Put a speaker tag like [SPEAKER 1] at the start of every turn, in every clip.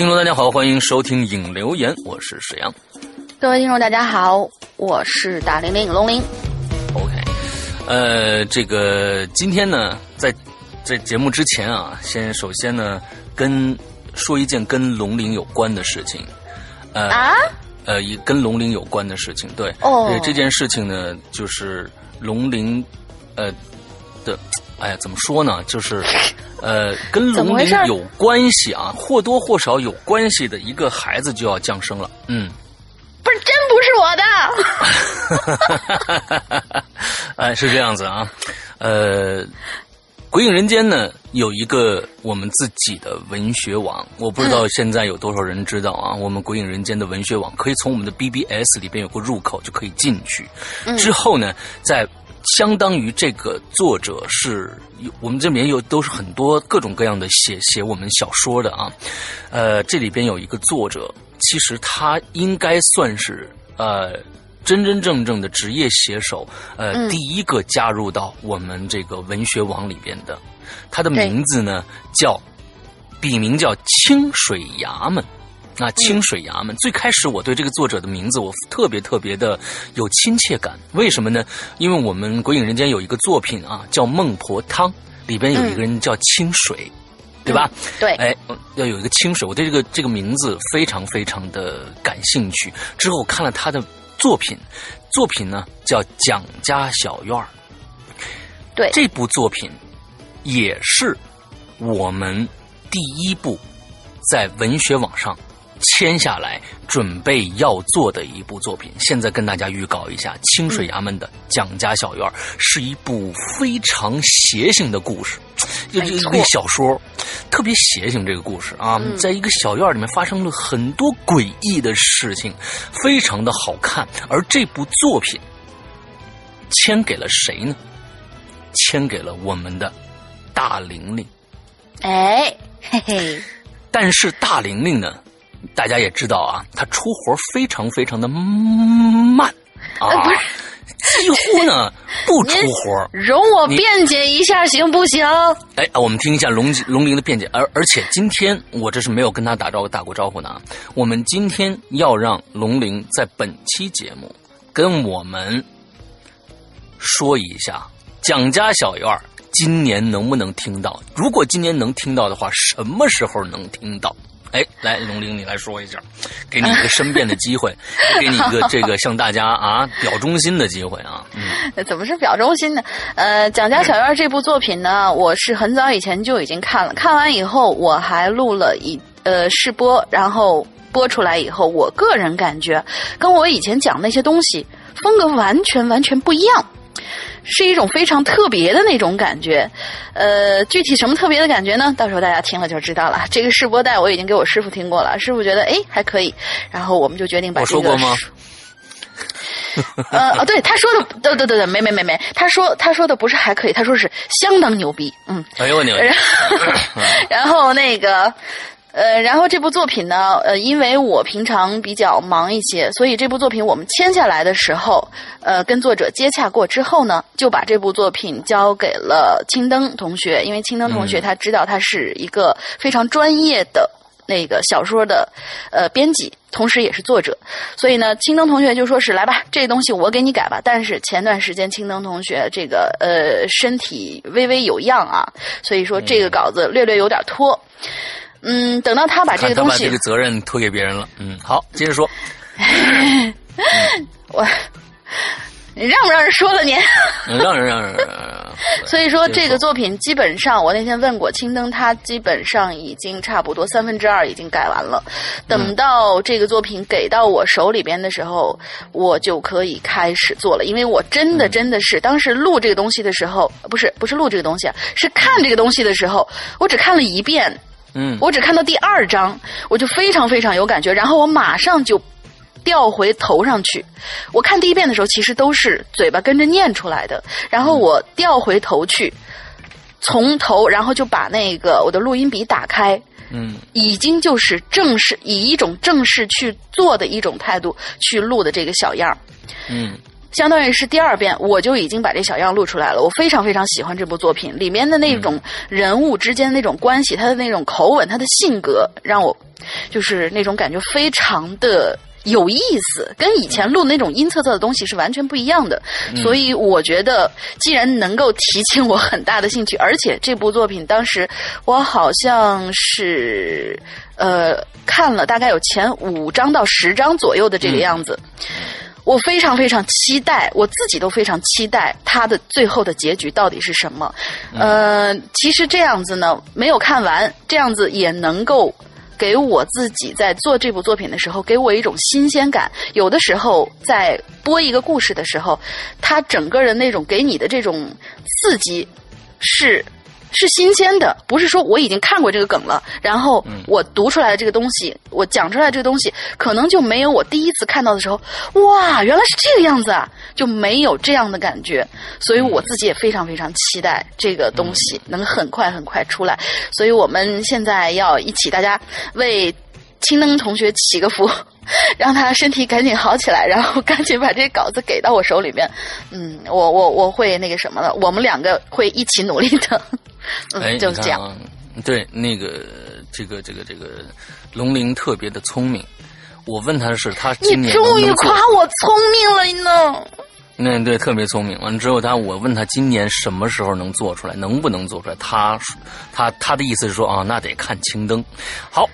[SPEAKER 1] 听众，大家好，欢迎收听影留言，我是沈阳。
[SPEAKER 2] 各位听众，大家好，我是大玲玲龙玲。
[SPEAKER 1] OK，呃，这个今天呢，在在节目之前啊，先首先呢，跟说一件跟龙鳞有关的事情。呃、
[SPEAKER 2] 啊？
[SPEAKER 1] 呃，一跟龙鳞有关的事情，对。
[SPEAKER 2] 哦
[SPEAKER 1] 对这件事情呢，就是龙鳞，呃的，哎呀，怎么说呢？就是，呃，跟龙鳞有关系啊，或多或少有关系的一个孩子就要降生了。嗯。
[SPEAKER 2] 不是，真不是我的。
[SPEAKER 1] 哎，是这样子啊，呃，鬼影人间呢有一个我们自己的文学网，我不知道现在有多少人知道啊。我们鬼影人间的文学网可以从我们的 BBS 里边有个入口就可以进去，之后呢，在相当于这个作者是有我们这里面有都是很多各种各样的写写我们小说的啊，呃，这里边有一个作者，其实他应该算是呃真真正正的职业写手，呃，
[SPEAKER 2] 嗯。
[SPEAKER 1] 第一个加入到我们这个文学网里边的，他的名字呢叫笔名叫清水衙门。啊，清水衙门。最开始我对这个作者的名字我特别特别的有亲切感，为什么呢？因为我们《鬼影人间》有一个作品啊，叫《孟婆汤》，里边有一个人叫清水，对吧？
[SPEAKER 2] 对，
[SPEAKER 1] 哎，要有一个清水，我对这个这个名字非常非常的感兴趣。之后我看了他的作品，作品呢叫《蒋家小院儿》。
[SPEAKER 2] 对
[SPEAKER 1] 这部作品也是我们第一部在文学网上签下来准备要做的一部作品。现在跟大家预告一下，清水衙门的《蒋家小院》是一部非常邪性的故事，就这
[SPEAKER 2] 没错
[SPEAKER 1] 个小说特别邪性。这个故事啊，
[SPEAKER 2] 嗯
[SPEAKER 1] 在一个小院里面发生了很多诡异的事情，非常的好看。而这部作品签给了谁呢？签给了我们的大玲玲。
[SPEAKER 2] 哎，嘿嘿，
[SPEAKER 1] 但是大玲玲呢，大家也知道啊，他出活非常非常的慢啊，
[SPEAKER 2] 呃不是
[SPEAKER 1] 几乎呢 不出活。
[SPEAKER 2] 容我辩解一下，行不行？
[SPEAKER 1] 哎，我们听一下龙龙鳞的辩解。而而且今天我这是没有跟他打招呼打过招呼呢啊。我们今天要让龙鳞在本期节目跟我们说一下蒋家小院今年能不能听到？如果今年能听到的话，什么时候能听到？哎，来，龙玲，你来说一下，给你一个申辩的机会，给你一个这个向大家啊表忠心的机会啊。
[SPEAKER 2] 嗯，怎么是表忠心呢？呃，《蒋家小院》这部作品呢，我是很早以前就已经看了，看完以后我还录了一呃试播，然后播出来以后，我个人感觉跟我以前讲那些东西风格完全完全不一样。是一种非常特别的那种感觉，呃，具体什么特别的感觉呢？到时候大家听了就知道了。这个试播带我已经给我师傅听过了，师傅觉得哎还可以，然后我们就决定把这个。
[SPEAKER 1] 我说过吗？
[SPEAKER 2] 呃哦，对，他说的，对对对对，没没没没，他说他说的不是还可以，他说是相当牛逼，嗯。
[SPEAKER 1] 哎呦我牛！
[SPEAKER 2] 然后那个。呃，然后这部作品呢，呃，因为我平常比较忙一些，所以这部作品我们签下来的时候，呃，跟作者接洽过之后呢，就把这部作品交给了青灯同学，因为青灯同学他知道他是一个非常专业的那个小说的呃编辑，同时也是作者，所以呢，青灯同学就说是来吧，这东西我给你改吧。但是前段时间青灯同学这个呃身体微微有恙啊，所以说这个稿子略略有点拖。嗯，等到他把这个东西，把
[SPEAKER 1] 这个责任推给别人了。嗯，好，接着说。
[SPEAKER 2] 我，你让不让人说了你？
[SPEAKER 1] 让人让人。
[SPEAKER 2] 所以说，这个作品基本上，我那天问过青灯，他基本上已经差不多三分之二已经改完了。等到这个作品给到我手里边的时候，我就可以开始做了。因为我真的真的是当时录这个东西的时候，不是不是录这个东西啊，是看这个东西的时候，我只看了一遍。
[SPEAKER 1] 嗯，
[SPEAKER 2] 我只看到第二章，我就非常非常有感觉，然后我马上就调回头上去。我看第一遍的时候，其实都是嘴巴跟着念出来的，然后我调回头去，从头，然后就把那个我的录音笔打开，
[SPEAKER 1] 嗯，
[SPEAKER 2] 已经就是正式以一种正式去做的一种态度去录的这个小样儿
[SPEAKER 1] 嗯。
[SPEAKER 2] 相当于是第二遍，我就已经把这小样录出来了。我非常非常喜欢这部作品里面的那种人物之间那种关系，他的那种口吻，他的性格，让我就是那种感觉非常的有意思，跟以前录那种阴恻恻的东西是完全不一样的。所以我觉得，既然能够提起我很大的兴趣，而且这部作品当时我好像是呃看了大概有前五章到十章左右的这个样子。我非常非常期待，我自己都非常期待它的最后的结局到底是什么。呃，其实这样子呢，没有看完，这样子也能够给我自己在做这部作品的时候，给我一种新鲜感。有的时候在播一个故事的时候，它整个人那种给你的这种刺激是。是新鲜的，不是说我已经看过这个梗了，然后我读出来的这个东西，我讲出来这个东西，可能就没有我第一次看到的时候，哇，原来是这个样子啊，就没有这样的感觉。所以我自己也非常非常期待这个东西能很快很快出来。所以我们现在要一起，大家为青灯同学祈个福，让他身体赶紧好起来，然后赶紧把这稿子给到我手里面。嗯，我我我会那个什么的，我们两个会一起努力的。
[SPEAKER 1] 哎，
[SPEAKER 2] 就是这样。
[SPEAKER 1] 对，那个这个这个这个龙鳞特别的聪明。我问他的是，他今年
[SPEAKER 2] 终于夸我聪明了呢。
[SPEAKER 1] 那对，特别聪明。完之后，他我问他今年什么时候能做出来，能不能做出来？他他他的意思是说啊，那得看青灯。好。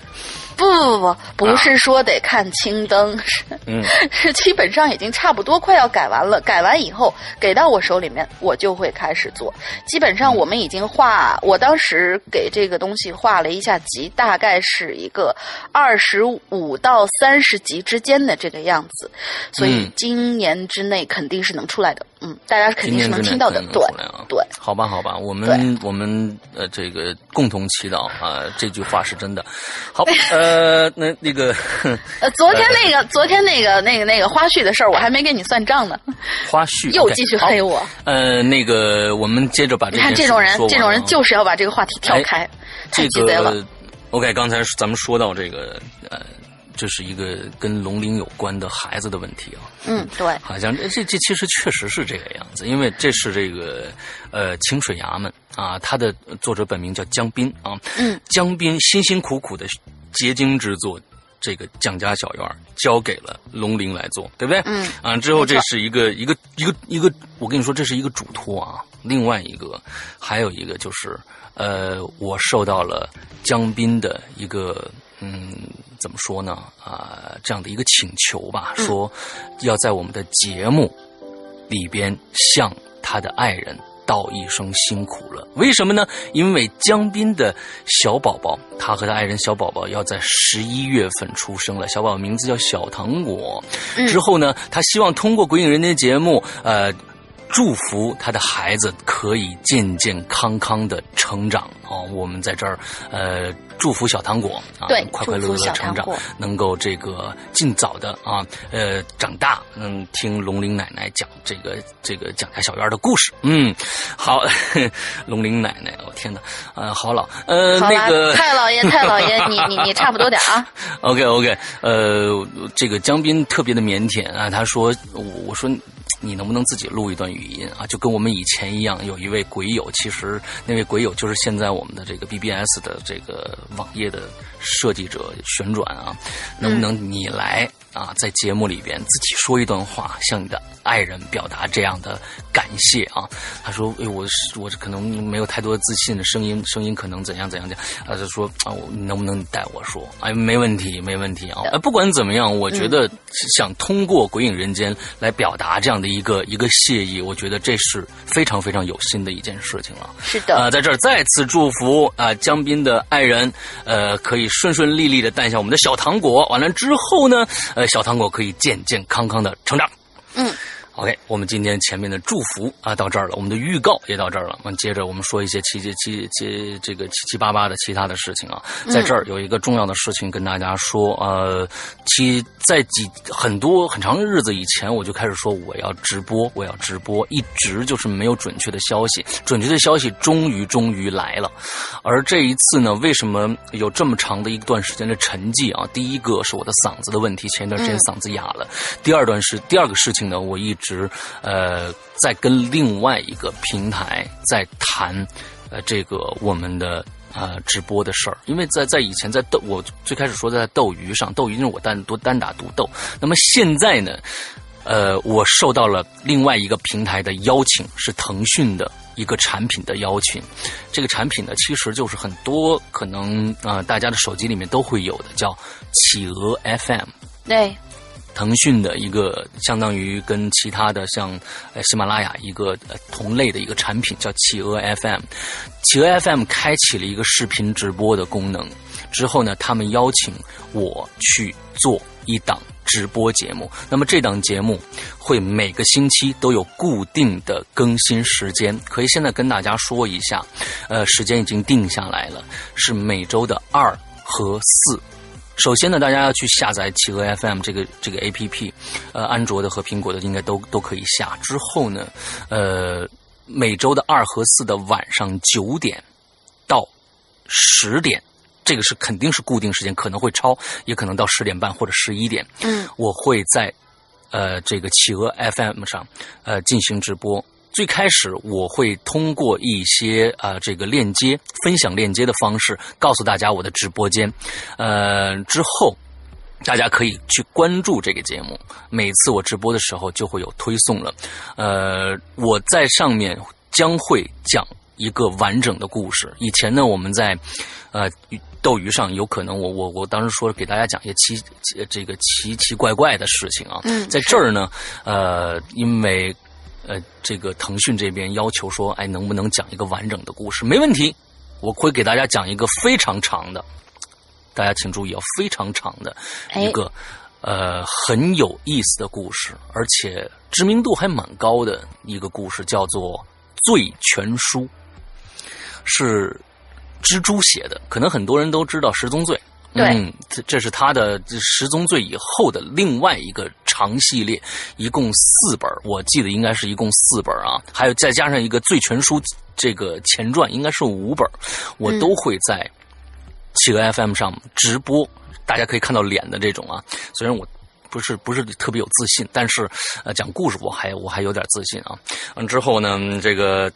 [SPEAKER 2] 不不不不，不是说得看青灯，是 是基本上已经差不多快要改完了。改完以后给到我手里面，我就会开始做。基本上我们已经画，我当时给这个东西画了一下集，大概是一个二十五到三十集之间的这个样子，所以今年之内肯定是能出来的。嗯，大家肯定是能听到的。对对，
[SPEAKER 1] 好吧好吧，我们我们呃这个共同祈祷啊，这句话是真的。好呃。呃，那那个，
[SPEAKER 2] 呃，昨天那个，昨天那个，那个，那个花絮的事儿，我还没跟你算账呢。
[SPEAKER 1] 花絮
[SPEAKER 2] 又继续黑我。
[SPEAKER 1] 呃，那个，我们接着把这。
[SPEAKER 2] 你看这种人，这种人就是要把这个话题跳开，太鸡贼了。
[SPEAKER 1] OK，刚才咱们说到这个，呃，这是一个跟龙鳞有关的孩子的问题啊。
[SPEAKER 2] 嗯，对。
[SPEAKER 1] 好像这这这其实确实是这个样子，因为这是这个呃清水衙门啊，他的作者本名叫江斌啊。
[SPEAKER 2] 嗯。
[SPEAKER 1] 江斌辛辛苦苦的。结晶之作，这个蒋家小院交给了龙鳞来做，对不对？
[SPEAKER 2] 嗯。
[SPEAKER 1] 啊，之后这是一个一个一个一个，我跟你说，这是一个嘱托啊。另外一个，还有一个就是，呃，我受到了江斌的一个嗯，怎么说呢？啊，这样的一个请求吧，说要在我们的节目里边向他的爱人道一声辛苦了。为什么呢？因为江斌的小宝宝，他和他爱人小宝宝要在十一月份出生了，小宝宝名字叫小糖果。之后呢，他希望通过《鬼影人间》节目，呃。祝福他的孩子可以健健康康的成长哦，我们在这儿呃祝福小糖果啊，
[SPEAKER 2] 对，
[SPEAKER 1] 快快乐乐的成长，能够这个尽早的啊呃长大，嗯，听龙玲奶奶讲这个这个蒋家小院的故事，嗯，好，龙玲奶奶，我天哪，呃，好老，呃，那个
[SPEAKER 2] 太老爷 太老爷，你你你差不多点啊。
[SPEAKER 1] OK OK，呃，这个江斌特别的腼腆啊，他说我我说。你能不能自己录一段语音啊？就跟我们以前一样，有一位鬼友，其实那位鬼友就是现在我们的这个 BBS 的这个网页的设计者旋转啊，能不能你来？啊，在节目里边自己说一段话，向你的爱人表达这样的感谢啊。他说：“哎，我我可能没有太多自信的声音，声音可能怎样怎样讲。”他就说：“啊，我能不能带我说？哎，没问题，没问题啊。哎，不管怎么样，我觉得想通过《鬼影人间》来表达这样的一个一个谢意，我觉得这是非常非常有心的一件事情了。
[SPEAKER 2] 是的，
[SPEAKER 1] 啊，在这儿再次祝福啊，江斌的爱人，呃，可以顺顺利利的诞下我们的小糖果。完了之后呢，呃。小糖果可以健健康康的成长。
[SPEAKER 2] 嗯。
[SPEAKER 1] OK，我们今天前面的祝福啊到这儿了，我们的预告也到这儿了。我们接着我们说一些七七七七这个七七八八的其他的事情啊。在这儿有一个重要的事情跟大家说，呃，其在几很多很长的日子以前，我就开始说我要直播，我要直播，一直就是没有准确的消息。准确的消息终于终于来了。而这一次呢，为什么有这么长的一段时间的沉寂啊？第一个是我的嗓子的问题，前一段时间嗓子哑了。第二段是第二个事情呢，我一直。时，呃，在跟另外一个平台在谈，呃，这个我们的呃直播的事儿，因为在在以前在斗，我最开始说在斗鱼上，斗鱼是我单独单打独斗，那么现在呢，呃，我受到了另外一个平台的邀请，是腾讯的一个产品的邀请，这个产品呢，其实就是很多可能啊，大家的手机里面都会有的，叫企鹅 FM。
[SPEAKER 2] 对。
[SPEAKER 1] 腾讯的一个相当于跟其他的像呃喜马拉雅一个同类的一个产品叫企鹅 FM，企鹅 FM 开启了一个视频直播的功能之后呢，他们邀请我去做一档直播节目。那么这档节目会每个星期都有固定的更新时间，可以现在跟大家说一下，呃，时间已经定下来了，是每周的二和四。首先呢，大家要去下载企鹅 FM 这个这个 APP，呃，安卓的和苹果的应该都都可以下。之后呢，呃，每周的二和四的晚上九点到十点，这个是肯定是固定时间，可能会超，也可能到十点半或者十一点。
[SPEAKER 2] 嗯，
[SPEAKER 1] 我会在呃这个企鹅 FM 上呃进行直播。最开始我会通过一些啊这个链接分享链接的方式告诉大家我的直播间，呃之后大家可以去关注这个节目，每次我直播的时候就会有推送了，呃我在上面将会讲一个完整的故事。以前呢我们在呃斗鱼上有可能我我我当时说给大家讲一些奇这个奇奇怪怪的事情啊，在这儿呢呃因为。呃，这个腾讯这边要求说，哎，能不能讲一个完整的故事？没问题，我会给大家讲一个非常长的，大家请注意啊，非常长的一个呃很有意思的故事，而且知名度还蛮高的一个故事，叫做《醉拳书》，是蜘蛛写的，可能很多人都知道《十宗罪》。
[SPEAKER 2] 嗯，
[SPEAKER 1] 这这是他的《十宗罪》以后的另外一个长系列，一共四本，我记得应该是一共四本啊，还有再加上一个《醉拳书》这个前传，应该是五本，我都会在企鹅 FM 上直播，大家可以看到脸的这种啊。虽然我不是不是特别有自信，但是呃，讲故事我还我还有点自信啊。完之后呢，这个。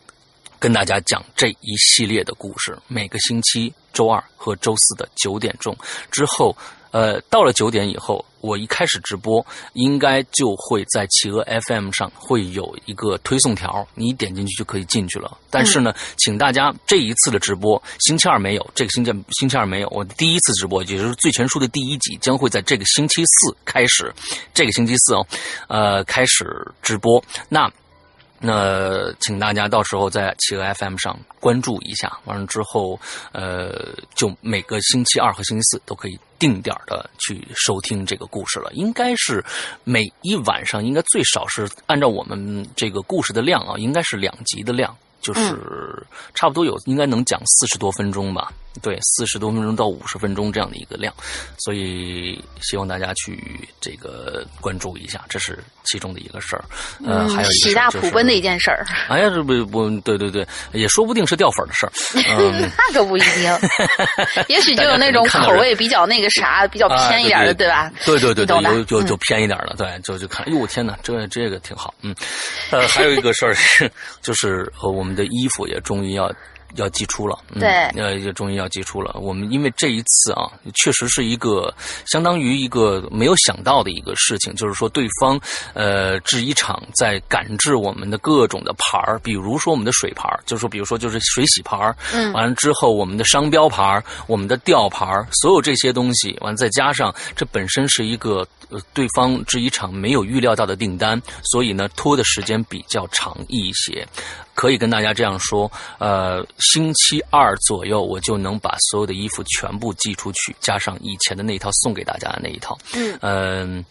[SPEAKER 1] 跟大家讲这一系列的故事，每个星期周二和周四的九点钟之后，呃，到了九点以后，我一开始直播，应该就会在企鹅 FM 上会有一个推送条，你点进去就可以进去了。但是呢，请大家这一次的直播，星期二没有，这个星期星期二没有，我第一次直播，也就是《醉拳书》的第一集，将会在这个星期四开始，这个星期四哦，呃，开始直播。那。那请大家到时候在企鹅 FM 上关注一下，完了之后，呃，就每个星期二和星期四都可以定点的去收听这个故事了。应该是每一晚上，应该最少是按照我们这个故事的量啊，应该是两集的量，就是差不多有应该能讲四十多分钟吧。对，四十多分钟到五十分钟这样的一个量，所以希望大家去这个关注一下，这是其中的一个事儿。呃，还有
[SPEAKER 2] 喜大普奔的一件事儿。
[SPEAKER 1] 哎呀，这不不，对对对，也说不定是掉粉的事儿。
[SPEAKER 2] 那可不一定，也许就有那种口味比较那个啥，比较偏一点的，
[SPEAKER 1] 对
[SPEAKER 2] 吧？
[SPEAKER 1] 对对对对，有有就偏一点的，对，就就看，哎呦我天哪，这这个挺好，嗯。呃，还有一个事儿是，就是我们的衣服也终于要。要寄出了，
[SPEAKER 2] 对，
[SPEAKER 1] 呃，也终于要寄出了。我们因为这一次啊，确实是一个相当于一个没有想到的一个事情，就是说对方呃制衣厂在赶制我们的各种的牌儿，比如说我们的水牌儿，就是说比如说就是水洗牌儿，
[SPEAKER 2] 嗯，
[SPEAKER 1] 完了之后我们的商标牌儿、我们的吊牌儿，所有这些东西，完再加上这本身是一个呃对方制衣厂没有预料到的订单，所以呢拖的时间比较长一些。可以跟大家这样说，呃，星期二左右我就能把所有的衣服全部寄出去，加上以前的那一套送给大家的那一套。嗯，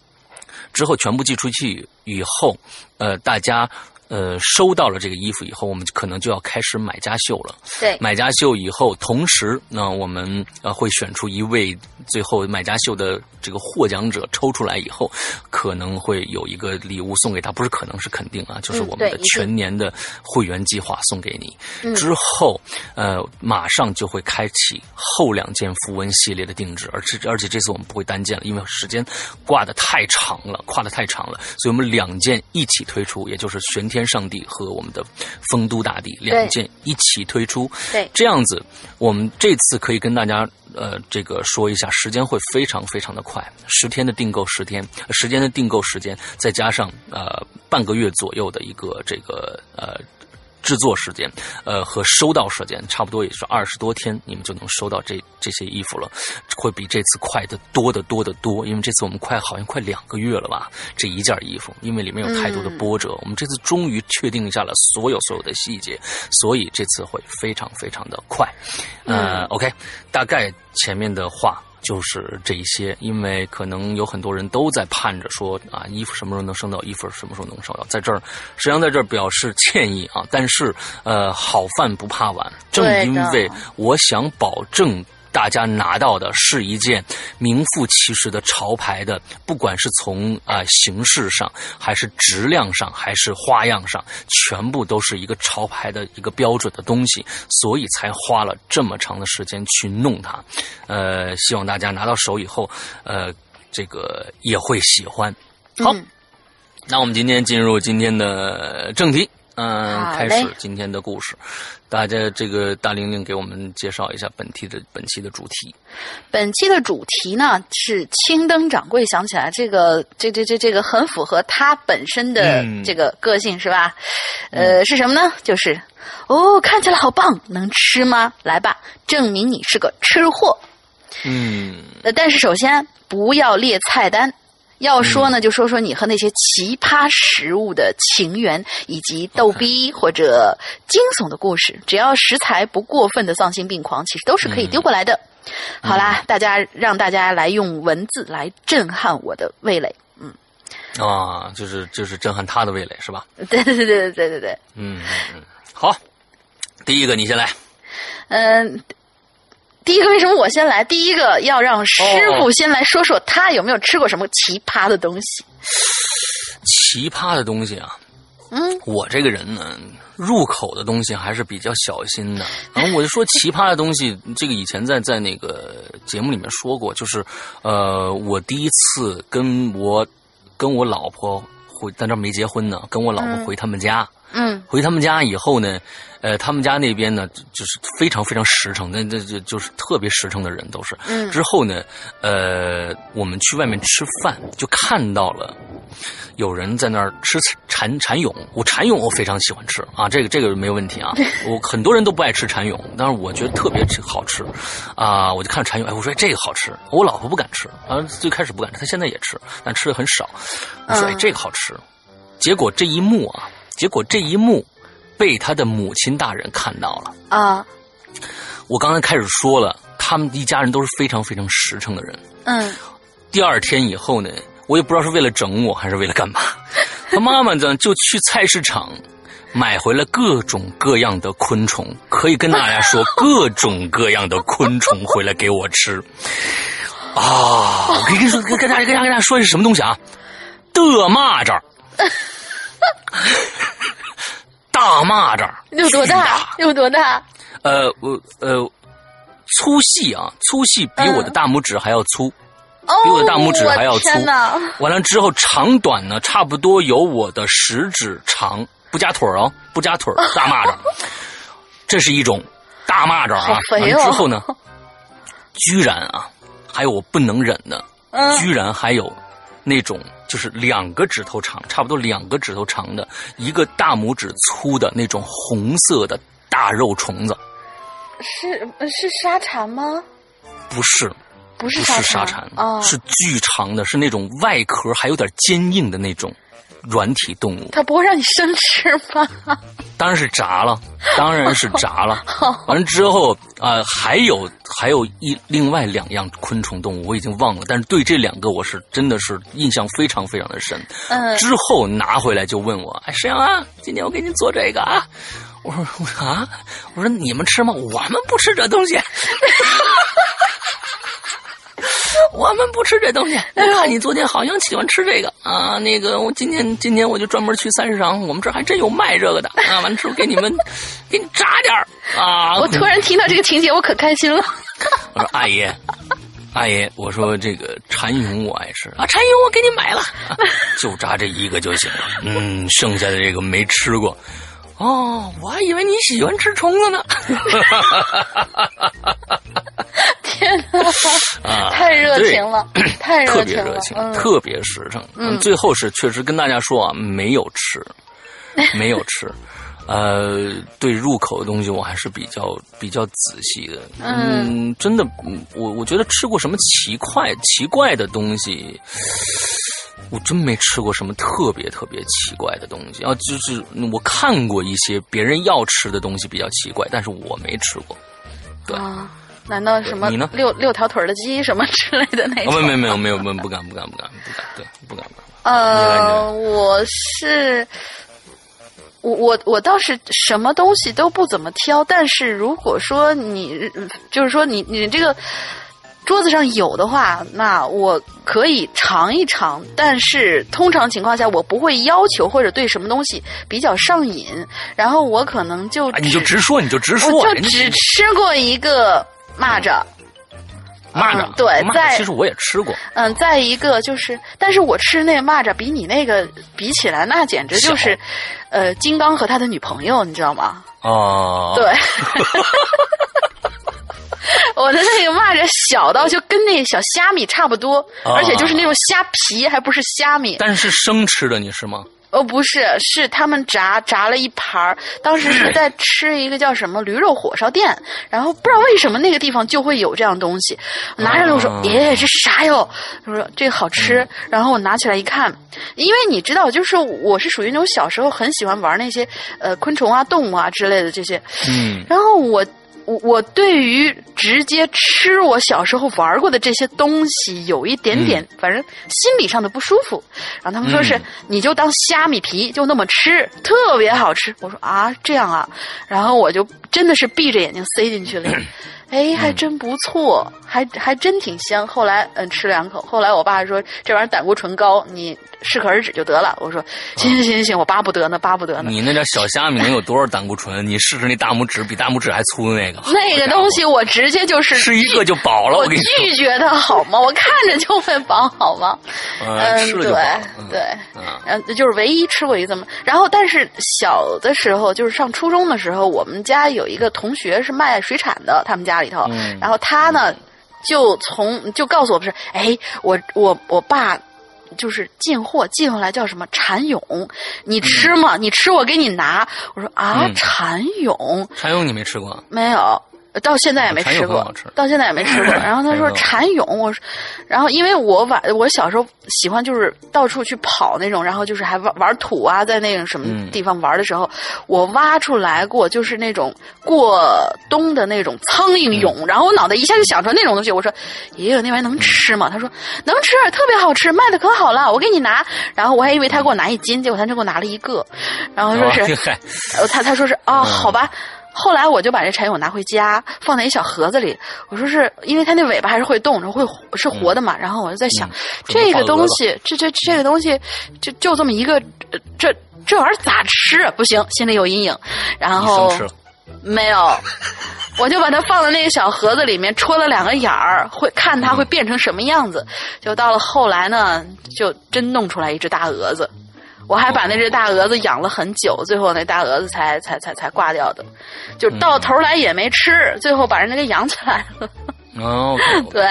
[SPEAKER 1] 之后全部寄出去以后，呃，大家。呃，收到了这个衣服以后，我们可能就要开始买家秀了。
[SPEAKER 2] 对，
[SPEAKER 1] 买家秀以后，同时呢，我们呃会选出一位最后买家秀的这个获奖者，抽出来以后，可能会有一个礼物送给他，不是可能是肯定啊，就是我们的全年的会员计划送给你。之后，呃，马上就会开启后两件符文系列的定制，而且而且这次我们不会单件了，因为时间挂的太长了，跨的太长了，所以我们两件一起推出，也就是玄天。上帝和我们的丰都大地两件一起推出，
[SPEAKER 2] 对，
[SPEAKER 1] 这样子，我们这次可以跟大家呃，这个说一下，时间会非常非常的快，十天的订购十天，时间的订购时间，再加上呃半个月左右的一个这个呃。制作时间，呃，和收到时间差不多，也是二十多天，你们就能收到这这些衣服了，会比这次快的多得多得多。因为这次我们快好像快两个月了吧，这一件衣服，因为里面有太多的波折，我们这次终于确定下了所有所有的细节，所以这次会非常非常的快。呃，OK，大概前面的话。就是这一些，因为可能有很多人都在盼着说啊，衣服什么时候能收到？衣服什么时候能收到？在这儿，实际上在这儿表示歉意啊。但是，呃，好饭不怕晚，正因为我想保证。大家拿到的是一件名副其实的潮牌的，不管是从啊形式上，还是质量上，还是花样上，全部都是一个潮牌的一个标准的东西，所以才花了这么长的时间去弄它。呃，希望大家拿到手以后，呃，这个也会喜欢。好，那我们今天进入今天的正题。嗯，开始今天的故事。大家，这个大玲玲给我们介绍一下本期的本期的主题。
[SPEAKER 2] 本期的主题呢是青灯掌柜想起来，这个这这这这个很符合他本身的这个个性，是吧？呃，是什么呢？就是哦，看起来好棒，能吃吗？来吧，证明你是个吃货。
[SPEAKER 1] 嗯，
[SPEAKER 2] 但是首先不要列菜单。要说呢，就说说你和那些奇葩食物的情缘，以及逗逼或者惊悚的故事。只要食材不过分的丧心病狂，其实都是可以丢过来的。好啦，大家让大家来用文字来震撼我的味蕾。嗯，
[SPEAKER 1] 啊，就是就是震撼他的味蕾是吧？
[SPEAKER 2] 对对对对对对对。
[SPEAKER 1] 嗯嗯，好，第一个你先来。
[SPEAKER 2] 嗯。第一个为什么我先来？第一个要让师傅先来说说他有没有吃过什么奇葩的东西。
[SPEAKER 1] 奇葩的东西啊，
[SPEAKER 2] 嗯，
[SPEAKER 1] 我这个人呢，入口的东西还是比较小心的。然后我就说奇葩的东西，这个以前在在那个节目里面说过，就是呃，我第一次跟我跟我老婆回，但这没结婚呢，跟我老婆回他们家。
[SPEAKER 2] 嗯
[SPEAKER 1] 回他们家以后呢，呃，他们家那边呢，就就是非常非常实诚，那那就就是特别实诚的人都是。
[SPEAKER 2] 嗯
[SPEAKER 1] 之后呢，呃，我们去外面吃饭，就看到了有人在那儿吃蚕蚕蛹。我蚕蛹我非常喜欢吃啊，这个这个没有问题啊。我很多人都不爱吃蚕蛹，但是我觉得特别吃好吃啊。我就看蚕蛹，哎，我说哎这个好吃，我老婆不敢吃，啊，最开始不敢吃，她现在也吃，但吃的很少。我说哎
[SPEAKER 2] 嗯
[SPEAKER 1] 这个好吃，结果这一幕啊，结果这一幕被他的母亲大人看到了。
[SPEAKER 2] 啊
[SPEAKER 1] 我刚才开始说了，他们一家人都是非常非常实诚的人。
[SPEAKER 2] 嗯
[SPEAKER 1] 第二天以后呢，我也不知道是为了整我还是为了干嘛，他妈妈呢就去菜市场买回了各种各样的昆虫，可以跟大家说各种各样的昆虫回来给我吃。啊，我可以跟说跟跟大家跟大家跟大家说是什么东西啊？的蚂蚱，大蚂蚱，
[SPEAKER 2] 有多
[SPEAKER 1] 大
[SPEAKER 2] 大？有多大？
[SPEAKER 1] 呃，我呃，粗细啊，粗细比我的大拇指还要粗。
[SPEAKER 2] 哦，
[SPEAKER 1] 比我的大拇指还要粗！完了之后，长短呢，差不多有我的食指长，不加腿儿哦，不加腿儿，大蚂蚱，这是一种大蚂蚱啊。
[SPEAKER 2] 哦
[SPEAKER 1] 完了之后呢，居然啊，还有我不能忍的，
[SPEAKER 2] 嗯
[SPEAKER 1] 居然还有那种就是两个指头长，差不多两个指头长的，一个大拇指粗的那种红色的大肉虫子，
[SPEAKER 2] 是是沙蚕吗？
[SPEAKER 1] 不是，
[SPEAKER 2] 不是沙蚕
[SPEAKER 1] 是沙蚕，
[SPEAKER 2] 哦，
[SPEAKER 1] 是巨长的，是那种外壳还有点坚硬的那种软体动物。
[SPEAKER 2] 它不会让你生吃吧？
[SPEAKER 1] 当然是炸了，当然是炸了。完了之后啊、呃还有还有一另外两样昆虫动物，我已经忘了，但是对这两个我是真的是印象非常非常的深。
[SPEAKER 2] 嗯
[SPEAKER 1] 之后拿回来就问我，哎，沈阳啊，今天我给你做这个啊。我说我说啊，我说你们吃吗？我们不吃这东西。我们不吃这东西。我看你昨天好像喜欢吃这个啊，那个我今天今天我就专门去三市场，我们这儿还真有卖这个的啊。完了之后给你们 给你炸点儿啊。
[SPEAKER 2] 我突然听到这个情节，我可开心了。
[SPEAKER 1] 我说阿姨，阿姨，我说这个蚕蛹我爱吃啊，蚕蛹我给你买了，啊 就炸这一个就行了。嗯，剩下的这个没吃过。哦，我还以为你喜欢吃虫子呢。
[SPEAKER 2] 天，
[SPEAKER 1] 啊，
[SPEAKER 2] 太热情了，太热情了
[SPEAKER 1] 别热情，，
[SPEAKER 2] 嗯，
[SPEAKER 1] 特别实诚。
[SPEAKER 2] 嗯
[SPEAKER 1] 最后是确实跟大家说啊，没有吃，没有吃。呃，对入口的东西我还是比较比较仔细的。
[SPEAKER 2] 嗯
[SPEAKER 1] 真的，嗯我我觉得吃过什么奇怪奇怪的东西，我真没吃过什么特别特别奇怪的东西啊。就是我看过一些别人要吃的东西比较奇怪，但是我没吃过。对
[SPEAKER 2] 啊，难道什么
[SPEAKER 1] 你呢
[SPEAKER 2] 六六条腿儿的鸡什么之类的那
[SPEAKER 1] 啊，
[SPEAKER 2] 种？
[SPEAKER 1] 没没没有没有没有不敢不敢不敢不敢，对不敢不敢。
[SPEAKER 2] 呃，我是。我我我倒是什么东西都不怎么挑，但是如果说你就是说你你这个桌子上有的话，那我可以尝一尝，但是通常情况下我不会要求或者对什么东西比较上瘾，然后我可能就
[SPEAKER 1] 啊，你就直说，你就直说，
[SPEAKER 2] 我就只吃过一个蚂蚱，
[SPEAKER 1] 蚂蚱
[SPEAKER 2] 嗯，对
[SPEAKER 1] 蚂蚱
[SPEAKER 2] 在
[SPEAKER 1] 其实我也吃过，
[SPEAKER 2] 嗯，再一个就是，但是我吃那个蚂蚱比你那个比起来，那简直就是，呃，金刚和他的女朋友，你知道吗？
[SPEAKER 1] 哦，
[SPEAKER 2] 对，我的那个蚂蚱小到就跟那小虾米差不多，
[SPEAKER 1] 啊
[SPEAKER 2] 而且就是那种虾皮，还不是虾米。
[SPEAKER 1] 但是是生吃的，你是吗？
[SPEAKER 2] 哦，不是，是他们炸炸了一盘儿。当时是在吃一个叫什么驴肉火烧店，然后不知道为什么那个地方就会有这样东西。我拿上来我说
[SPEAKER 1] 啊：“
[SPEAKER 2] 耶，这啥哟？”他说：“这个好吃。”然后我拿起来一看，因为你知道，就是我是属于那种小时候很喜欢玩那些呃昆虫啊、动物啊之类的这些，
[SPEAKER 1] 嗯，
[SPEAKER 2] 然后我我我对于直接吃我小时候玩过的这些东西有一点点，反正心理上的不舒服。然后他们说是、
[SPEAKER 1] 嗯
[SPEAKER 2] 你就当虾米皮就那么吃，特别好吃。我说啊这样啊，然后我就真的是闭着眼睛塞进去了。哎，还真不错，还还真挺香。后来嗯吃两口，后来我爸说这玩意儿胆固醇高，你适可而止就得了。我说行行行行行，我巴不得呢，巴不得呢。
[SPEAKER 1] 你那点小虾米能有多少胆固醇？你试试那大拇指比大拇指还粗的那个，
[SPEAKER 2] 那个东西我直接就是
[SPEAKER 1] 吃一个就饱了。
[SPEAKER 2] 我
[SPEAKER 1] 跟你说，
[SPEAKER 2] 拒绝它好吗？我看着就会饱好吗？
[SPEAKER 1] 嗯。
[SPEAKER 2] 对对，
[SPEAKER 1] 嗯，
[SPEAKER 2] 嗯，就是唯一吃过一次嘛。然后，但是小的时候，就是上初中的时候，我们家有一个同学是卖水产的，他们家里头，
[SPEAKER 1] 嗯
[SPEAKER 2] 然后他呢，就从就告诉我不是，哎，我我我爸。就是进货进回来叫什么蚕蛹，你吃吗？你吃我给你拿。我说啊，
[SPEAKER 1] 嗯
[SPEAKER 2] 蚕蛹
[SPEAKER 1] 蚕蛹你没吃过？
[SPEAKER 2] 没有，到现在也没吃过
[SPEAKER 1] 吃，
[SPEAKER 2] 到现在也没吃过。然后他说
[SPEAKER 1] 蚕
[SPEAKER 2] 蚕蛹，我说，然后因为我晚我小时候喜欢就是到处去跑那种，然后就是还玩玩土啊，在那种什么
[SPEAKER 1] 嗯
[SPEAKER 2] 地方玩的时候，我挖出来过就是那种过冬的那种苍蝇
[SPEAKER 1] 嗯
[SPEAKER 2] 蛹，然后我脑袋一下就想出来那种东西，我说爷爷那玩意儿能吃吗？他说能吃，特别好吃，卖的可好了，我给你拿。然后我还以为他给我拿一斤，结果他就给我拿了一个，然后说是。他他说是哦，
[SPEAKER 1] 嗯
[SPEAKER 2] 好吧。后来我就把这蚕蛹拿回家，放在一小盒子里。我说是因为它那尾巴还是会动，会是活的嘛。然后我就在想，
[SPEAKER 1] 嗯
[SPEAKER 2] 这个东西，这这这个东西，就就这么一个，呃这这玩意儿咋吃啊？不行，心里有阴影。然后。没有，我就把它放在那个小盒子里面，戳了两个眼儿，会看它会变成什么样子。就到了后来呢，就真弄出来一只大蛾子。我还把那只大蛾子养了很久，最后那大蛾子才才才才挂掉的，就到头来也没吃，最后把人家给养起来了。
[SPEAKER 1] 哦，
[SPEAKER 2] 对，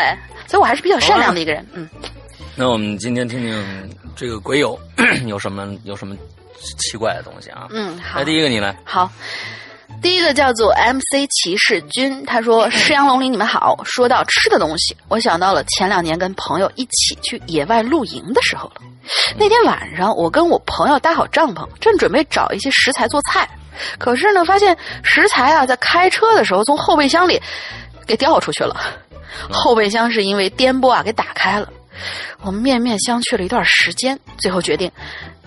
[SPEAKER 2] 所以我还是比较善良的一个人。嗯，
[SPEAKER 1] 那我们今天听听这个鬼友 有什么有什么奇怪的东西啊？
[SPEAKER 2] 嗯，好
[SPEAKER 1] 来，，第一个你来。
[SPEAKER 2] 好。第一个叫做 MC 骑士君，他说：“师阳龙鳞，你们好。说到吃的东西，我想到了前两年跟朋友一起去野外露营的时候了。那天晚上，我跟我朋友搭好帐篷，正准备找一些食材做菜，可是呢，发现食材啊，在开车的时候从后备箱里给掉出去了。后备箱是因为颠簸啊给打开了。我们面面相觑了一段时间，最后决定，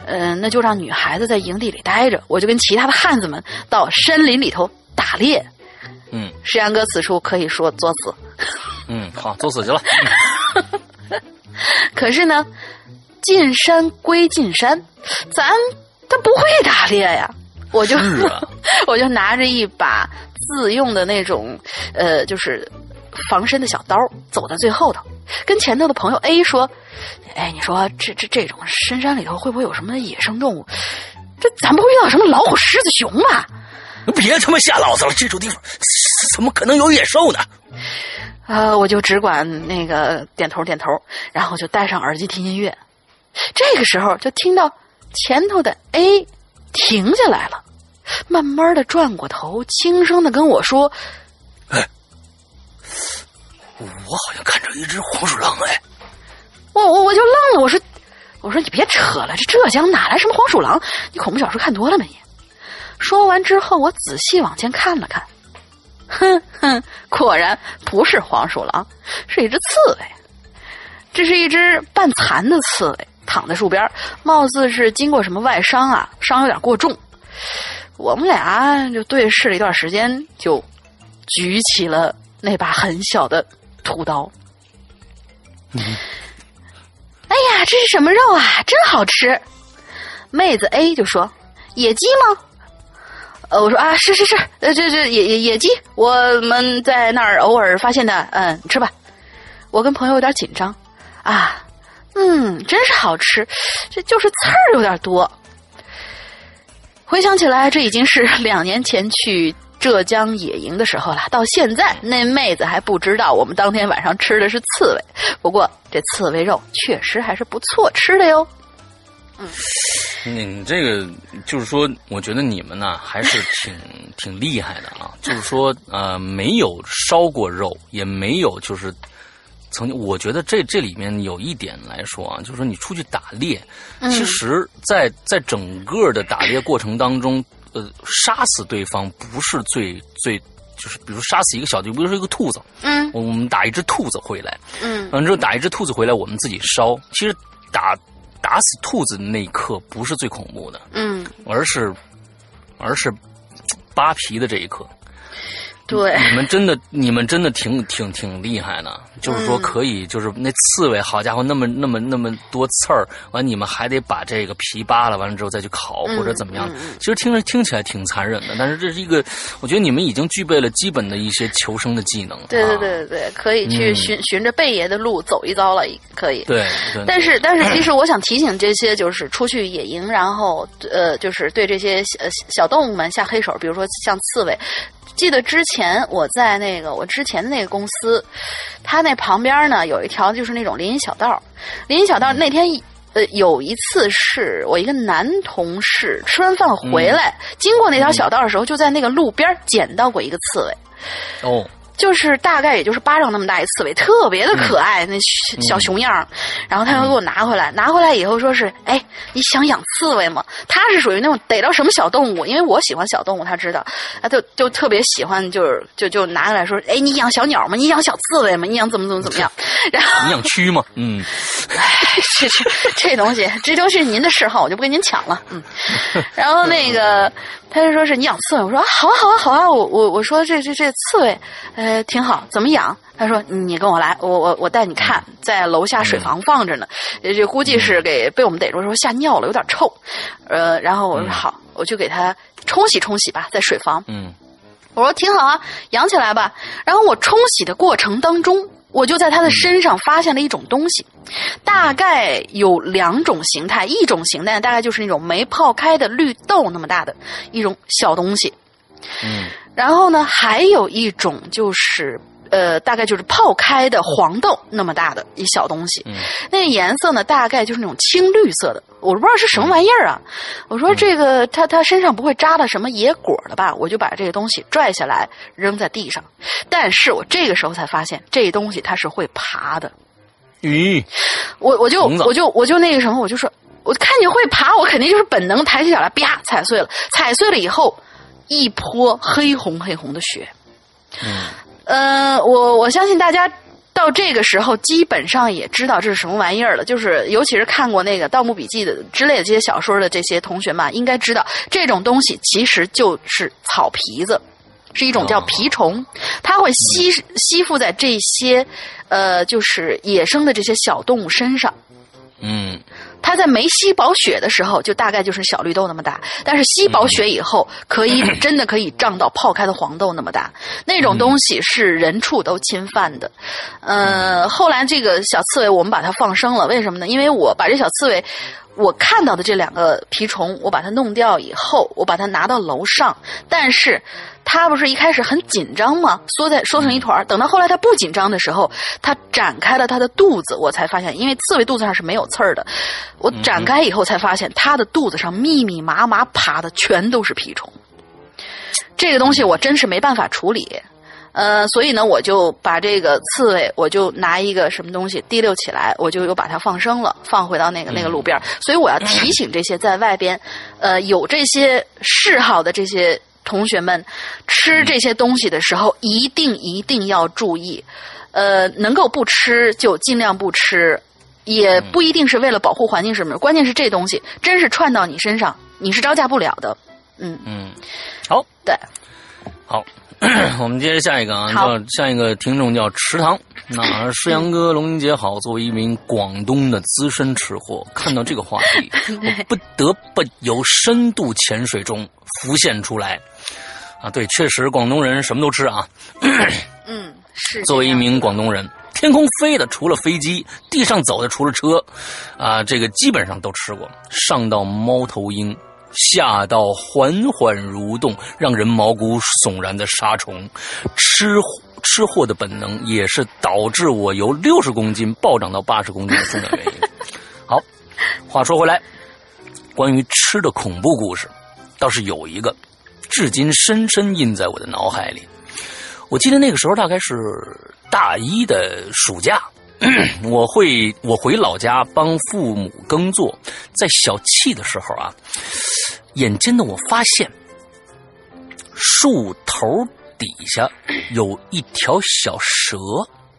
[SPEAKER 2] 嗯、那就让女孩子在营地里待着，我就跟其他的汉子们到山林里头打猎。
[SPEAKER 1] 嗯
[SPEAKER 2] 石阳哥此处可以说作死，
[SPEAKER 1] 嗯，好，作死去了。
[SPEAKER 2] 可是呢，进山归进山，咱他不会打猎呀。我就 我就拿着一把自用的那种，呃，就是防身的小刀，走在最后头，跟前头的朋友 A 说：“哎，你说这这这种深山里头会不会有什么野生动物？这咱不会遇到什么老虎、狮子、熊吧？”
[SPEAKER 1] 别他妈吓老子了！这种地方怎么可能有野兽呢？
[SPEAKER 2] 呃，我就只管那个点头点头，然后就戴上耳机听音乐。这个时候就听到前头的 A 停下来了，慢慢的转过头，轻声的跟我说
[SPEAKER 1] 我好像看着一只黄鼠狼哎！：“
[SPEAKER 2] 我我我就愣了，我说我说你别扯了，这浙江哪来什么黄鼠狼？你恐怖小说看多了没你？”说完之后，我仔细往前看了看，哼哼，果然不是黄鼠狼，是一只刺猬。这是一只半残的刺猬，躺在树边，貌似是经过什么外伤啊，伤有点过重。我们俩就对视了一段时间，就举起了那把很小的屠刀。哎呀，这是什么肉啊？真好吃！妹子 A 就说：“野鸡吗？”呃，我说啊，是是是，呃，这这野野野鸡，我们在那儿偶尔发现的，嗯，吃吧。我跟朋友有点紧张，啊，嗯，真是好吃，这就是刺儿有点多。回想起来，这已经是两年前去浙江野营的时候了。到现在，那妹子还不知道我们当天晚上吃的是刺猬。不过，这刺猬肉确实还是不错吃的哟。
[SPEAKER 1] 嗯你这个就是说，我觉得你们呢还是挺挺厉害的啊。就是说，呃，没有烧过肉，也没有就是曾经，我觉得这这里面有一点来说啊，就是说你出去打猎，其实在在整个的打猎过程当中，呃，杀死对方不是最最。就是比如杀死一个小的，比如说一个兔子，
[SPEAKER 2] 嗯
[SPEAKER 1] 我们打一只兔子回来，
[SPEAKER 2] 嗯
[SPEAKER 1] 完之后打一只兔子回来，我们自己烧。其实打打死兔子那一刻不是最恐怖的，
[SPEAKER 2] 嗯，
[SPEAKER 1] 而是而是 扒皮的这一刻。
[SPEAKER 2] 对，
[SPEAKER 1] 你们真的，你们真的挺挺挺厉害的，就是说可以，就是那刺猬，好家伙，那么那么那么多刺儿，完你们还得把这个皮扒了，完了之后再去烤或者怎么样，其实听着听起来挺残忍的，但是这是一个，我觉得你们已经具备了基本的一些求生的技能。
[SPEAKER 2] 对对对对对，可以去循循着贝爷的路走一遭了，可以。
[SPEAKER 1] 对，
[SPEAKER 2] 但是但是，其 实我想提醒这些就是出去野营，然后呃，就是对这些小小动物们下黑手，比如说像刺猬。记得之前我在那个我之前的那个公司，他那旁边呢有一条就是那种林荫小道，林荫小道那天呃有一次是我一个男同事吃完饭回来，经过那条小道的时候，就在那个路边捡到过一个刺猬。
[SPEAKER 1] 哦。
[SPEAKER 2] 就是大概也就是巴掌那么大一刺猬，特别的可爱，那小熊样然后他又给我拿回来，拿回来以后说是，哎，你想养刺猬吗？他是属于那种逮到什么小动物，因为我喜欢小动物，他知道，他就就特别喜欢，就是就就拿过来说，哎，你养小鸟吗？你养小刺猬吗？你养怎么怎么怎么样？然后
[SPEAKER 1] 你养蛆吗？嗯，
[SPEAKER 2] 这这这东西，这都是您的嗜好，我就不跟您抢了。嗯，然后那个。他就说是你养刺猬，我说好啊好啊好啊，我我我说这这这刺猬，呃挺好，怎么养？他说你跟我来，我我我带你看，在楼下水房放着呢，这估计是给被我们逮住时候吓尿了，有点臭，呃，然后我说好，我就给它冲洗冲洗吧，在水房。
[SPEAKER 1] 嗯，
[SPEAKER 2] 我说挺好啊，养起来吧。然后我冲洗的过程当中。我就在他的身上发现了一种东西，大概有两种形态，一种形态大概就是那种没泡开的绿豆那么大的一种小东西，
[SPEAKER 1] 嗯，
[SPEAKER 2] 然后呢，还有一种就是。呃，大概就是泡开的黄豆那么大的一小东西，那颜色呢，大概就是那种青绿色的，我不知道是什么玩意儿啊。我说这个，它它身上不会扎了什么野果了吧？我就把这个东西拽下来扔在地上，但是我这个时候才发现，这东西它是会爬的。
[SPEAKER 1] 咦，
[SPEAKER 2] 我我就我就我就那个什么，我就说，我看你会爬，我肯定就是本能抬起脚来，啪踩碎了，踩碎了以后，一泼黑红黑红的血。
[SPEAKER 1] 嗯。
[SPEAKER 2] 呃，我我相信大家到这个时候基本上也知道这是什么玩意儿了。就是尤其是看过那个《盗墓笔记》的之类的这些小说的这些同学们，应该知道这种东西其实就是草皮子，是一种叫蜱虫，它会吸吸附在这些呃，就是野生的这些小动物身上。
[SPEAKER 1] 嗯。
[SPEAKER 2] 它在没吸饱血的时候，就大概就是小绿豆那么大；但是吸饱血以后，可以真的可以胀到泡开的黄豆那么大。那种东西是人畜都侵犯的。呃，后来这个小刺猬我们把它放生了，为什么呢？因为我把这小刺猬。我看到的这两个蜱虫，我把它弄掉以后，我把它拿到楼上，但是它不是一开始很紧张吗？缩在缩成一团等到后来它不紧张的时候，它展开了它的肚子，我才发现，因为刺猬肚子上是没有刺儿的。我展开以后才发现，它的肚子上密密麻麻爬的全都是蜱虫。这个东西我真是没办法处理。呃，所以呢，我就把这个刺猬，我就拿一个什么东西提溜起来，我就又把它放生了，放回到那个那个路边所以我要提醒这些在外边，呃，有这些嗜好的这些同学们，吃这些东西的时候，一定一定要注意，呃，能够不吃就尽量不吃，也不一定是为了保护环境什么，关键是这东西真是串到你身上，你是招架不了的。嗯。
[SPEAKER 1] 嗯，好，
[SPEAKER 2] 对，
[SPEAKER 1] 好。我们接着下一个啊，叫下一个听众叫池塘。那 诗阳哥龙英姐好，作为一名广东的资深吃货，看到这个话题，我不得不由深度潜水中浮现出来。啊，对，确实广东人什么都吃啊。
[SPEAKER 2] 嗯，是。
[SPEAKER 1] 作为一名广东人，天空飞的除了飞机，地上走的除了车，啊，这个基本上都吃过。上到猫头鹰。下到缓缓蠕动、让人毛骨悚然的沙虫，吃吃货的本能也是导致我由六十公斤暴涨到八十公斤的重要原因。好，话说回来，关于吃的恐怖故事，倒是有一个，至今深深印在我的脑海里。我记得那个时候大概是大一的暑假。我会，我回老家帮父母耕作，在小憩的时候啊，眼尖的我发现树头底下 有一条小蛇。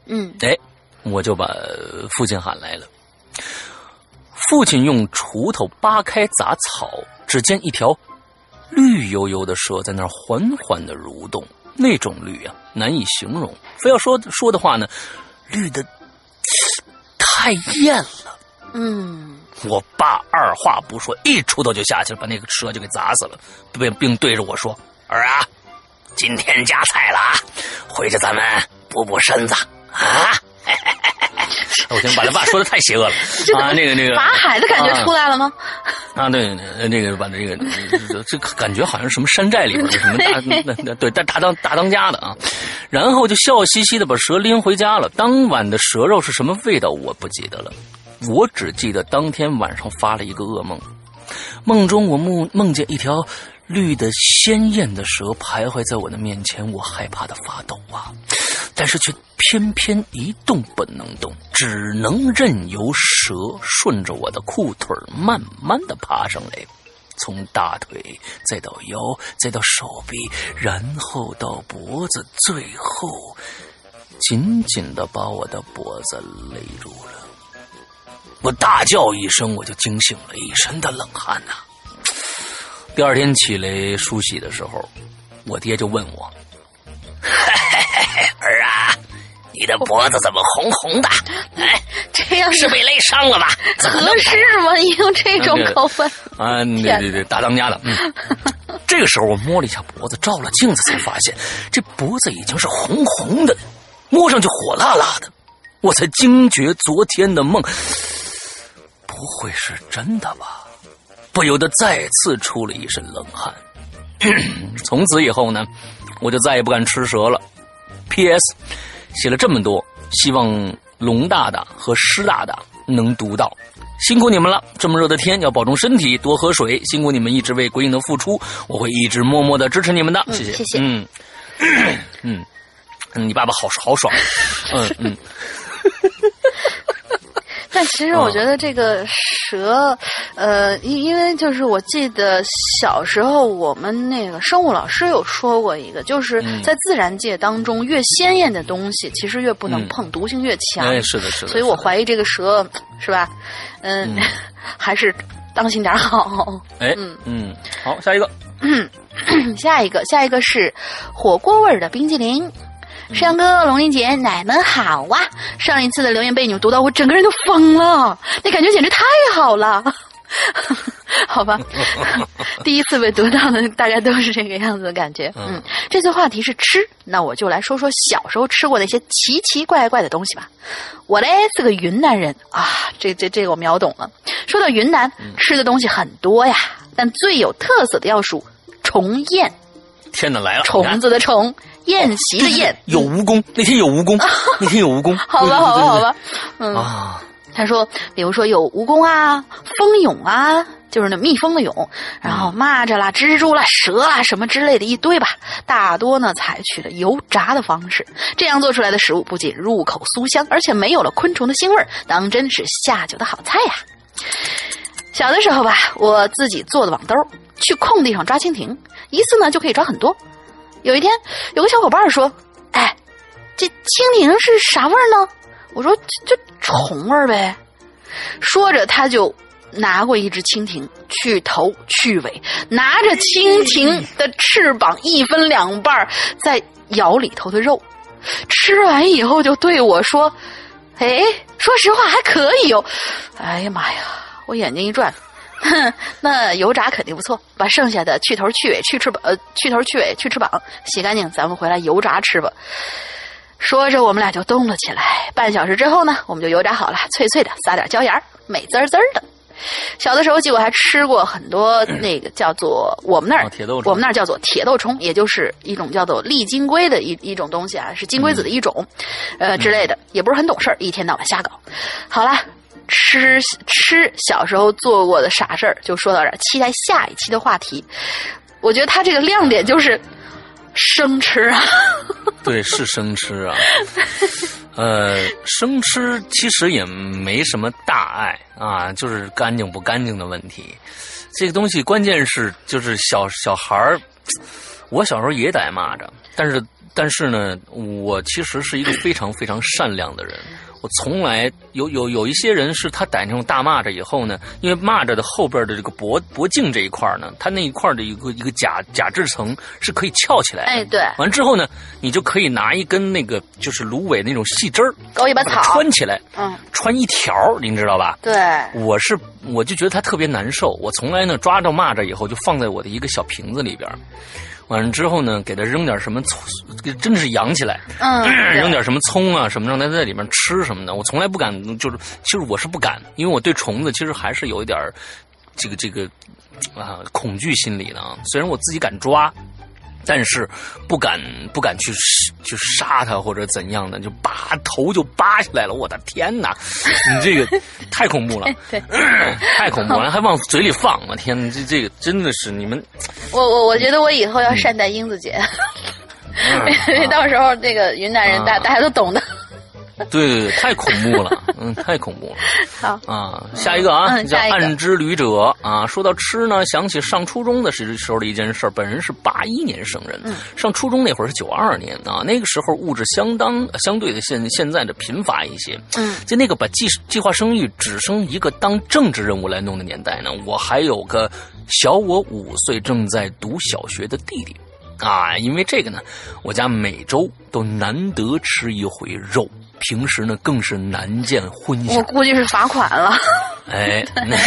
[SPEAKER 2] 嗯，
[SPEAKER 1] 哎，我就把父亲喊来了。父亲用锄头扒开杂草，只见一条绿油油的蛇在那儿缓缓的蠕动。那种绿啊，难以形容。非要说说的话呢，绿的太艳了。
[SPEAKER 2] 嗯，
[SPEAKER 1] 我爸二话不说，一出头就下去了，把那个蛇就给砸死了，并并对着我说：“儿啊，今天加菜了啊，回去咱们补补身子啊。” 我天，把他爸说的太邪恶了 啊！那个那个，
[SPEAKER 2] 法海的感觉出来了吗？
[SPEAKER 1] 啊，对，那个把这个这感觉好像什么山寨里边的什么大 那那对大大当大当家的啊，然后就笑嘻嘻的把蛇拎回家了。当晚的蛇肉是什么味道我不记得了，我只记得当天晚上发了一个噩梦，梦中我梦梦见一条绿的鲜艳的蛇徘徊在我的面前，我害怕的发抖啊。但是却偏偏一动不能动，只能任由蛇顺着我的裤腿慢慢的爬上来，从大腿再到腰，再到手臂，然后到脖子，最后紧紧的把我的脖子勒住了。我大叫一声，我就惊醒了，一身的冷汗呐。第二天起来梳洗的时候，我爹就问我。儿啊，你的脖子怎么红红的？哎，
[SPEAKER 2] 这样
[SPEAKER 1] 是被勒伤了吧？
[SPEAKER 2] 合适吗？你用这种 口吻
[SPEAKER 1] 啊？对对对，大当家的。嗯，这个时候我摸了一下脖子，照了镜子才发现这脖子已经是红红的，摸上去火辣辣的。我才惊觉昨天的梦不会是真的吧？不由得再次出了一身冷汗。从此以后呢，我就再也不敢吃蛇了。P.S. 写了这么多，希望龙大大和师大大能读到，辛苦你们了！这么热的天，要保重身体，多喝水。辛苦你们一直为鬼影的付出，我会一直默默的支持你们的。谢谢，
[SPEAKER 2] 谢谢。
[SPEAKER 1] 嗯嗯嗯，你爸爸好好爽。嗯 嗯。
[SPEAKER 2] 但其实我觉得这个蛇，呃，因因为就是我记得小时候我们那个生物老师有说过一个，就是在自然界当中越鲜艳的东西，其实越不能碰，毒性越强。
[SPEAKER 1] 哎，是的，是的。
[SPEAKER 2] 所以我怀疑这个蛇是吧？嗯，还是当心点好。
[SPEAKER 1] 哎，嗯嗯，好，下一个。
[SPEAKER 2] 下一个，下一个是火锅味的冰激凌。山哥、龙鳞姐，奶们好啊！上一次的留言被你们读到，我整个人都疯了，那感觉简直太好了。好吧，第一次被读到的大家都是这个样子的感觉。嗯，这次话题是吃，那我就来说说小时候吃过的一些奇奇怪怪的东西吧。我嘞是个云南人啊，这这这个我秒懂了。说到云南，吃的东西很多呀，但最有特色的要数虫宴。
[SPEAKER 1] 天哪，来了！
[SPEAKER 2] 虫子的虫。宴席的宴
[SPEAKER 1] 有蜈蚣，那天有蜈蚣，那天有蜈蚣。
[SPEAKER 2] 好了，好了，好了。嗯啊，他说，比如说有蜈蚣啊，蜂蛹啊，就是那蜜蜂的蛹，然后蚂蚱啦、蜘蛛啦、蛇啦什么之类的一堆吧。大多呢采取了油炸的方式，这样做出来的食物不仅入口酥香，而且没有了昆虫的腥味当真是下酒的好菜呀。小的时候吧，我自己做的网兜，去空地上抓蜻蜓，一次呢就可以抓很多。有一天，有个小伙伴说：“哎，这蜻蜓是啥味儿呢？”我说：“这虫味儿呗。”说着，他就拿过一只蜻蜓，去头去尾，拿着蜻蜓的翅膀一分两半，再咬里头的肉。吃完以后，就对我说：“哎，说实话还可以哦。”哎呀妈呀！我眼睛一转。哼，那油炸肯定不错。把剩下的去头去尾去翅膀，呃，去头去尾去翅膀，洗干净，咱们回来油炸吃吧。说着，我们俩就动了起来。半小时之后呢，我们就油炸好了，脆脆的，撒点椒盐，美滋滋的。小的时候，记我还吃过很多那个叫做我们那儿，我们那儿叫做铁豆虫，也就是一种叫做丽金龟的一一种东西啊，是金龟子的一种，呃之类的，也不是很懂事儿，一天到晚瞎搞。好了。吃吃，小时候做过的傻事儿就说到这儿，期待下一期的话题。我觉得他这个亮点就是生吃啊，
[SPEAKER 1] 对，是生吃啊。呃，生吃其实也没什么大碍啊，就是干净不干净的问题。这个东西关键是就是小小孩儿，我小时候也逮蚂蚱，但是但是呢，我其实是一个非常非常善良的人。我从来有有有一些人是他逮那种大蚂蚱以后呢，因为蚂蚱的后边的这个脖脖颈这一块呢，它那一块的一个一个甲甲质层是可以翘起来的。
[SPEAKER 2] 哎，对，
[SPEAKER 1] 完之后呢，你就可以拿一根那个就是芦苇那种细枝儿，把它
[SPEAKER 2] 搞一把草，
[SPEAKER 1] 穿起来，
[SPEAKER 2] 嗯，
[SPEAKER 1] 穿一条，您知道吧？
[SPEAKER 2] 对，
[SPEAKER 1] 我是我就觉得它特别难受，我从来呢抓到蚂蚱以后就放在我的一个小瓶子里边儿，完了之后呢给它扔点什么葱，真的是养起来，
[SPEAKER 2] 嗯，
[SPEAKER 1] 扔点什么葱啊什么让它在里面吃什么的，我从来不敢，就是其实我是不敢，因为我对虫子其实还是有一点儿这个这个啊恐惧心理的啊，虽然我自己敢抓。但是不敢不敢去去杀他或者怎样的，就拔头就拔下来了。我的天哪，你这个太恐怖了，
[SPEAKER 2] 对，
[SPEAKER 1] 太恐怖了，还往嘴里放。我天，这这个真的是你们，
[SPEAKER 2] 我我我觉得我以后要善待英子姐，因为到时候这个云南人大大家都懂的。
[SPEAKER 1] 对对对，太恐怖了，嗯，太恐怖了。
[SPEAKER 2] 好
[SPEAKER 1] 啊，下一个啊，叫暗之旅者啊。说到吃呢，想起上初中的时时候的一件事儿。本人是八一年生人，
[SPEAKER 2] 嗯
[SPEAKER 1] 上初中那会儿是九二年啊，那个时候物质相当相对的现现在的贫乏一些。
[SPEAKER 2] 嗯，
[SPEAKER 1] 在那个把计计划生育只生一个当政治任务来弄的年代呢，我还有个小我五岁正在读小学的弟弟。啊，因为这个呢，我家每周都难得吃一回肉，平时呢更是难见荤腥我。
[SPEAKER 2] 估计是罚款了。
[SPEAKER 1] 哎，那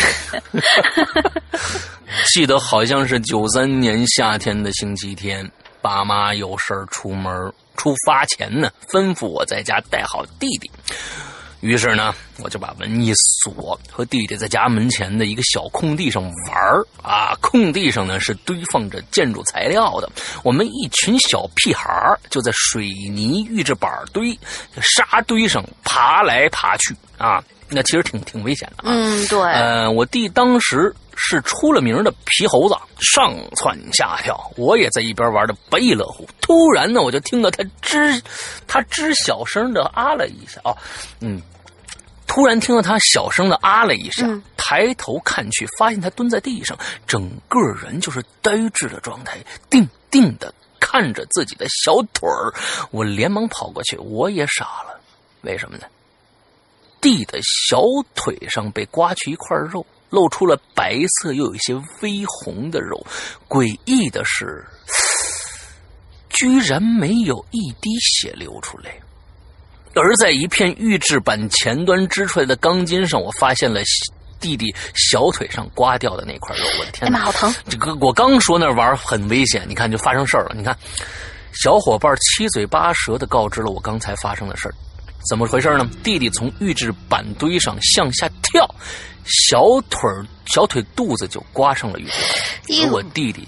[SPEAKER 1] 记得好像是九三年夏天的星期天，爸妈有事儿出门，出发前呢，吩咐我在家带好弟弟。于是呢，我就把门一锁，和弟弟在家门前的一个小空地上玩儿啊。空地上呢是堆放着建筑材料的，我们一群小屁孩儿就在水泥预制板堆、沙堆上爬来爬去啊。那其实挺挺危险的啊。
[SPEAKER 2] 嗯，对，
[SPEAKER 1] 呃，我弟当时是出了名的皮猴子，上蹿下跳，我也在一边玩的不亦乐乎。突然呢，我就听到他吱，他吱小声的啊了一下哦，嗯，突然听到他小声的啊了一下，
[SPEAKER 2] 嗯
[SPEAKER 1] 抬头看去，发现他蹲在地上，整个人就是呆滞的状态，定定的看着自己的小腿儿。我连忙跑过去，我也傻了，为什么呢？弟的小腿上被刮去一块肉，露出了白色又有一些微红的肉。诡异的是，居然没有一滴血流出来，而在一片预制板前端支出来的钢筋上，我发现了弟弟小腿上刮掉的那块肉。我的天哪！
[SPEAKER 2] 哎妈，好疼！
[SPEAKER 1] 这个我刚说那玩儿很危险，你看就发生事儿了。你看，小伙伴七嘴八舌的告知了我刚才发生的事儿，怎么回事呢？弟弟从预制板堆上向下跳，小腿儿小腿肚子就刮上了预制板，而我弟弟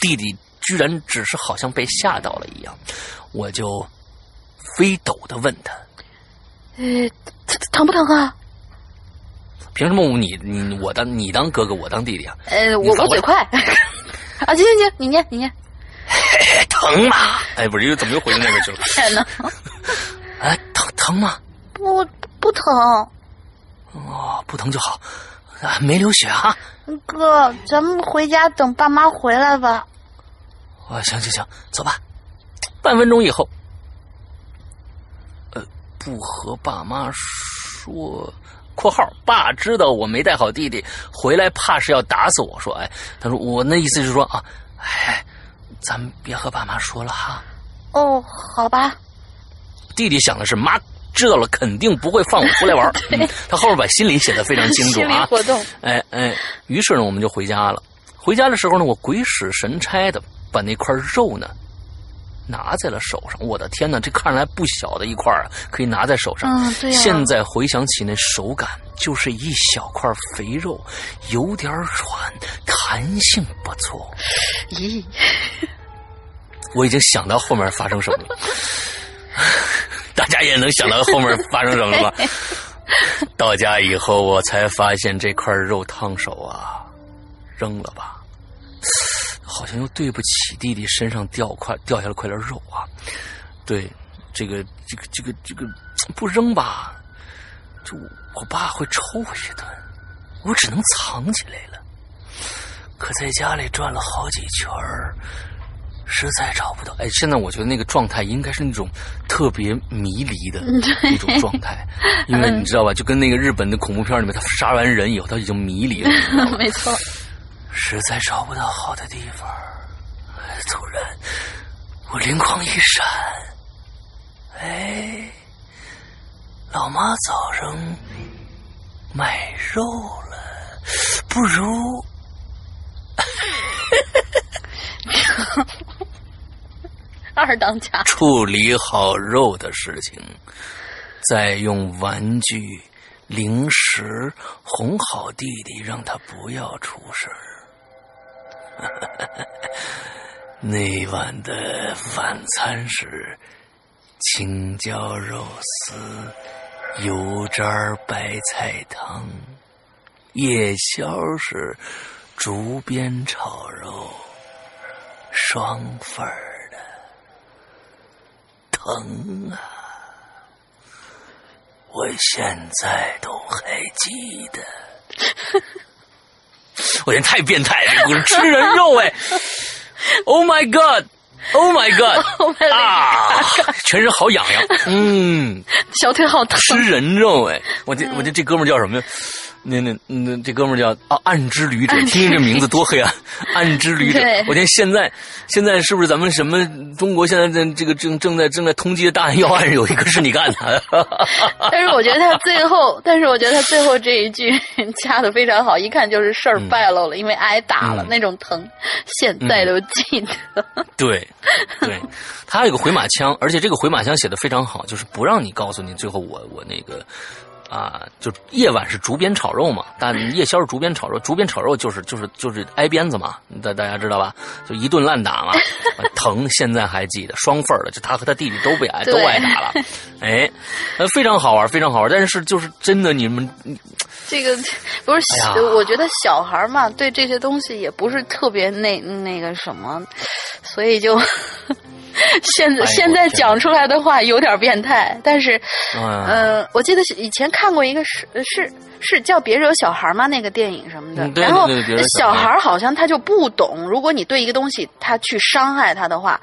[SPEAKER 1] 弟弟居然只是好像被吓到了一样，我就飞抖的问他。
[SPEAKER 2] 呃，疼疼不疼啊？
[SPEAKER 1] 凭什么你你我当你当哥哥，我当弟弟啊？
[SPEAKER 2] 呃，我我嘴快。啊，行行行，你念你念。
[SPEAKER 1] 哎 疼吗？哎，不是，又怎么又回到那边去了？
[SPEAKER 2] 天哪，
[SPEAKER 1] 哎，疼疼吗？
[SPEAKER 2] 不不疼，
[SPEAKER 1] 哦，不疼就好，啊，没流血啊。
[SPEAKER 2] 哥，咱们回家等爸妈回来吧。
[SPEAKER 1] 啊，行行行，走吧。半分钟以后，呃，不和爸妈说。（括号爸知道我没带好弟弟回来，怕是要打死我。说，哎，他说我那意思是说啊，哎，咱们别和爸妈说了哈。
[SPEAKER 2] 哦，好吧。
[SPEAKER 1] 弟弟想的是妈知道了肯定不会放我出来玩。嗯，他后面把心里写的非常清楚啊。
[SPEAKER 2] 活动。
[SPEAKER 1] 哎哎，于是呢，我们就回家了。回家的时候呢，我鬼使神差的把那块肉呢拿在了手上。我的天哪，这看来不小的一块啊，可以拿在手上。
[SPEAKER 2] 嗯，对呀、
[SPEAKER 1] 现在回想起那手感，就是一小块肥肉，有点软，弹性不错。
[SPEAKER 2] 咦，
[SPEAKER 1] 我已经想到后面发生什么了，大家也能想到后面发生什么了吧？到家以后，我才发现这块肉烫手啊，扔了吧。好像又对不起弟弟身上掉块掉下了块肉啊。对，这个这个这个这个不扔吧，就我爸会抽我一顿，我只能藏起来了。可在家里转了好几圈儿，实在找不到。哎，现在我觉得那个状态应该是那种特别迷离的一种状态，因为你知道吧，就跟那个日本的恐怖片里面，他杀完人以后，他已经迷离了。
[SPEAKER 2] 没错。
[SPEAKER 1] 实在找不到好的地方，突然我灵光一闪，哎，老妈早上买肉了，不如。
[SPEAKER 2] 二当家
[SPEAKER 1] 处理好肉的事情，再用玩具、零食哄好弟弟，让他不要出事儿。那晚的晚餐是青椒肉丝、油渣白菜汤，夜宵是竹鞭炒肉，双份儿。疼啊！我现在都还记得。我天，太变态了！我是吃人肉哎！Oh my god！Oh my god！啊，全身好痒痒。嗯，
[SPEAKER 2] 小腿好疼。
[SPEAKER 1] 吃人肉哎！我这我这这哥们叫什么呀？那那那这哥们儿叫啊暗之旅者，听听这名字多黑暗！暗之旅者，我天，现在现在是不是咱们什么中国现在在这个正正在正在通缉的大案要案有一个是你干的？
[SPEAKER 2] 但是我觉得他最后，但是我觉得他最后这一句加的非常好，一看就是事儿败露了，因为挨打了那种疼，现在都记得。
[SPEAKER 1] 对，对，他有个回马枪，而且这个回马枪写的非常好，就是不让你告诉你最后我我那个。啊，就夜晚是竹鞭炒肉嘛，但夜宵是竹鞭炒肉，竹鞭炒肉就是就是就是挨鞭子嘛，大大家知道吧？就一顿乱打嘛，疼，现在还记得，双份的，就他和他弟弟都被挨都挨打了，哎，非常好玩，非常好玩，但是就是真的，你们
[SPEAKER 2] 这个不是，我觉得小孩嘛，对这些东西也不是特别那那个什么，所以就。现在现在讲出来的话有点变态，但是，嗯，我记得以前看过一个是是是叫别惹小孩吗？那个电影什么的，然后小孩好像他就不懂，如果你对一个东西他去伤害他的话，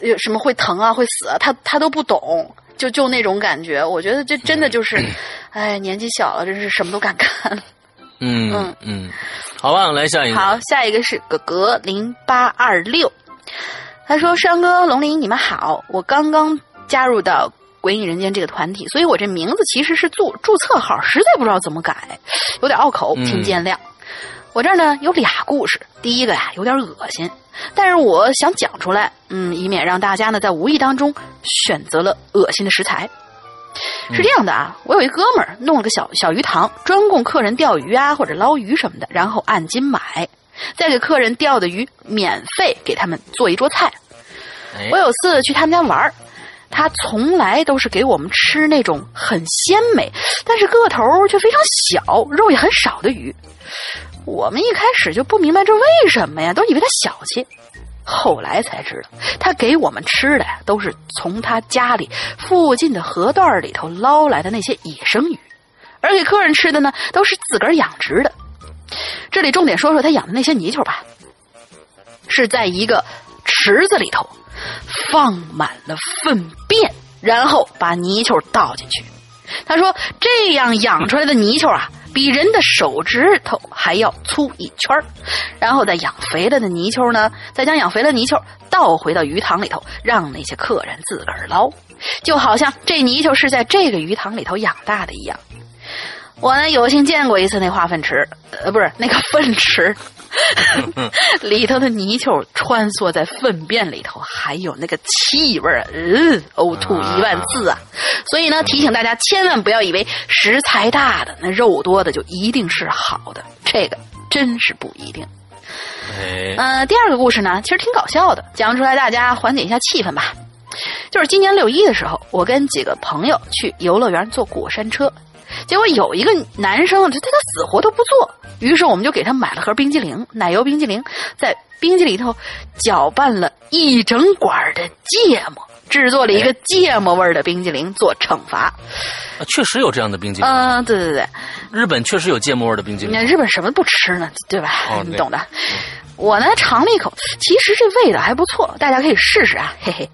[SPEAKER 2] 有什么会疼啊会死啊，他他都不懂，就就那种感觉。我觉得这真的就是，哎，年纪小了，真是什么都敢干。
[SPEAKER 1] 嗯嗯嗯，好吧，来下一个。
[SPEAKER 2] 好，下一个是哥哥零八二六。他说：“山哥、龙鳞，你们好！我刚刚加入到《鬼影人间》这个团体，所以我这名字其实是注注册号，实在不知道怎么改，有点拗口，请见谅。我这儿呢有俩故事，第一个呀有点恶心，但是我想讲出来，嗯，以免让大家呢在无意当中选择了恶心的食材。是这样的啊，我有一哥们儿弄了个小小鱼塘，专供客人钓鱼啊或者捞鱼什么的，然后按斤买。”再给客人钓的鱼免费给他们做一桌菜。我有次去他们家玩他从来都是给我们吃那种很鲜美，但是个头却非常小、肉也很少的鱼。我们一开始就不明白这为什么呀，都以为他小气。后来才知道，他给我们吃的都是从他家里附近的河段里头捞来的那些野生鱼，而给客人吃的呢，都是自个儿养殖的。这里重点说说他养的那些泥鳅吧，是在一个池子里头放满了粪便，然后把泥鳅倒进去。他说这样养出来的泥鳅啊，比人的手指头还要粗一圈然后再养肥了的泥鳅呢，再将养肥了泥鳅倒回到鱼塘里头，让那些客人自个儿捞，就好像这泥鳅是在这个鱼塘里头养大的一样。我呢有幸见过一次那化粪池，呃，不是那个粪池，里头的泥鳅穿梭在粪便里头，还有那个气味儿，嗯，呕吐一万次啊！所以呢，提醒大家千万不要以为食材大的、那肉多的就一定是好的，这个真是不一定。嗯，第二个故事呢，其实挺搞笑的，讲出来大家缓解一下气氛吧。就是今年六一的时候，我跟几个朋友去游乐园坐过山车。结果有一个男生，他他他死活都不做，于是我们就给他买了盒冰激凌，奶油冰激凌，在冰激里头搅拌了一整管的芥末，制作了一个芥末味的冰激凌做惩罚。
[SPEAKER 1] 确实有这样的冰激凌。
[SPEAKER 2] 嗯，对对对，
[SPEAKER 1] 日本确实有芥末味的冰激凌。
[SPEAKER 2] 日本什么不吃呢？对吧？你懂的。我呢尝了一口，其实这味道还不错，大家可以试试啊，嘿嘿。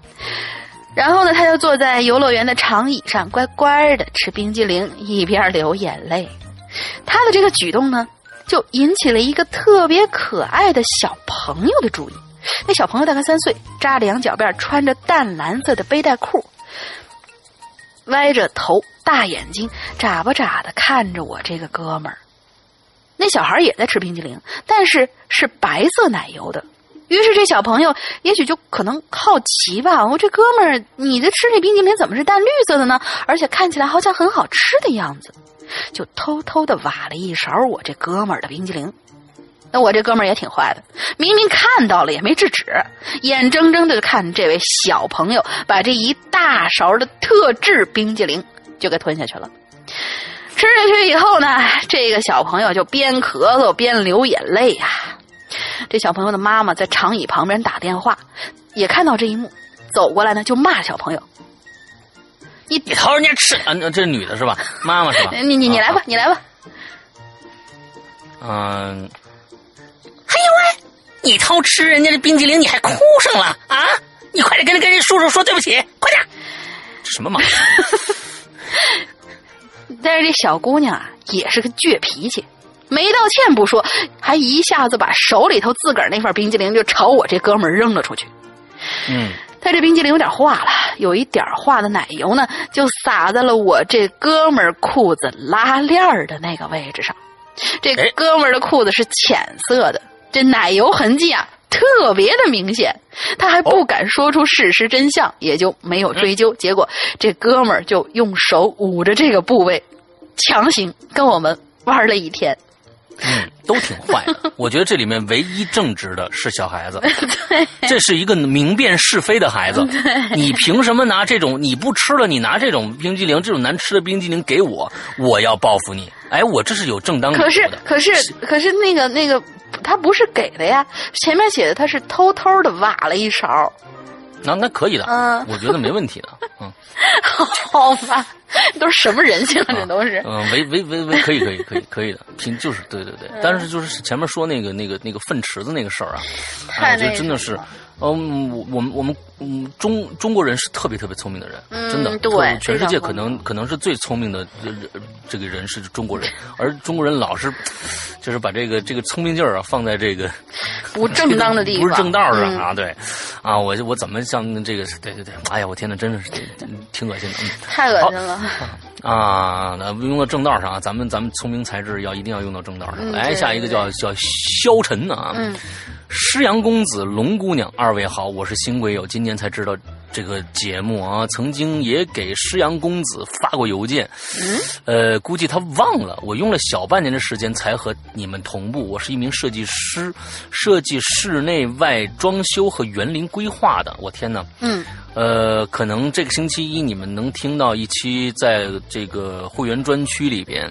[SPEAKER 2] 然后呢，他就坐在游乐园的长椅上，乖乖的吃冰激凌，一边流眼泪。他的这个举动呢，就引起了一个特别可爱的小朋友的注意。那小朋友大概三岁，扎着羊角辫，穿着淡蓝色的背带裤，歪着头，大眼睛眨巴眨的看着我这个哥们儿。那小孩也在吃冰激凌，但是是白色奶油的。于是这小朋友也许就可能好奇吧，我这哥们儿，你的吃这冰激凌怎么是淡绿色的呢？而且看起来好像很好吃的样子，就偷偷的挖了一勺我这哥们儿的冰激凌。那我这哥们儿也挺坏的，明明看到了也没制止，眼睁睁的看这位小朋友把这一大勺的特制冰激凌就给吞下去了。吃下去以后呢，这个小朋友就边咳嗽边流眼泪呀。这小朋友的妈妈在长椅旁边打电话，也看到这一幕，走过来呢就骂小朋友：“
[SPEAKER 1] 你你偷人家吃啊？这是女的是吧？妈妈是吧？
[SPEAKER 2] 你你你来吧，你来吧。”
[SPEAKER 1] 嗯，还有喂，你偷吃人家的冰激凌，你还哭上了啊？你快点跟跟人叔叔说对不起，快点！什么妈？
[SPEAKER 2] 但是这小姑娘啊，也是个倔脾气。没道歉不说，还一下子把手里头自个儿那份冰激凌就朝我这哥们儿扔了出去。
[SPEAKER 1] 嗯，
[SPEAKER 2] 他这冰激凌有点化了，有一点化的奶油呢，就洒在了我这哥们儿裤子拉链儿的那个位置上。这哥们儿的裤子是浅色的，这奶油痕迹啊特别的明显。他还不敢说出事实真相，也就没有追究。结果这哥们儿就用手捂着这个部位，强行跟我们玩了一天。
[SPEAKER 1] 嗯，都挺坏的。我觉得这里面唯一正直的是小孩子，这是一个明辨是非的孩子。你凭什么拿这种你不吃了？你拿这种冰激凌，这种难吃的冰激凌给我，我要报复你。哎，我这是有正当理由
[SPEAKER 2] 的。可是，可是，可是那个那个，他不是给的呀。前面写的他是偷偷的挖了一勺。
[SPEAKER 1] 那那可以的，
[SPEAKER 2] 嗯，
[SPEAKER 1] 我觉得没问题的，嗯，
[SPEAKER 2] 好吧，都是什么人性啊？这都是，
[SPEAKER 1] 嗯，唯唯唯唯可以可以可以可以的，凭就是对对对，但是就是前面说那个那个那个粪池子那个事儿啊，我觉得真的是。嗯，我我们我们嗯中中国人是特别特别聪明的人，真的，
[SPEAKER 2] 对，
[SPEAKER 1] 全世界可能可能是最聪明的这个人是中国人，而中国人老是就是把这个这个聪明劲儿啊放在这个
[SPEAKER 2] 不正当的地方，
[SPEAKER 1] 不是正道上啊，对，啊，我我怎么像这个对对对，哎呀，我天呐，真的是挺恶心的，
[SPEAKER 2] 太恶心了
[SPEAKER 1] 啊！那用到正道上啊，咱们咱们聪明才智要一定要用到正道上。来，下一个叫叫萧晨啊。嗯施阳公子、龙姑娘，二位好，我是新鬼友，今年才知道这个节目啊，曾经也给施阳公子发过邮件，呃，估计他忘了，我用了小半年的时间才和你们同步。我是一名设计师，设计室内外装修和园林规划的。我天哪，
[SPEAKER 2] 嗯，
[SPEAKER 1] 呃，可能这个星期一你们能听到一期，在这个会员专区里边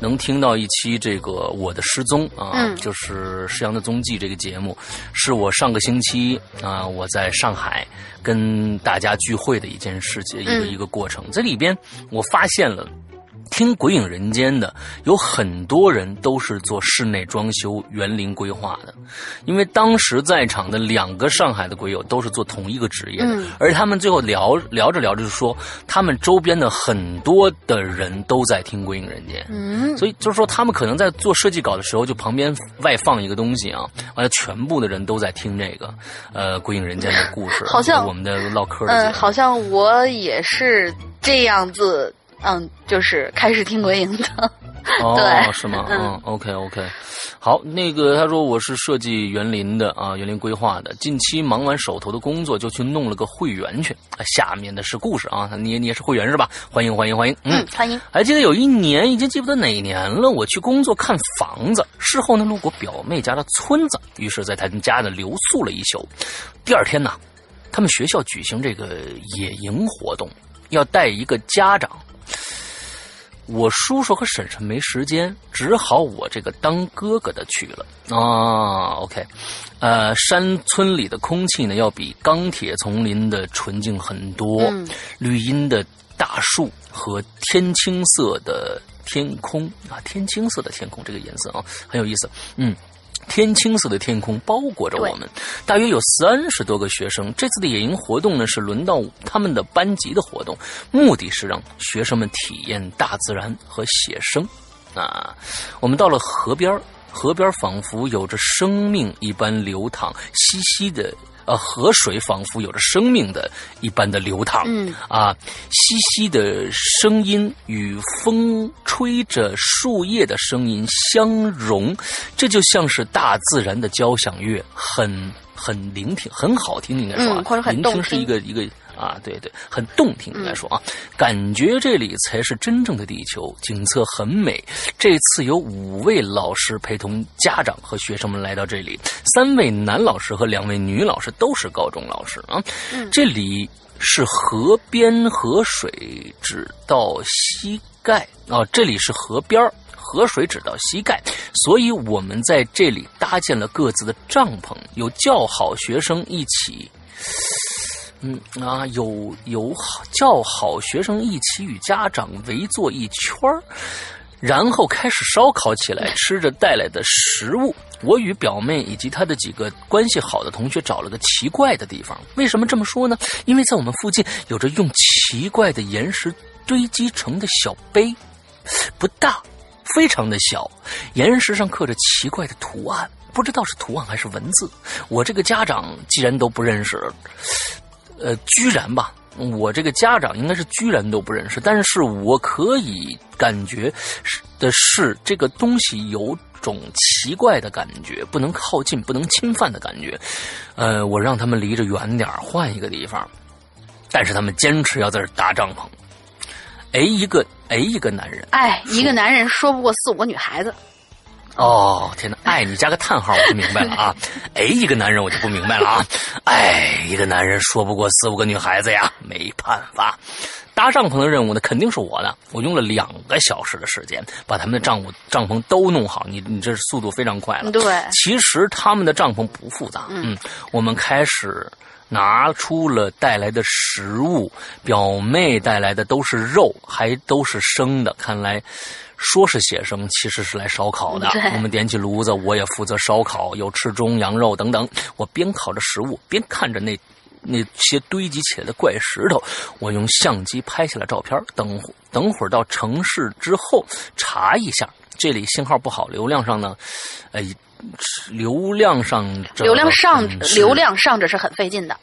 [SPEAKER 1] 能听到一期这个我的失踪啊，就是施阳的踪迹这个节目。是我上个星期啊，我在上海跟大家聚会的一件事情，一个一个过程。这里边我发现了。听《鬼影人间》的有很多人都是做室内装修、园林规划的，因为当时在场的两个上海的鬼友都是做同一个职业的，而他们最后聊聊着聊着就说，他们周边的很多的人都在听《鬼影人间》，
[SPEAKER 2] 嗯，
[SPEAKER 1] 所以就是说他们可能在做设计稿的时候，就旁边外放一个东西啊，完了全部的人都在听这个呃《鬼影人间》的故事，
[SPEAKER 2] 好像
[SPEAKER 1] 我们的唠嗑
[SPEAKER 2] 嗯，好像我也是这样子。嗯，就是开始听鬼影的，
[SPEAKER 1] 哦，是吗？嗯，OK OK，好，那个他说我是设计园林的啊，园林规划的，近期忙完手头的工作，就去弄了个会员去。下面的是故事啊，你你也是会员是吧？欢迎欢迎欢迎，
[SPEAKER 2] 嗯，欢迎。
[SPEAKER 1] 还记得有一年，已经记不得哪年了，我去工作看房子，事后呢路过表妹家的村子，于是在他们家呢留宿了一宿。第二天呢，他们学校举行这个野营活动，要带一个家长。我叔叔和婶婶没时间，只好我这个当哥哥的去了啊。OK，呃，山村里的空气呢，要比钢铁丛林的纯净很多。绿荫的大树和天青色的天空啊，天青色的天空，这个颜色啊很有意思。嗯，天青色的天空包裹着我们，大约有三十多个学生。这次的野营活动呢，是轮到他们的班级的活动，目的是让学生们体验大自然和写生。啊，我们到了河边河边仿佛有着生命一般流淌，稀稀的。呃，河水仿佛有着生命的一般的流淌，
[SPEAKER 2] 嗯
[SPEAKER 1] 啊，淅淅的声音与风吹着树叶的声音相融，这就像是大自然的交响乐，很很聆听，很好听，应该说啊，
[SPEAKER 2] 嗯或者很
[SPEAKER 1] 聆听是一个一个。啊，对对，很动听，应该说啊，感觉这里才是真正的地球，景色很美。这次有五位老师陪同家长和学生们来到这里，三位男老师和两位女老师都是高中老师啊。这里是河边，河水只到膝盖啊，这里是河边儿河水只到膝盖，所以我们在这里搭建了各自的帐篷，有叫好学生一起。嗯啊，有有好叫好学生一起与家长围坐一圈，然后开始烧烤起来，吃着带来的食物。我与表妹以及她的几个关系好的同学找了个奇怪的地方。为什么这么说呢？因为在我们附近有着用奇怪的岩石堆积成的小碑，不大，非常的小，岩石上刻着奇怪的图案，不知道是图案还是文字。我这个家长既然都不认识。呃，居然吧，我这个家长应该是居然都不认识，但是我可以感觉是的是这个东西有种奇怪的感觉，不能靠近，不能侵犯的感觉。呃，我让他们离着远点儿换一个地方，但是他们坚持要在这搭帐篷。哎，一个哎，一个男人，
[SPEAKER 2] 哎，一个男人说不过四五个女孩子，
[SPEAKER 1] 哦，天哪！哎，你加个叹号，我就明白了啊。哎，一个男人我就不明白了啊。哎，一个男人说不过四五个女孩子呀，没办法。搭帐篷的任务呢，肯定是我的。我用了两个小时的时间，把他们的帐篷帐篷都弄好。你你这速度非常快了。
[SPEAKER 2] 对
[SPEAKER 1] 其实他们的帐篷不复杂。嗯，我们开始拿出了带来的食物，表妹带来的都是肉，还都是生的。看来说是写生，其实是来烧烤的。我们点起炉子，我也负责烧烤，有吃中、羊肉等等。我边烤着食物，边看着那。那些堆积起来的怪石头，我用相机拍下了照片。等等会儿到城市之后查一下，这里信号不好，流量上呢，呃，流量上
[SPEAKER 2] 流量上流量上着是很费劲的。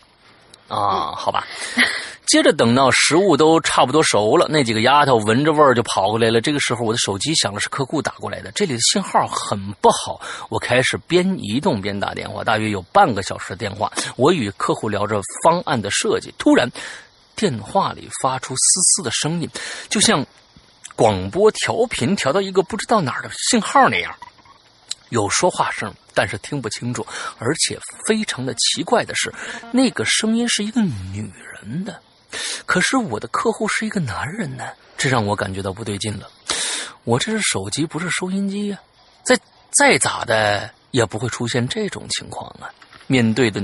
[SPEAKER 1] 啊，好吧。接着等到食物都差不多熟了，那几个丫头闻着味儿就跑过来了。这个时候，我的手机响了，是客户打过来的。这里的信号很不好，我开始边移动边打电话，大约有半个小时的电话。我与客户聊着方案的设计，突然电话里发出嘶嘶的声音，就像广播调频调到一个不知道哪儿的信号那样。有说话声，但是听不清楚，而且非常的奇怪的是，那个声音是一个女人的，可是我的客户是一个男人呢，这让我感觉到不对劲了。我这是手机，不是收音机呀、再再咋的也不会出现这种情况啊！面对的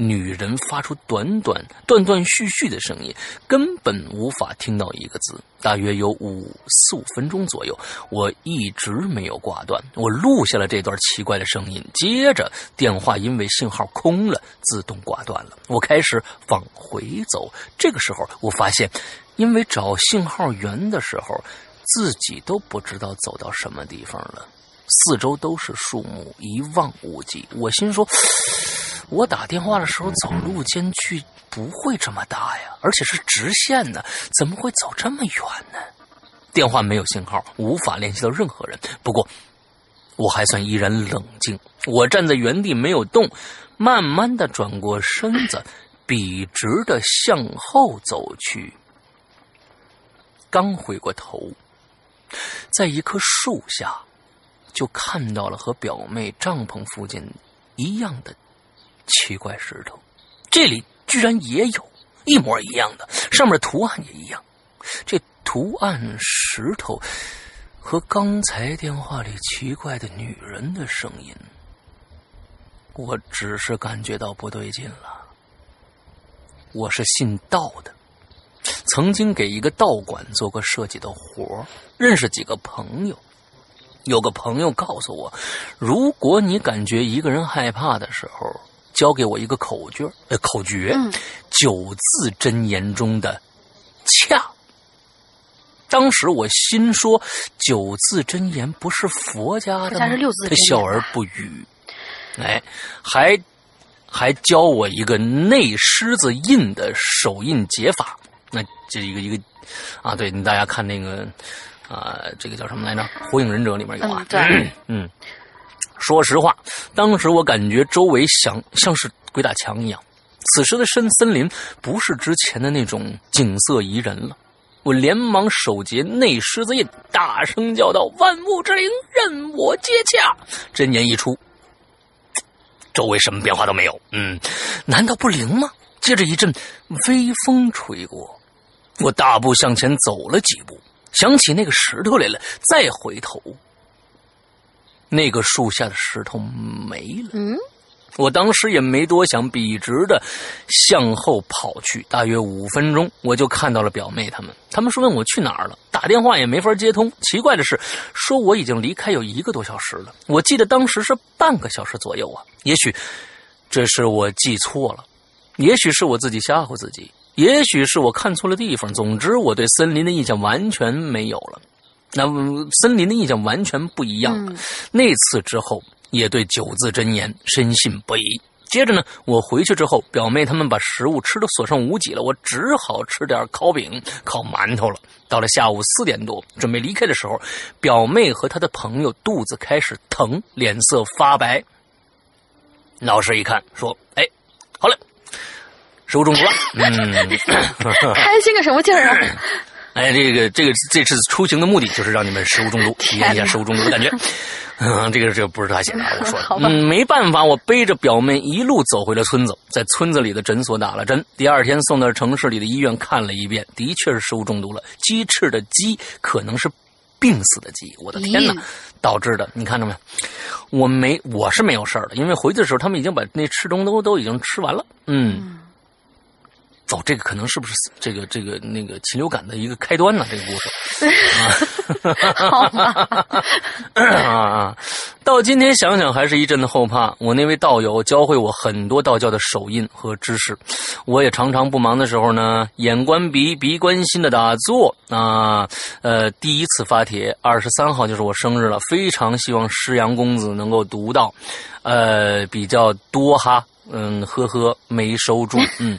[SPEAKER 1] 女人发出短短、断断续续的声音，根本无法听到一个字。大约有五四五分钟左右，我一直没有挂断，我录下了这段奇怪的声音。接着，电话因为信号空了，自动挂断了。我开始往回走，这个时候我发现，因为找信号源的时候，自己都不知道走到什么地方了。四周都是树木，一望无际。我心说，我打电话的时候走路间距不会这么大呀，而且是直线呢，怎么会走这么远呢？电话没有信号，无法联系到任何人。不过，我还算依然冷静。我站在原地没有动，慢慢的转过身子，笔直的向后走去。刚回过头，在一棵树下。就看到了和表妹帐篷附近一样的奇怪石头，这里居然也有一模一样的，上面图案也一样。这图案石头和刚才电话里奇怪的女人的声音，我只是感觉到不对劲了。我是信道的，曾经给一个道馆做过设计的活，认识几个朋友。有个朋友告诉我，如果你感觉一个人害怕的时候，教给我一个口诀，呃，口诀，
[SPEAKER 2] 嗯
[SPEAKER 1] 九字真言中的“恰”。当时我心说，九字真言不是佛家的吗？
[SPEAKER 2] 是六字
[SPEAKER 1] 他笑而不语，哎，还还教我一个内狮子印的手印解法。那这一个一个啊，对，大家看那个啊，这个叫什么来着？《火影忍者》里面有啊
[SPEAKER 2] 嗯，。对，
[SPEAKER 1] 嗯，说实话，当时我感觉周围像像是鬼打墙一样。此时的深森林不是之前的那种景色宜人了。我连忙手结内狮子印，大声叫道：“万物之灵，任我接洽！”真言一出，周围什么变化都没有。嗯，难道不灵吗？接着一阵微风吹过，我大步向前走了几步，想起那个石头来了，再回头，那个树下的石头没了。
[SPEAKER 2] 嗯，
[SPEAKER 1] 我当时也没多想，笔直的向后跑去。大约五分钟，我就看到了表妹他们。他们是问我去哪儿了，打电话也没法接通。奇怪的是，说我已经离开有一个多小时了。我记得当时是半个小时左右啊。也许这是我记错了，也许是我自己吓唬自己，也许是我看错了地方。总之，我对森林的印象完全没有了。那森林的印象完全不一样了。
[SPEAKER 2] 嗯
[SPEAKER 1] 那次之后，也对九字真言深信不疑。接着呢，我回去之后，表妹他们把食物吃的所剩无几了，我只好吃点烤饼、烤馒头了。到了下午四点多，准备离开的时候，表妹和她的朋友肚子开始疼，脸色发白。老师一看，说：“哎，好了，食物中毒了。”嗯。
[SPEAKER 2] 开心个什么劲儿啊？
[SPEAKER 1] 哎，这个这个这次出行的目的就是让你们食物中毒，体验一下食物中毒的感觉。嗯，这个这个不是他写的，我说的。嗯，没办法，我背着表妹一路走回了村子，在村子里的诊所打了针。第二天送到城市里的医院看了一遍，的确是食物中毒了。鸡翅的鸡可能是病死的鸡，我的天哪！导致的，你看着没？我没，我是没有事儿的，因为回去的时候他们已经把那翅中都都已经吃完了。嗯。哦，这个可能是不是这个这个那个禽流感的一个开端呢？这个故事
[SPEAKER 2] 好吧，
[SPEAKER 1] 啊啊！到今天想想，还是一阵的后怕。我那位道友教会我很多道教的手印和知识，我也常常不忙的时候呢，眼观鼻，鼻观心的打坐啊。呃，第一次发帖，二十三号就是我生日了，非常希望师阳公子能够读到，呃，比较多哈，嗯，呵呵，没收住，嗯。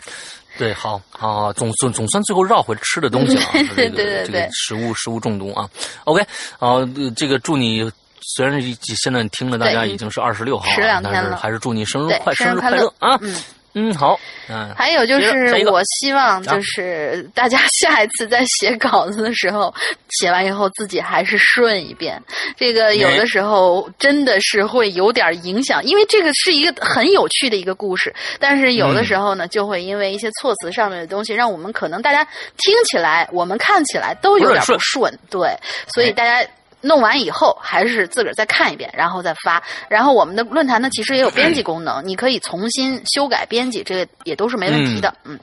[SPEAKER 1] 对，好，好，好，总总总算最后绕回吃的东西了啊，这个
[SPEAKER 2] 对对
[SPEAKER 1] 这个食物食物中毒啊。OK，好，呃这个祝你。虽然是现在听了大家已经是二十六号了，但是还是祝你生日快，生日快
[SPEAKER 2] 生日快乐
[SPEAKER 1] 啊！
[SPEAKER 2] 嗯。
[SPEAKER 1] 嗯，好，嗯，
[SPEAKER 2] 还有就是，我希望就是大家下一次在写稿子的时候，写完以后自己还是顺一遍。这个有的时候真的是会有点影响，因为这个是一个很有趣的一个故事，但是有的时候呢，就会因为一些措辞上面的东西，让我们可能大家听起来，我们看起来都有点不顺，对，所以大家。弄完以后，还是自个儿再看一遍，然后再发。然后我们的论坛呢，其实也有编辑功能，你可以重新修改编辑，这个也都是没问题的。嗯，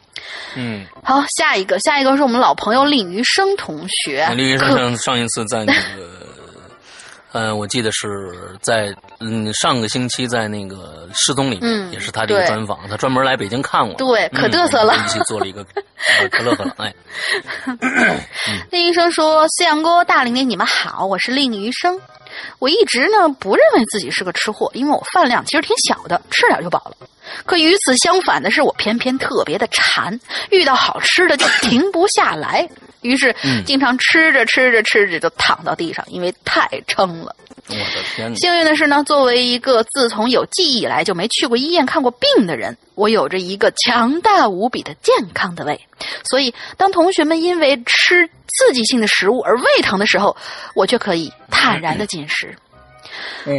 [SPEAKER 1] 嗯，
[SPEAKER 2] 好，下一个，下一个是我们老朋友李余生同学。
[SPEAKER 1] 李余生上上一次在那个，呃，我记得是在嗯上个星期在那个失踪里面，
[SPEAKER 2] 嗯
[SPEAKER 1] 也是他的一个专访，他专门来北京看我，
[SPEAKER 2] 对可
[SPEAKER 1] 嗯
[SPEAKER 2] 嘚瑟了
[SPEAKER 1] 一起做了一个，呃可乐呵了，哎，
[SPEAKER 2] 那医生说：“思阳哥、大玲玲，你们好，我是令余生。我一直呢不认为自己是个吃货，因为我饭量其实挺小的，吃点就饱了。可与此相反的是，我偏偏特别的馋，遇到好吃的就停不下来，于是
[SPEAKER 1] 嗯
[SPEAKER 2] 经常吃着吃着吃着就躺到地上，因为太撑了。
[SPEAKER 1] 我的天哪！
[SPEAKER 2] 幸运的是呢，作为一个自从有记忆以来就没去过医院看过病的人，我有着一个强大无比的健康的胃，所以当同学们因为吃刺激性的食物而胃疼的时候，我却可以坦然的进食。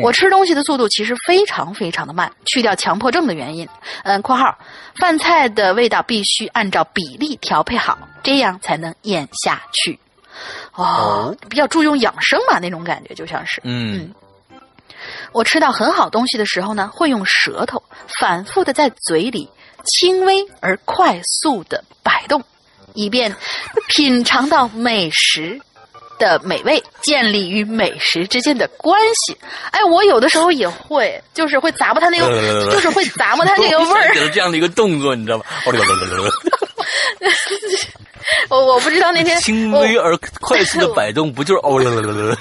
[SPEAKER 2] 我吃东西的速度其实非常非常的慢，去掉强迫症的原因。嗯，括号，饭菜的味道必须按照比例调配好，这样才能咽下去。哦，比较注重养生嘛，那种感觉就像是。
[SPEAKER 1] 嗯
[SPEAKER 2] 我吃到很好东西的时候呢，会用舌头反复的在嘴里轻微而快速的摆动，以便品尝到美食。的美味建立与美食之间的关系。哎，我有的时候也会，就是会咂摸它那个，就是会咂摸它那个味儿。
[SPEAKER 1] 给了这样的一个动作，你知道吗？
[SPEAKER 2] 我我不知道那天
[SPEAKER 1] 轻微而快速的摆动，不就是哦？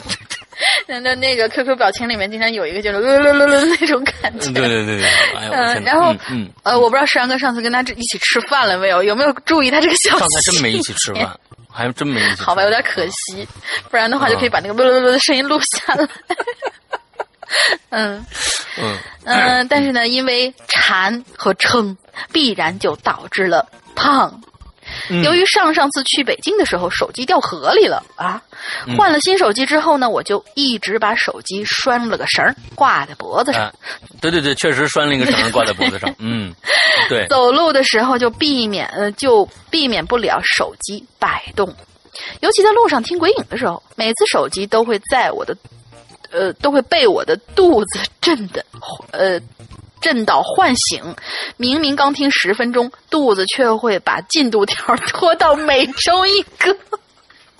[SPEAKER 2] 那那那个 QQ 表情里面经常有一个就是那种感觉。
[SPEAKER 1] 对对对对，哎
[SPEAKER 2] 嗯，然后嗯呃，我不知道石阳哥上次跟他一起吃饭了没有？有没有注意他这个小？
[SPEAKER 1] 上次真没一起吃饭，还真没。
[SPEAKER 2] 好吧，有点可惜，不然的话就可以把那个咯咯咯的声音录下来。嗯嗯嗯，但是呢，因为馋和撑，必然就导致了胖。由于上上次去北京的时候手机掉河里了啊，换了新手机之后呢，我就一直把手机拴了个绳挂在脖子上。
[SPEAKER 1] 对对对，确实拴了一个绳挂在脖子上。嗯，对。
[SPEAKER 2] 走路的时候就避免呃，就避免不了手机摆动，尤其在路上听鬼影的时候，每次手机都会在我的呃都会被我的肚子震的呃。震到唤醒，明明刚听十分钟，肚子却会把进度条拖到每周一个。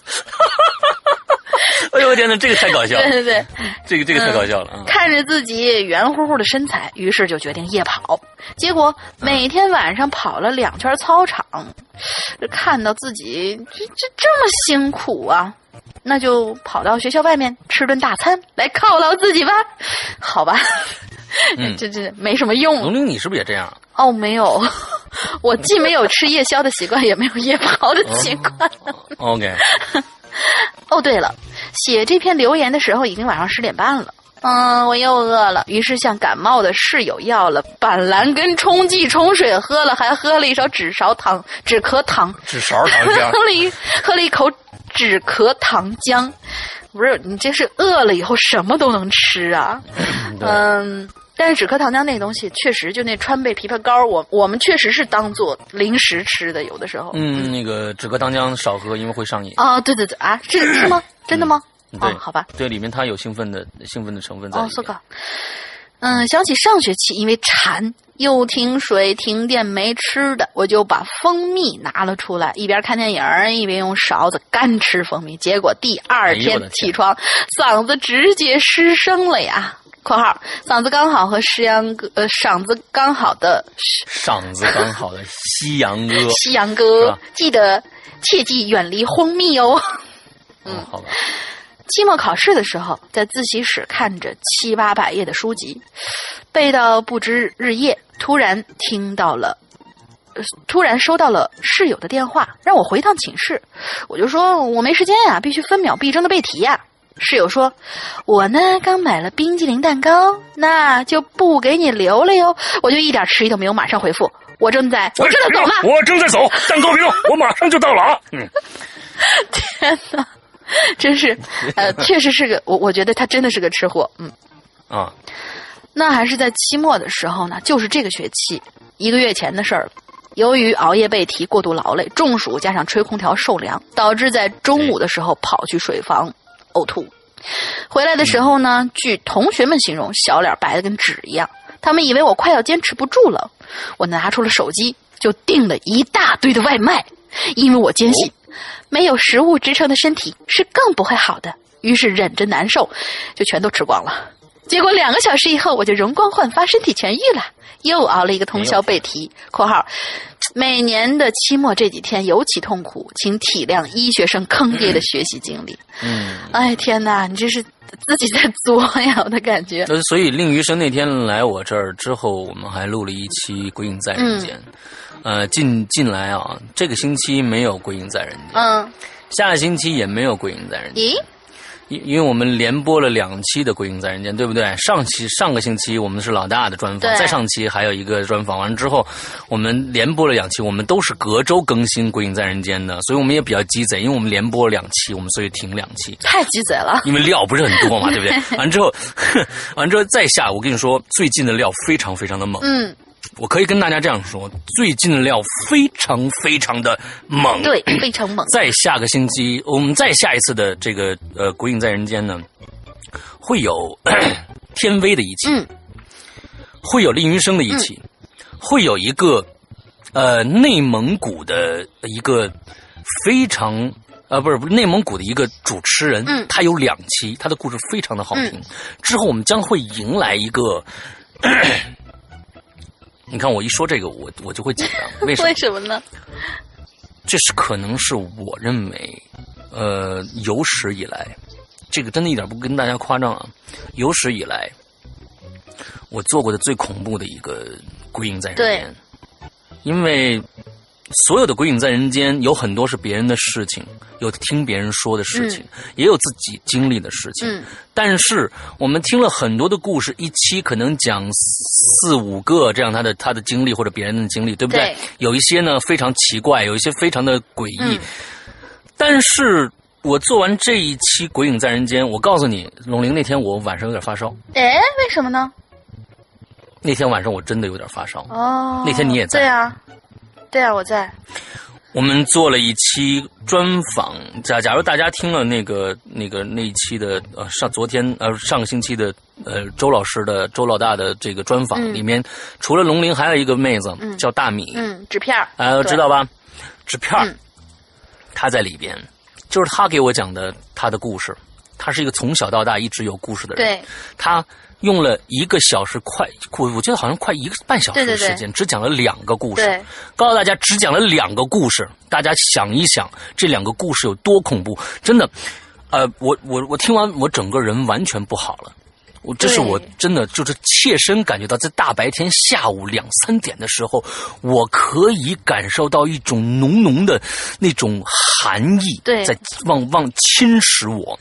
[SPEAKER 1] 哎呦我天哪，这个太搞笑了！
[SPEAKER 2] 对对对，
[SPEAKER 1] 这个这个太搞笑了。
[SPEAKER 2] 看着自己圆乎乎的身材，于是就决定夜跑。结果每天晚上跑了两圈操场，看到自己这这这么辛苦啊，那就跑到学校外面吃顿大餐来犒劳自己吧。好吧。
[SPEAKER 1] 嗯，
[SPEAKER 2] 这这没什么用。
[SPEAKER 1] 龙玲，你是不是也这样？
[SPEAKER 2] 哦，没有，我既没有吃夜宵的习惯，也没有夜跑的习惯。
[SPEAKER 1] OK。
[SPEAKER 2] 哦，对了，写这篇留言的时候已经晚上十点半了。嗯，我又饿了，于是向感冒的室友要了板蓝根冲剂冲水喝了，还喝了一勺止勺糖止咳糖。
[SPEAKER 1] 止勺糖浆。
[SPEAKER 2] 喝了一喝了一口止咳糖浆。不是你这是饿了以后什么都能吃啊？嗯。但是止咳糖浆那个东西确实，就那川贝枇杷膏，我我们确实是当做零食吃的，有的时候。
[SPEAKER 1] 嗯，那个止咳糖浆少喝，因为会上瘾。
[SPEAKER 2] 啊，对对对啊，是是吗？真的吗？
[SPEAKER 1] 对，
[SPEAKER 2] 好吧。
[SPEAKER 1] 对，里面它有兴奋的兴奋的成分在。
[SPEAKER 2] 哦，so g 嗯，想起上学期因为馋又停水停电没吃的，我就把蜂蜜拿了出来，一边看电影一边用勺子干吃蜂蜜，结果第二天起床嗓子直接失声了呀。括号嗓子刚好和石阳歌呃嗓子刚好的
[SPEAKER 1] 嗓子刚好的西洋歌
[SPEAKER 2] 西洋歌记得切记远离蜂蜜哦。
[SPEAKER 1] 嗯，好吧。
[SPEAKER 2] 期末考试的时候，在自习室看着七八百页的书籍，背到不知日夜，突然听到了，突然收到了室友的电话，让我回趟寝室。我就说我没时间呀，必须分秒必争的背题呀。室友说：“我呢，刚买了冰激凌蛋糕，那就不给你留了哟。”我就一点迟疑都没有，马上回复：“我正在，我正在走呢，
[SPEAKER 1] 我正在走，蛋糕没有，我马上就到了啊！”嗯，
[SPEAKER 2] 天哪，真是，呃，确实是个我，我觉得他真的是个吃货。嗯，
[SPEAKER 1] 啊，
[SPEAKER 2] 那还是在期末的时候呢，就是这个学期一个月前的事儿了。由于熬夜背题、过度劳累、中暑，加上吹空调受凉，导致在中午的时候跑去水房。呕吐，回来的时候呢，据同学们形容，小脸白的跟纸一样。他们以为我快要坚持不住了，我拿出了手机，就订了一大堆的外卖，因为我坚信，没有食物支撑的身体是更不会好的。于是忍着难受，就全都吃光了。结果两个小时以后，我就容光焕发，身体痊愈了。又熬了一个通宵背题（括号）。每年的期末这几天尤其痛苦，请体谅医学生坑爹的学习经历。
[SPEAKER 1] 嗯，
[SPEAKER 2] 哎天哪，你这是自己在作呀，我的感觉。
[SPEAKER 1] 呃，所以令余生那天来我这儿之后，我们还录了一期《鬼影在人间》。呃，近近来啊，这个星期没有《鬼影在人间》。
[SPEAKER 2] 嗯，
[SPEAKER 1] 下个星期也没有《鬼影在人间》。
[SPEAKER 2] 咦？
[SPEAKER 1] 因因为我们连播了两期的《鬼影在人间》，对不对？上期上个星期我们是老大的专访，再上期还有一个专访，完了之后我们连播了两期，我们都是隔周更新《鬼影在人间》的，所以我们也比较鸡贼，因为我们连播了两期，我们所以停两期。
[SPEAKER 2] 太鸡贼了！
[SPEAKER 1] 因为料不是很多嘛，对不对？完之后，完之后再下，我跟你说，最近的料非常非常的猛。
[SPEAKER 2] 嗯。
[SPEAKER 1] 我可以跟大家这样说，最近的料非常非常的猛，
[SPEAKER 2] 对，非常猛。
[SPEAKER 1] 在下个星期，我们再下一次的这个呃《鬼影在人间》呢，会有 天威的一期，
[SPEAKER 2] 嗯，
[SPEAKER 1] 会有令云生的一期，会有一个呃内蒙古的一个非常呃，不是不是内蒙古的一个主持人，
[SPEAKER 2] 嗯。
[SPEAKER 1] 他有两期，他的故事非常的好听。之后我们将会迎来一个，你看我一说这个，我我就会紧张，为什么
[SPEAKER 2] 为？什么呢？
[SPEAKER 1] 这是可能是我认为，呃，有史以来，这个真的一点不跟大家夸张啊，有史以来，我做过的最恐怖的一个归因在人间，因为所有的鬼影在人间有很多是别人的事情，有听别人说的事情，也有自己经历的事情。
[SPEAKER 2] 嗯
[SPEAKER 1] 但是我们听了很多的故事，一期可能讲四五个这样他的他的经历或者别人的经历，对不对？
[SPEAKER 2] 对
[SPEAKER 1] 有一些呢非常奇怪，有一些非常的诡异。
[SPEAKER 2] 嗯
[SPEAKER 1] 但是我做完这一期《鬼影在人间》，我告诉你，龙玲那天我晚上有点发烧，
[SPEAKER 2] 哎，为什么呢？
[SPEAKER 1] 那天晚上我真的有点发烧。
[SPEAKER 2] 哦，
[SPEAKER 1] 那天你也在
[SPEAKER 2] 对啊，对啊，我在。
[SPEAKER 1] 我们做了一期专访，假假如大家听了那个那个那一期的呃上昨天呃上个星期的呃周老师的周老大的这个专访、
[SPEAKER 2] 嗯
[SPEAKER 1] 里面，除了龙鳞，还有一个妹子、
[SPEAKER 2] 嗯
[SPEAKER 1] 叫大米，
[SPEAKER 2] 嗯，纸片儿。
[SPEAKER 1] 呃，知道吧？纸片儿
[SPEAKER 2] 嗯，
[SPEAKER 1] 她在里边，就是她给我讲的她的故事。她是一个从小到大一直有故事的人。
[SPEAKER 2] 对，
[SPEAKER 1] 她用了一个小时快，我我觉得好像快一个半小时
[SPEAKER 2] 对对对
[SPEAKER 1] 的时间，只讲了两个故事。告诉大家，只讲了两个故事，大家想一想，这两个故事有多恐怖？真的，呃，我我我听完，我整个人完全不好了。我这是我真的就是切身感觉到，在大白天下午两三点的时候，我可以感受到一种浓浓的那种寒意，
[SPEAKER 2] 对
[SPEAKER 1] 在往往侵蚀我，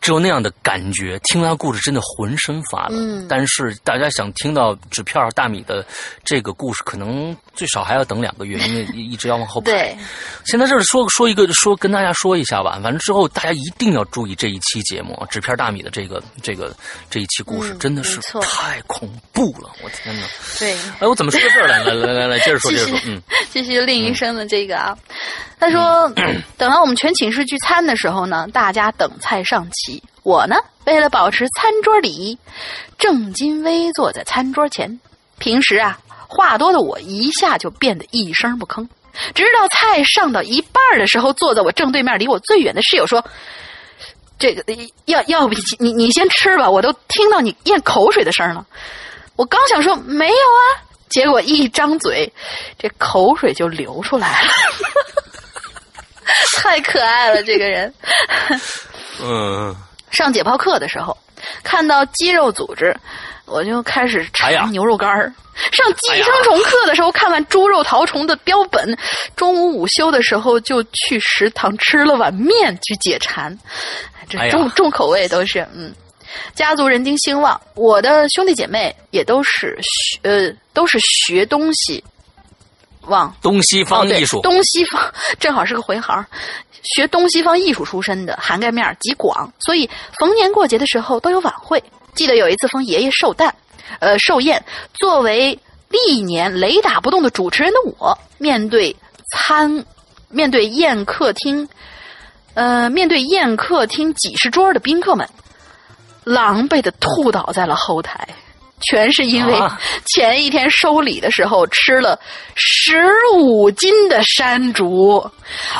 [SPEAKER 1] 只有那样的感觉。听完故事真的浑身发冷。
[SPEAKER 2] 嗯
[SPEAKER 1] 但是大家想听到纸片大米的这个故事，可能最少还要等两个月，因为一一直要往后排。
[SPEAKER 2] 对，
[SPEAKER 1] 先在这儿说说一个，说跟大家说一下吧。反正之后大家一定要注意这一期节目，纸片大米的这个这个这一期故事，
[SPEAKER 2] 嗯
[SPEAKER 1] 真的是太恐怖了！我天哪！
[SPEAKER 2] 对。
[SPEAKER 1] 哎，我怎么说到这儿来？来来来来，接着说，接着说。嗯，
[SPEAKER 2] 继续另一生的这个啊，他说，等到我们全寝室聚餐的时候呢，大家等菜上齐，我呢为了保持餐桌礼仪，正襟危坐在餐桌前。平时啊话多的我一下就变得一声不吭，直到菜上到一半的时候，坐在我正对面离我最远的室友说。这个要要不你你先吃吧，我都听到你咽口水的声了。我刚想说没有啊，结果一张嘴，这口水就流出来了，太可爱了，这个人。
[SPEAKER 1] 嗯，
[SPEAKER 2] 上解剖课的时候，看到肌肉组织，我就开始馋牛肉干儿。上寄生虫课的时候，看完猪肉绦虫的标本，中午午休的时候就去食堂吃了碗面去解馋。这
[SPEAKER 1] 哎
[SPEAKER 2] 重、重口味都是嗯。家族人丁兴旺，我的兄弟姐妹也都是学呃都是学东西，往
[SPEAKER 1] 东西方艺术，
[SPEAKER 2] 东西方正好是个回行，学东西方艺术出身的，涵盖面极广，所以逢年过节的时候都有晚会。记得有一次封爷爷寿诞，呃寿宴，作为历年雷打不动的主持人的我，面对餐，面对宴客厅，呃面对宴客厅几十桌的宾客们，狼狈的吐倒在了后台。全是因为
[SPEAKER 1] 啊
[SPEAKER 2] 前一天收礼的时候吃了十五斤的山竹，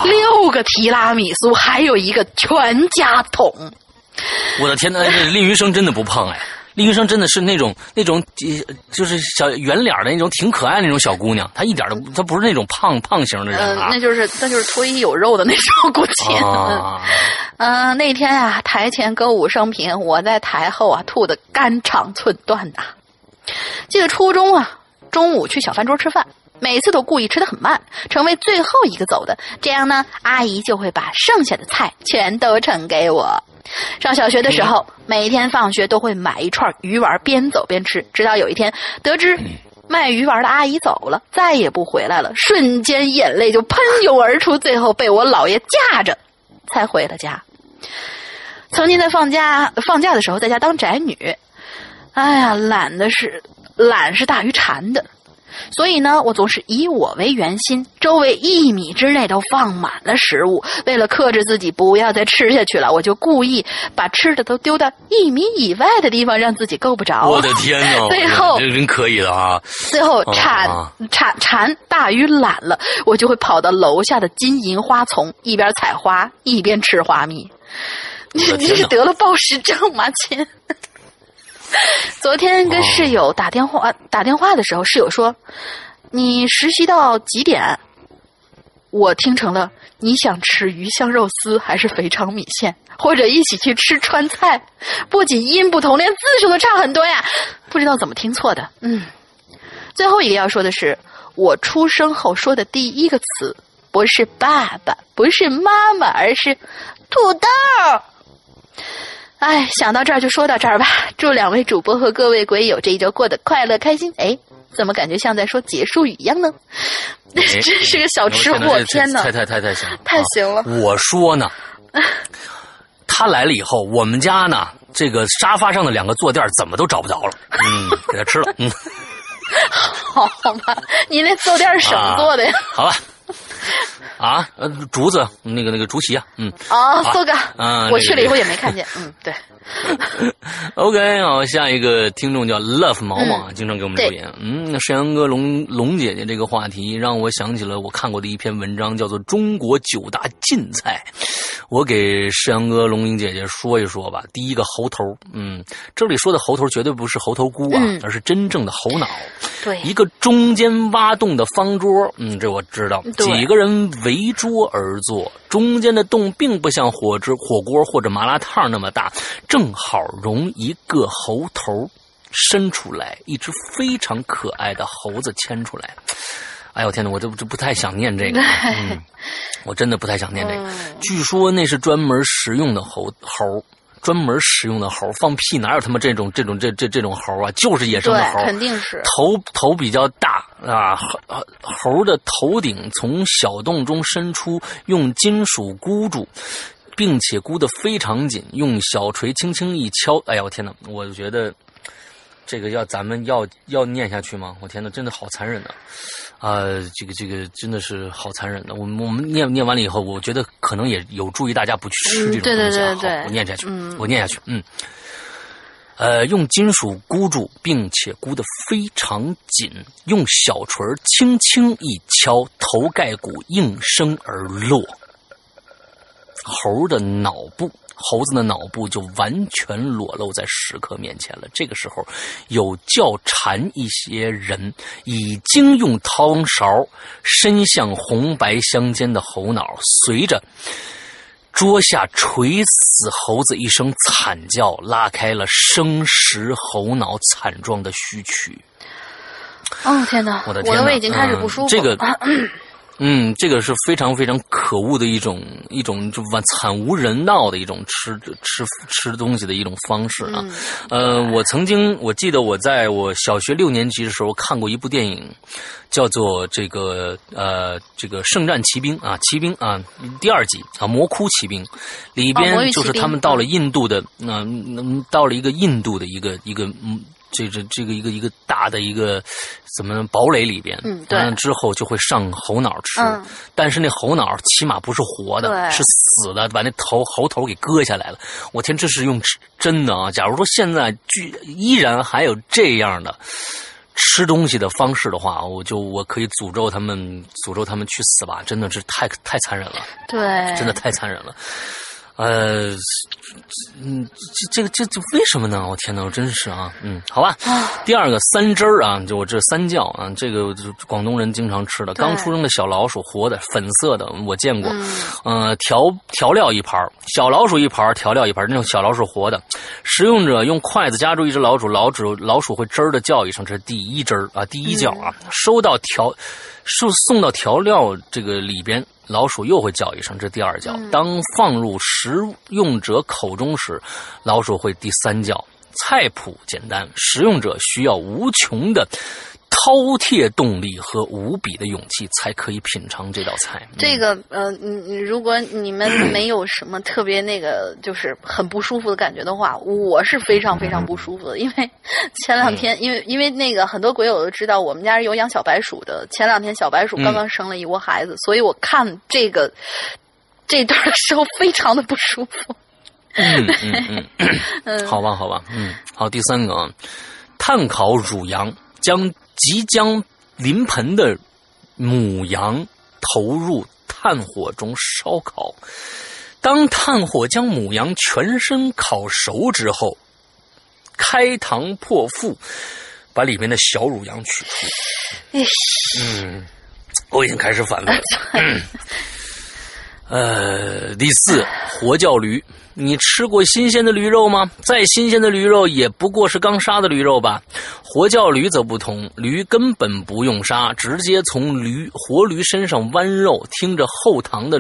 [SPEAKER 2] 六个提拉米苏，还有一个全家桶。
[SPEAKER 1] 我的天呐，这令云生真的不胖哎。令云生真的是那种那种呃就是小圆脸的那种挺可爱的那种小姑娘，她一点都她不是那种胖胖型的人。
[SPEAKER 2] 那就是那就是脱衣有肉的那种，估计。
[SPEAKER 1] 啊，
[SPEAKER 2] 嗯、那天啊，台前歌舞升平，我在台后啊，吐的肝肠寸断呐。记得初中啊，中午去小饭桌吃饭，每次都故意吃的很慢，成为最后一个走的，这样呢，阿姨就会把剩下的菜全都盛给我。上小学的时候，每天放学都会买一串鱼丸，边走边吃，直到有一天得知卖鱼丸的阿姨走了，再也不回来了，瞬间眼泪就喷涌而出，最后被我姥爷架着才回了家。曾经在放假放假的时候在家当宅女，哎呀，懒的是懒是大于馋的。所以呢，我总是以我为圆心，周围一米之内都放满了食物。为了克制自己不要再吃下去了，我就故意把吃的都丢到一米以外的地方，让自己够不着。
[SPEAKER 1] 我的天呐！
[SPEAKER 2] 最后
[SPEAKER 1] 这人可以的啊！
[SPEAKER 2] 最后馋馋馋大于懒了，我就会跑到楼下的金银花丛，一边采花一边吃花蜜。你你是得了暴食症吗，亲？昨天跟室友打电话打电话的时候，室友说：“你实习到几点？”我听成了你想吃鱼香肉丝还是肥肠米线，或者一起去吃川菜？不仅音不同，连字数都差很多呀！不知道怎么听错的。嗯，最后一个要说的是，我出生后说的第一个词不是爸爸，不是妈妈，而是土豆。哎，想到这儿就说到这儿吧。祝两位主播和各位鬼友这一周过得快乐开心。哎，怎么感觉像在说结束语一样呢？真是个小吃货，天哪！
[SPEAKER 1] 太太太太行，
[SPEAKER 2] 太行了。
[SPEAKER 1] 我说呢，他来了以后，我们家呢这个沙发上的两个坐垫怎么都找不着了。嗯，给他吃了。嗯，
[SPEAKER 2] 好吧，你那坐垫是什么做的呀？
[SPEAKER 1] 好吧。啊，呃，竹子，那个那个竹席啊，嗯，
[SPEAKER 2] 哦，苏哥，嗯，我去了以后也没看见，嗯，对。
[SPEAKER 1] OK，好，下一个听众叫 Love 毛毛，经常给我们留言。嗯，沈阳哥龙龙姐姐这个话题让我想起了我看过的一篇文章，叫做《中国九大禁菜》。我给沈阳哥龙英姐姐说一说吧。第一个猴头，嗯，这里说的猴头绝对不是猴头菇啊，而是真正的猴脑。
[SPEAKER 2] 对，
[SPEAKER 1] 一个中间挖洞的方桌，嗯，这我知道。几个人围桌而坐，中间的洞并不像火之火锅或者麻辣烫那么大，正好容一个猴头伸出来，一只非常可爱的猴子牵出来。哎呦天哪，我这这不太想念这个，嗯，我真的不太想念这个。据说那是专门食用的猴猴，专门使用的猴，放屁哪有他妈这种这种这这这种猴啊？就是野生的猴，
[SPEAKER 2] 肯定是
[SPEAKER 1] 头头比较大啊，猴的头顶从小洞中伸出，用金属箍住，并且箍得非常紧，用小锤轻轻一敲，哎呀我天哪，我觉得这个要咱们要要念下去吗？我天哪，真的好残忍啊！啊，这个这个真的是好残忍的。我们我们念念完了以后，我觉得可能也有助于大家不去吃这种东西。对对对，我念下去，我念下去。嗯，呃，用金属箍住，并且箍得非常紧，用小锤轻轻一敲，头盖骨应声而落。猴的脑部。猴子的脑部就完全裸露在食客面前了。这个时候，有较馋一些人已经用汤勺伸向红白相间的猴脑，随着桌下垂死猴子一声惨叫，拉开了生食猴脑惨状的序曲。
[SPEAKER 2] 哦天哪！
[SPEAKER 1] 我的天哪！
[SPEAKER 2] 我已经开始不舒服。
[SPEAKER 1] 这个。嗯，这个是非常非常可恶的一种一种就完惨无人道的一种吃吃吃东西的一种方式啊。呃，我曾经我记得我在我小学六年级的时候看过一部电影，叫做这个呃这个圣战骑兵啊骑兵啊第二集啊魔窟骑兵里边就是他们到了印度的嗯到了一个印度的一个一个嗯。这这这个一个一个大的一个怎么堡垒里边，
[SPEAKER 2] 嗯，对，
[SPEAKER 1] 之后就会上猴脑吃，
[SPEAKER 2] 嗯，
[SPEAKER 1] 但是那猴脑起码不是活的，是死的，把那头猴头给割下来了。我天，这是用真的啊！假如说现在居依然还有这样的吃东西的方式的话，我就我可以诅咒他们，诅咒他们去死吧！真的是太太残忍了，
[SPEAKER 2] 对，
[SPEAKER 1] 真的太残忍了。呃，嗯，这这个这这为什么呢？我天哪，我真是啊，嗯，好吧。第二个三汁儿啊，就我这三叫啊，这个广东人经常吃的，刚出生的小老鼠，活的，粉色的，我见过。嗯，调调料一盘小老鼠一盘调料一盘那种小老鼠活的。食用者用筷子夹住一只老鼠，老鼠老鼠会吱儿的叫一声，这是第一汁儿啊，第一叫啊。收到调，送送到调料这个里边。老鼠又会叫一声，这第二叫。当放入食用者口中时，老鼠会第三叫。菜谱简单，食用者需要无穷的饕餮动力和无比的勇气，才可以品尝这道菜。
[SPEAKER 2] 这个呃，你你如果你们没有什么特别那个，就是很不舒服的感觉的话，我是非常非常不舒服的。因为前两天，因为因为那个很多鬼友都知道，我们家是有养小白鼠的。前两天小白鼠刚刚生了一窝孩子，所以我看这个这段的时候非常的不舒服。
[SPEAKER 1] 嗯嗯嗯，好吧好吧，嗯，好，第三个啊，炭烤乳羊，将即将临盆的母羊投入炭火中烧烤。当炭火将母羊全身烤熟之后，开膛破腹，把里面的小乳羊取出。
[SPEAKER 2] 哎，
[SPEAKER 1] 嗯，我已经开始反胃了。嗯呃，第四，活叫驴。你吃过新鲜的驴肉吗？再新鲜的驴肉也不过是刚杀的驴肉吧。活叫驴则不同，驴根本不用杀，直接从驴活驴身上剜肉，听着后堂的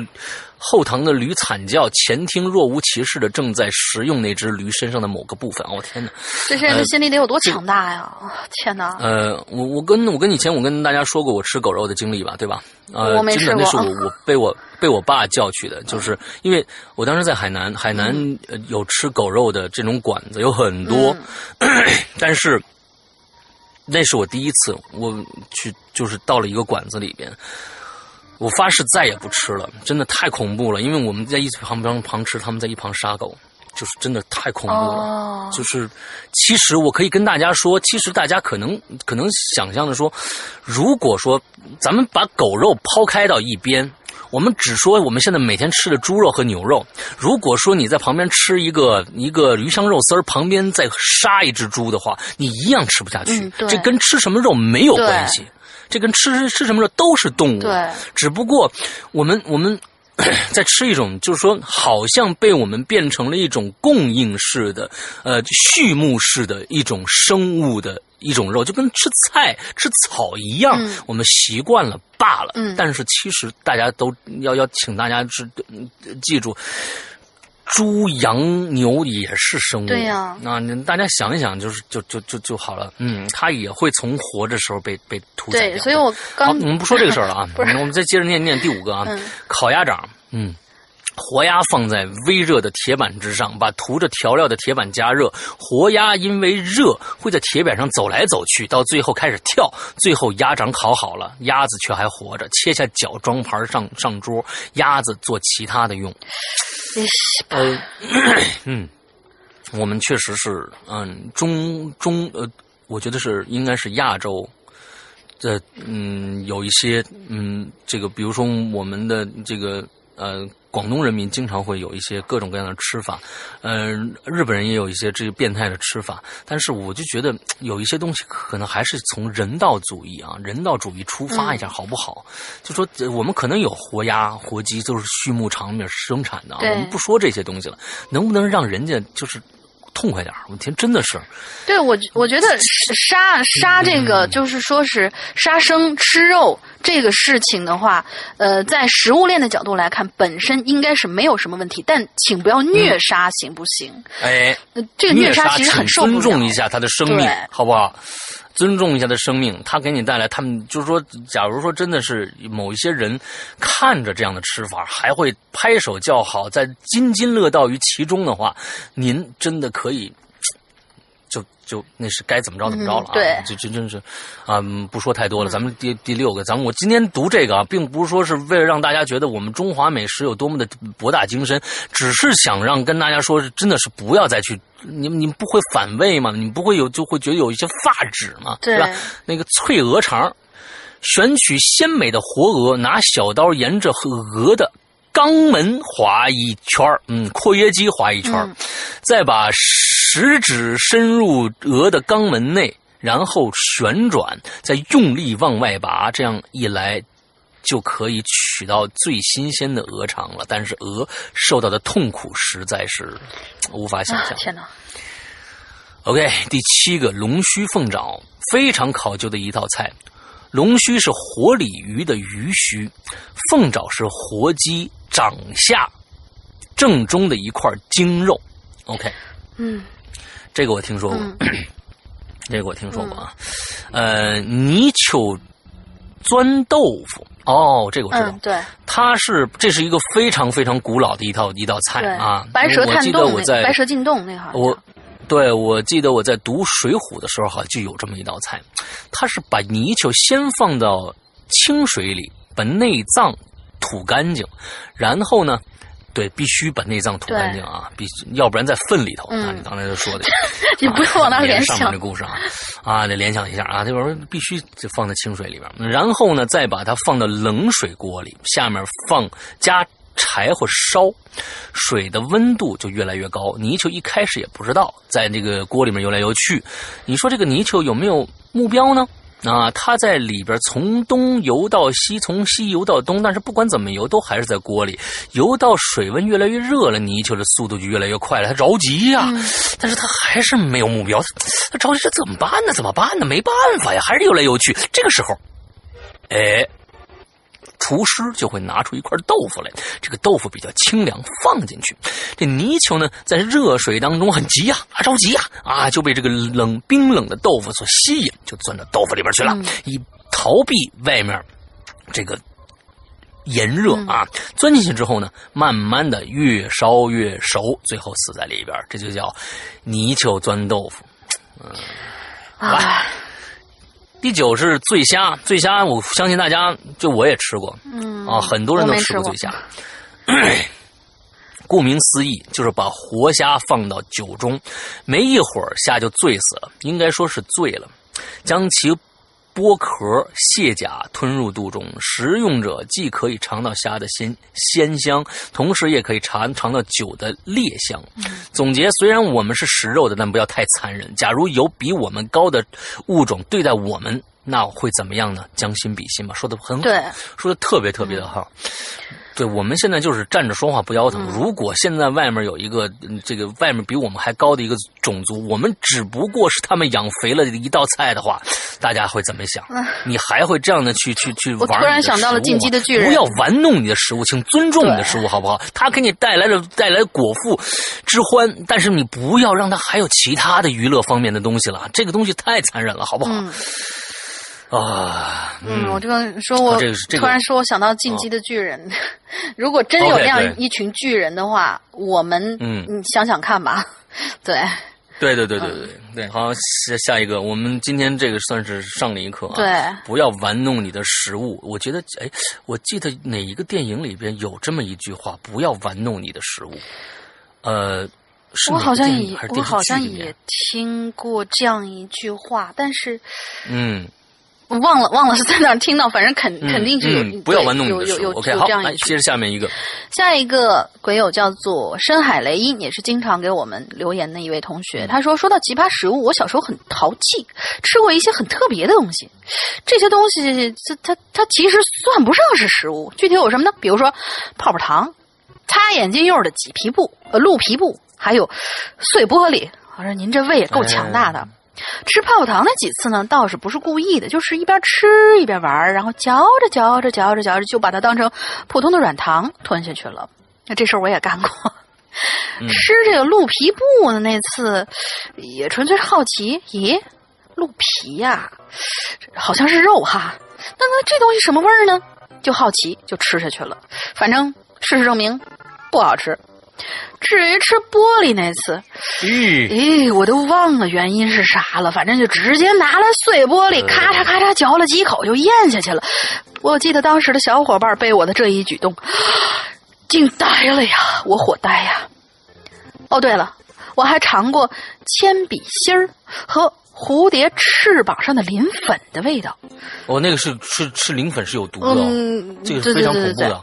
[SPEAKER 1] 后堂的驴惨叫，前厅若无其事的正在食用那只驴身上的某个部分。哦天哪！
[SPEAKER 2] 这些人的心里得有多强大呀！天哪！
[SPEAKER 1] 呃，我我跟我跟以前我跟大家说过我吃狗肉的经历吧，对吧？呃，
[SPEAKER 2] 我没
[SPEAKER 1] 真的那是我我被我被我爸叫去的，就是因为我当时在海南，海南、有吃狗肉的这种馆子有很多，但是那是我第一次我去就是到了一个馆子里边。我发誓再也不吃了，真的太恐怖了。因为我们在一旁边旁吃，他们在一旁杀狗，就是真的太恐怖了。
[SPEAKER 2] 哦，
[SPEAKER 1] 就是，其实我可以跟大家说，其实大家可能可能想象的说，如果说咱们把狗肉抛开到一边，我们只说我们现在每天吃的猪肉和牛肉，如果说你在旁边吃一个一个鱼香肉丝儿，旁边再杀一只猪的话，你一样吃不下去。
[SPEAKER 2] 嗯
[SPEAKER 1] 这跟吃什么肉没有关系，这跟吃吃什么肉都是动物。
[SPEAKER 2] 对，
[SPEAKER 1] 只不过我们我们 在吃一种，就是说，好像被我们变成了一种供应式的、呃畜牧式的一种生物的一种肉，就跟吃菜、吃草一样，
[SPEAKER 2] 嗯
[SPEAKER 1] 我们习惯了罢了。
[SPEAKER 2] 嗯
[SPEAKER 1] 但是其实大家都要要请大家知嗯记住。猪、羊、牛也是生物，
[SPEAKER 2] 对呀。
[SPEAKER 1] 那你大家想一想，就是就就就就好了。嗯，它也会从活着时候被被屠宰掉。
[SPEAKER 2] 对，所以我
[SPEAKER 1] 好，
[SPEAKER 2] 刚
[SPEAKER 1] 我们不说这个事儿了啊，我们再接着念念第五个啊，
[SPEAKER 2] 嗯。
[SPEAKER 1] 烤鸭掌，嗯。活鸭放在微热的铁板之上，把涂着调料的铁板加热。活鸭因为热，会在铁板上走来走去，到最后开始跳。最后鸭掌烤好了，鸭子却还活着，切下脚装盘上上桌，鸭子做其他的用。呃，嗯，我们确实是，嗯，中中呃，我觉得是应该是亚洲，这嗯有一些嗯，这个比如说我们的这个呃广东人民经常会有一些各种各样的吃法，呃，日本人也有一些这个变态的吃法，但是我就觉得有一些东西可能还是从人道主义啊，人道主义出发一下好不好？就说呃我们可能有活鸭、活鸡，都是畜牧场里面生产的啊，我们不说这些东西了，能不能让人家就是痛快点儿我天，真的是，
[SPEAKER 2] 对我我觉得杀杀这个
[SPEAKER 1] 嗯
[SPEAKER 2] 就是说是杀生吃肉这个事情的话，呃，在食物链的角度来看，本身应该是没有什么问题，但请不要虐杀，行不行？
[SPEAKER 1] 哎，
[SPEAKER 2] 呃这个虐
[SPEAKER 1] 虐
[SPEAKER 2] 杀其实很受不了。
[SPEAKER 1] 尊重一下他的生命，好不好？尊重一下的生命，他给你带来，他们就是说，假如说真的是某一些人看着这样的吃法，还会拍手叫好，在津津乐道于其中的话，您真的可以。就就那是该怎么着怎么着了啊！
[SPEAKER 2] 嗯对
[SPEAKER 1] 就真真是，啊、嗯不说太多了。咱们第第六个，咱们我今天读这个啊，并不是说是为了让大家觉得我们中华美食有多么的博大精深，只是想让跟大家说，真的是不要再去，你们你们不会反胃吗？你们不会有就会觉得有一些发指吗？
[SPEAKER 2] 对
[SPEAKER 1] 吧？那个脆鹅肠，选取鲜美的活鹅，拿小刀沿着鹅的肛门划一圈儿嗯，括约肌划一圈再把食指伸入鹅的肛门内，然后旋转，再用力往外拔，这样一来。就可以取到最新鲜的鹅肠了，但是鹅受到的痛苦实在是无法想象。
[SPEAKER 2] 啊天哪
[SPEAKER 1] ！OK，第七个龙须凤爪，非常考究的一道菜。龙须是活鲤鱼的鱼须，凤爪是活鸡掌下正中的一块精肉。OK，
[SPEAKER 2] 嗯
[SPEAKER 1] 这个我听说过，
[SPEAKER 2] 嗯
[SPEAKER 1] 这个我听说过啊。呃，泥鳅钻豆腐。哦，这个我知道。
[SPEAKER 2] 嗯，对
[SPEAKER 1] 它是这是一个非常非常古老的一套一道菜啊。
[SPEAKER 2] 白蛇
[SPEAKER 1] 我记得
[SPEAKER 2] 探洞
[SPEAKER 1] 我在
[SPEAKER 2] 白蛇进洞那会儿
[SPEAKER 1] 我，对我记得我在读《水浒》的时候，好像就有这么一道菜，它是把泥鳅先放到清水里，把内脏吐干净，然后呢。对，必须把内脏吐干净啊！必须，要不然在粪里头。
[SPEAKER 2] 嗯
[SPEAKER 1] 啊，你刚才就说的，
[SPEAKER 2] 你不要往那儿联
[SPEAKER 1] 上面
[SPEAKER 2] 想
[SPEAKER 1] 这故事啊，啊，得联想一下啊，这玩意儿必须就放在清水里边，然后呢，再把它放到冷水锅里，下面放加柴火烧，水的温度就越来越高。泥鳅一开始也不知道，在这个锅里面游来游去。你说这个泥鳅有没有目标呢？啊，它在里边从东游到西，从西游到东，但是不管怎么游，都还是在锅里。游到水温越来越热了，泥鳅的速度就越来越快了。它着急呀、
[SPEAKER 2] 嗯
[SPEAKER 1] 但是它还是没有目标。它着急，这怎么办呢？怎么办呢？没办法呀，还是游来游去。这个时候，哎，厨师就会拿出一块豆腐来，这个豆腐比较清凉，放进去。这泥鳅呢，在热水当中很急呀、啊，着急呀、啊，就被这个冷冰冷的豆腐所吸引，就钻到豆腐里边去了，
[SPEAKER 2] 嗯
[SPEAKER 1] 以逃避外面这个炎热啊。钻进去之后呢，慢慢的越烧越熟，最后死在里边，这就叫泥鳅钻豆腐。
[SPEAKER 2] 嗯啊，
[SPEAKER 1] 第九是醉虾，醉虾我相信大家就我也吃过，
[SPEAKER 2] 嗯。
[SPEAKER 1] 啊，很多人都
[SPEAKER 2] 吃过
[SPEAKER 1] 吃过。醉虾。顾名思义，就是把活虾放到酒中，没一会儿虾就醉死了，应该说是醉了，将其剥壳、卸甲吞入肚中。食用者既可以尝到虾的鲜鲜香，同时也可以尝尝到酒的烈香。总结：虽然我们是食肉的，但不要太残忍。假如有比我们高的物种对待我们，那会怎么样呢？将心比心吧，说的很好。说的特别特别的好。对我们现在就是站着说话不腰疼。如果现在外面有一个嗯这个外面比我们还高的一个种族，我们只不过是他们养肥了的一道菜的话，大家会怎么想？你还会这样的去去去玩
[SPEAKER 2] 我突然想到了进击的巨人
[SPEAKER 1] 不要玩弄你的食物，请尊重你的食物，好不好？它给你带来了带来果腹之欢，但是你不要让它还有其他的娱乐方面的东西了，这个东西太残忍了，好不好？
[SPEAKER 2] 嗯
[SPEAKER 1] 啊，
[SPEAKER 2] 嗯，我这个说我
[SPEAKER 1] 啊这个这个
[SPEAKER 2] 突然说我想到进击的巨人，如果真有那样一群巨人的话，我们
[SPEAKER 1] 嗯。
[SPEAKER 2] 你想想看吧，对。
[SPEAKER 1] 对对对对对对，好，下下一个，我们今天这个算是上了一课啊。
[SPEAKER 2] 对，
[SPEAKER 1] 不要玩弄你的食物。我觉得，哎，我记得哪一个电影里边有这么一句话：不要玩弄你的食物。呃，
[SPEAKER 2] 我好像也我好像也听过这样一句话，但是
[SPEAKER 1] 嗯，
[SPEAKER 2] 我忘了忘了是在哪听到，反正肯、
[SPEAKER 1] 嗯
[SPEAKER 2] 肯定就有、
[SPEAKER 1] 嗯不要玩弄你的食物。
[SPEAKER 2] 有有有
[SPEAKER 1] OK，好，来接着下面一个。
[SPEAKER 2] 下一个鬼友叫做深海雷音，也是经常给我们留言的一位同学。他说：“说到奇葩食物，我小时候很淘气，吃过一些很特别的东西。这些东西，它它它其实算不上是食物。具体有什么呢？比如说泡泡糖、擦眼镜用的麂皮布、呃鹿皮布，还有碎玻璃。我说您这胃也够强大的。吃泡泡糖那几次呢，倒是不是故意的，就是一边吃一边玩，然后嚼着嚼着嚼着嚼着，就把它当成普通的软糖吞下去了。那这事儿我也干过。吃这个鹿皮布的那次，也纯粹是好奇。咦，鹿皮呀、好像是肉哈。那那这东西什么味儿呢？就好奇就吃下去了。反正事实证明不好吃。至于吃玻璃那次，
[SPEAKER 1] 咦，
[SPEAKER 2] 咦，我都忘了原因是啥了，反正就直接拿了碎玻璃，咔嚓咔嚓嚼了几口就咽下去了。我记得当时的小伙伴被我的这一举动惊呆了呀，我火呆呀。哦，对了，我还尝过铅笔芯儿和蝴蝶翅膀上的磷粉的味道。
[SPEAKER 1] 哦、那个是是是磷粉是有毒的、哦，
[SPEAKER 2] 嗯，对
[SPEAKER 1] 这个是非常
[SPEAKER 2] 对对对对
[SPEAKER 1] 恐怖的。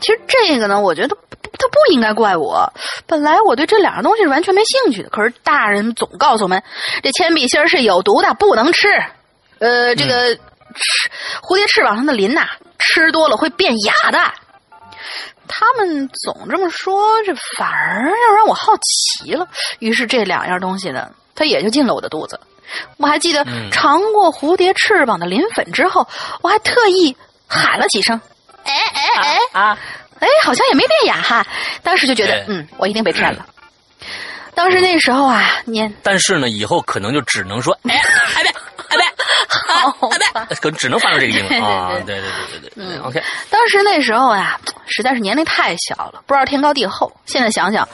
[SPEAKER 2] 其实这个呢，我觉得不他不应该怪我。本来我对这两样东西是完全没兴趣的，可是大人总告诉我们，这铅笔芯儿是有毒的，不能吃。呃，这个、吃蝴蝶翅膀上的鳞呐、吃多了会变哑的。他们总这么说，这反而要让我好奇了。于是这两样东西呢，它也就进了我的肚子。我还记得
[SPEAKER 1] 嗯
[SPEAKER 2] 尝过蝴蝶翅膀的磷粉之后，我还特意喊了几声：“哎哎哎！”
[SPEAKER 1] 啊，
[SPEAKER 2] 哎，好像也没变哑哈。当时就觉得
[SPEAKER 1] 对，
[SPEAKER 2] 嗯，我一定被骗了。当时那时候啊，年
[SPEAKER 1] 但是呢，以后可能就只能说，哎，哎别，哎别，可只能发出这个音了啊！对对对对对，嗯，OK。
[SPEAKER 2] 当时那时候呀，实在是年龄太小了，不知道天高地厚。现在想想，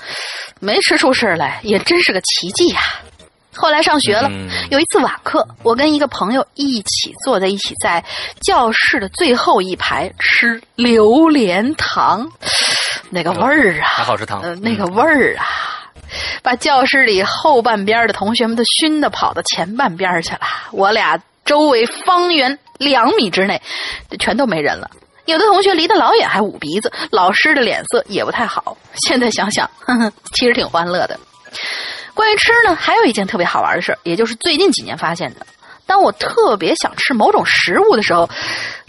[SPEAKER 2] 没吃出事来也真是个奇迹呀。后来上学了，有一次晚课，我跟一个朋友一起坐在一起，在教室的最后一排吃榴莲糖，那个味儿啊，
[SPEAKER 1] 还好吃糖，
[SPEAKER 2] 那个味儿啊，把教室里后半边的同学们都熏得跑到前半边去了。我俩周围方圆两米之内，全都没人了。有的同学离得老远，还捂鼻子，老师的脸色也不太好。现在想想，呵呵，其实挺欢乐的。关于吃呢，还有一件特别好玩的事也就是最近几年发现的。当我特别想吃某种食物的时候，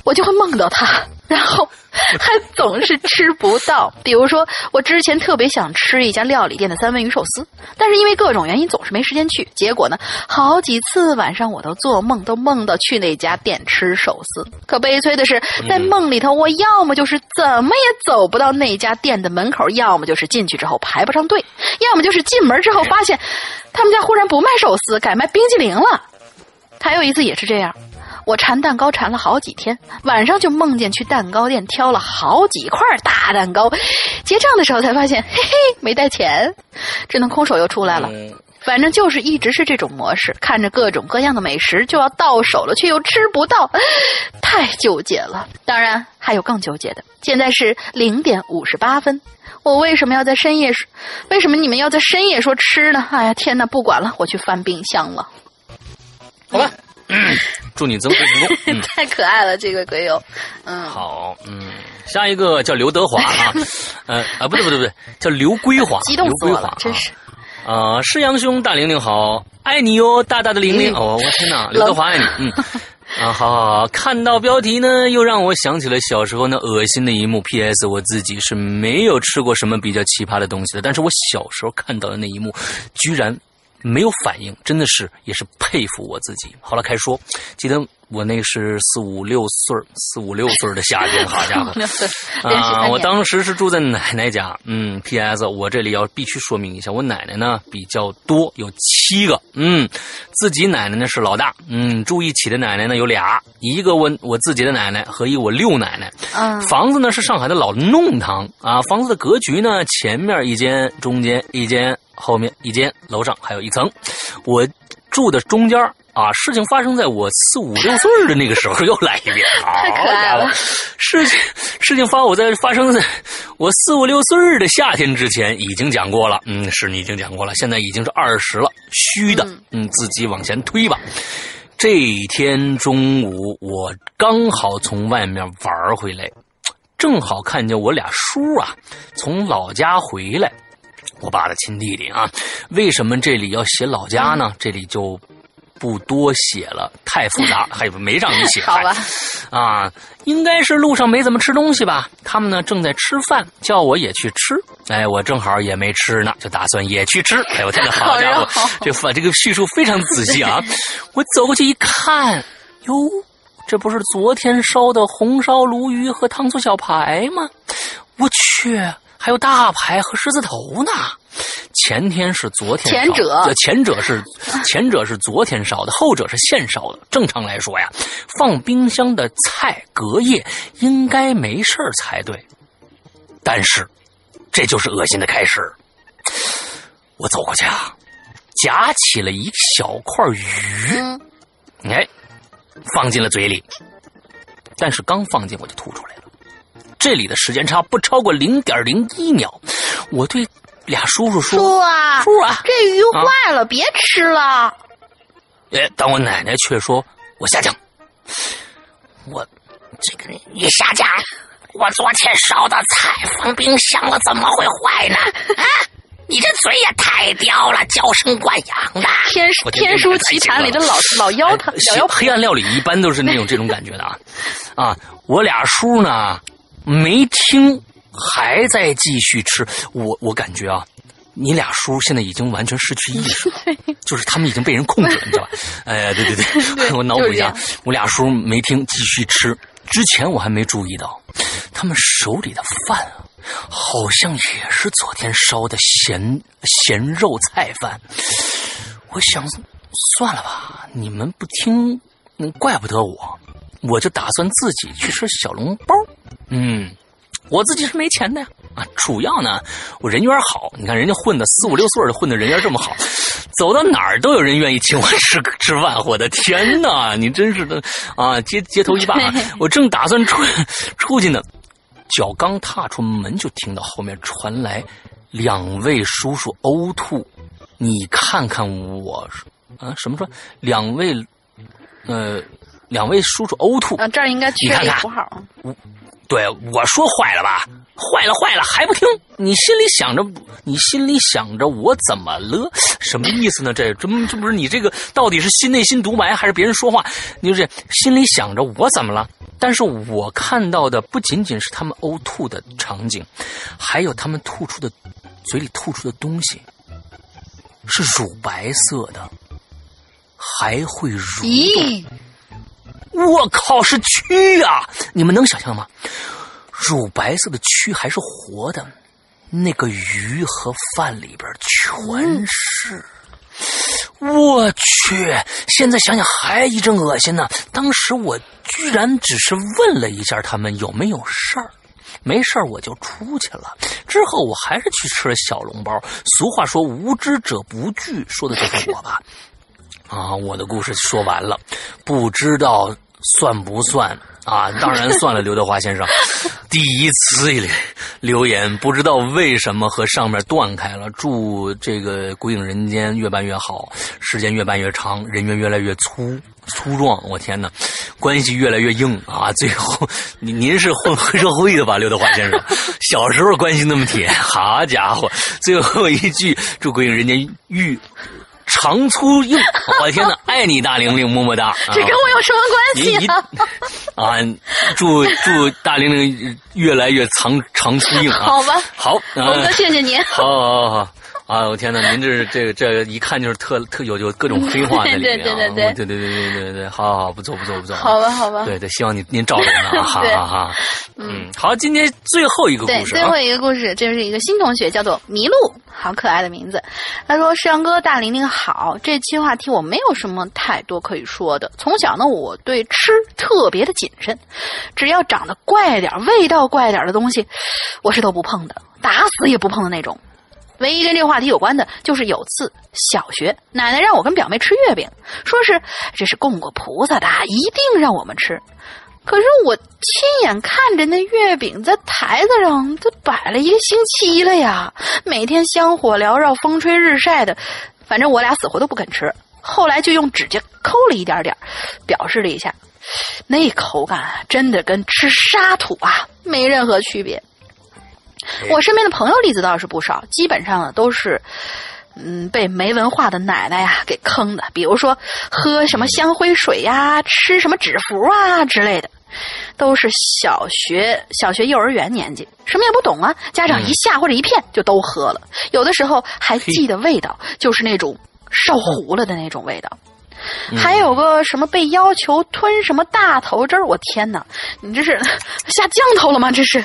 [SPEAKER 2] 我就会梦到它，然后还总是吃不到。比如说，我之前特别想吃一家料理店的三文鱼寿司，但是因为各种原因总是没时间去。结果呢，好几次晚上我都做梦，都梦到去那家店吃寿司。可悲催的是，在梦里头，我要么就是怎么也走不到那家店的门口，要么就是进去之后排不上队，要么就是进门之后发现他们家忽然不卖寿司，改卖冰激凌了。还有一次也是这样，我馋蛋糕馋了好几天，晚上就梦见去蛋糕店挑了好几块大蛋糕，结账的时候才发现，嘿嘿，没带钱，只能空手又出来了。反正就是一直是这种模式，看着各种各样的美食就要到手了，却又吃不到，太纠结了。当然还有更纠结的，现在是零点五十八分，我为什么要在深夜说？为什么你们要在深夜说吃呢？哎呀，天哪，不管了，我去翻冰箱了。
[SPEAKER 1] 好吧，祝你增肥成功。
[SPEAKER 2] 太可爱了，这个鬼友。嗯，
[SPEAKER 1] 好，嗯，下一个叫刘德华啊，呃啊，不对不对不对，叫刘归华，
[SPEAKER 2] 激动
[SPEAKER 1] 死我了，
[SPEAKER 2] 真是。
[SPEAKER 1] 啊，是阳兄，大玲玲好，爱你哟，大大的玲玲。哦，我天哪，刘德华爱你，嗯，啊，好好好，看到标题呢，又让我想起了小时候那恶心的一幕。P.S. 我自己是没有吃过什么比较奇葩的东西的，但是我小时候看到的那一幕，居然。没有反应，真的是也是佩服我自己。好了，开说，记得我那是四五六岁四五六岁的夏天，好家伙 啊！我当时是住在奶奶家。嗯，P.S. 我这里要必须说明一下，我奶奶呢比较多，有七个。嗯，自己奶奶呢是老大。嗯，住一起的奶奶呢有俩，一个我我自己的奶奶和一我六奶奶。
[SPEAKER 2] 嗯，
[SPEAKER 1] 房子呢是上海的老弄堂啊。房子的格局呢，前面一间，中间一间。后面一间，楼上还有一层，我住的中间啊。事情发生在我四五六岁的那个时候，又来一遍，
[SPEAKER 2] 太可爱了。
[SPEAKER 1] 事情事情发我在发生在我四五六岁的夏天之前已经讲过了，嗯，是你已经讲过了，现在已经是二十了，虚的，嗯，自己往前推吧。这天中午，我刚好从外面玩回来，正好看见我俩叔啊从老家回来。我爸的亲弟弟啊，为什么这里要写老家呢？这里就不多写了，太复杂，还有没让你写。
[SPEAKER 2] 好吧，
[SPEAKER 1] 啊，应该是路上没怎么吃东西吧？他们呢正在吃饭，叫我也去吃。哎，我正好也没吃呢，就打算也去吃。哎，我天哪，好家伙，这饭这个叙述非常仔细啊！我走过去一看，哟，这不是昨天烧的红烧鲈鱼和糖醋小排吗？我去！还有大排和狮子头呢，前天是昨天
[SPEAKER 2] 前者
[SPEAKER 1] 前者是 前者是昨天烧的，后者是现烧的。正常来说呀，放冰箱的菜隔夜应该没事才对，但是这就是恶心的开始。我走过去啊，夹起了一小块鱼，哎，放进了嘴里，但是刚放进我就吐出来了。这里的时间差不超过零点零一秒，我对俩叔叔说：“
[SPEAKER 2] 叔啊，
[SPEAKER 1] 叔啊，
[SPEAKER 2] 这鱼坏了，别吃了。”
[SPEAKER 1] 哎，但我奶奶却说：“我下降，我这个你下降，我昨天烧的菜放冰箱了，怎么会坏呢？啊，你这嘴也太刁了，娇生惯养的。
[SPEAKER 2] 天天书奇谭里的老 老妖他，小妖
[SPEAKER 1] 黑暗料理一般都是那种这种感觉的啊啊！我俩叔呢？”没听，还在继续吃。我我感觉啊，你俩叔现在已经完全失去意识了，就是他们已经被人控制了，你知道吧？哎，对对对，我脑补一下，我俩叔没听，继续吃。之前我还没注意到，他们手里的饭啊，好像也是昨天烧的咸咸肉菜饭。我想，算了吧，你们不听。那怪不得我，我就打算自己去吃小笼包。嗯，我自己是没钱的呀。啊，主要呢，我人缘好。你看人家混的四五六岁的混的人缘这么好，走到哪儿都有人愿意请我吃吃饭。我的天哪，你真是的啊！街街头一霸，我正打算出出去呢，脚刚踏出门，就听到后面传来两位叔叔呕吐。你看看我，啊，什么说两位，呃，两位叔叔呕吐
[SPEAKER 2] 啊？这儿应该缺一符号。
[SPEAKER 1] 对我说坏了吧？坏了坏了还不听？你心里想着，你心里想着我怎么了？什么意思呢？这这这不是你这个到底是心内心独白还是别人说话？你就是心里想着我怎么了？但是我看到的不仅仅是他们呕吐的场景，还有他们吐出的嘴里吐出的东西是乳白色的，还会蠕动。我靠，是蛆啊！你们能想象吗？乳白色的蛆还是活的，那个鱼和饭里边全是。我去！现在想想还一阵恶心呢。当时我居然只是问了一下他们有没有事儿，没事儿我就出去了。之后我还是去吃了小笼包。俗话说“无知者不惧”，说的就是我吧？啊，我的故事说完了，不知道。算不算啊？当然算了，刘德华先生，第一次留言，不知道为什么和上面断开了。祝这个《鬼影人间》越办越好，时间越办越长，人员越来越粗粗壮。我天哪，关系越来越硬啊！最后，您您是混黑社会的吧，刘德华先生？小时候关系那么铁，好家伙！最后一句，祝《鬼影人间》愈。长粗硬，我的天哪！爱你大玲玲，么么哒！
[SPEAKER 2] 这跟我有什么关系啊？
[SPEAKER 1] 啊，祝祝大玲玲越来越长长粗硬啊！
[SPEAKER 2] 好吧，
[SPEAKER 1] 好，
[SPEAKER 2] 龙哥，谢谢您。
[SPEAKER 1] 好好好。啊！我天哪，您这是这个这一看就是特特有有各种黑话在里面啊！
[SPEAKER 2] 对对对对
[SPEAKER 1] 对对对对对对，好好好，不错不错不错。
[SPEAKER 2] 好吧好吧。
[SPEAKER 1] 对对，希望您您照着呢，哈哈哈。嗯，好，今天最后一个故事，
[SPEAKER 2] 最后一个故事，这是一个新同学，叫做麋鹿，好可爱的名字。他说：“世阳哥，大玲玲好，这期话题我没有什么太多可以说的。从小呢，我对吃特别的谨慎，只要长得怪点、味道怪点的东西，我是都不碰的，打死也不碰的那种。”唯一跟这个话题有关的，就是有次小学，奶奶让我跟表妹吃月饼，说是这是供过菩萨的，一定让我们吃。可是我亲眼看着那月饼在台子上都摆了一个星期了呀，每天香火缭绕，风吹日晒的，反正我俩死活都不肯吃。后来就用指甲抠了一点点，表示了一下，那口感真的跟吃沙土啊没任何区别。我身边的朋友例子倒是不少，基本上呢都是，嗯，被没文化的奶奶呀给坑的。比如说喝什么香灰水呀，吃什么纸符啊之类的，都是小学、小学、幼儿园年纪，什么也不懂啊，家长一下或者一骗就都喝了。有的时候还记得味道，就是那种烧糊了的那种味道。还有个什么被要求吞什么大头针儿，我天哪！你这是 下降头了吗？这是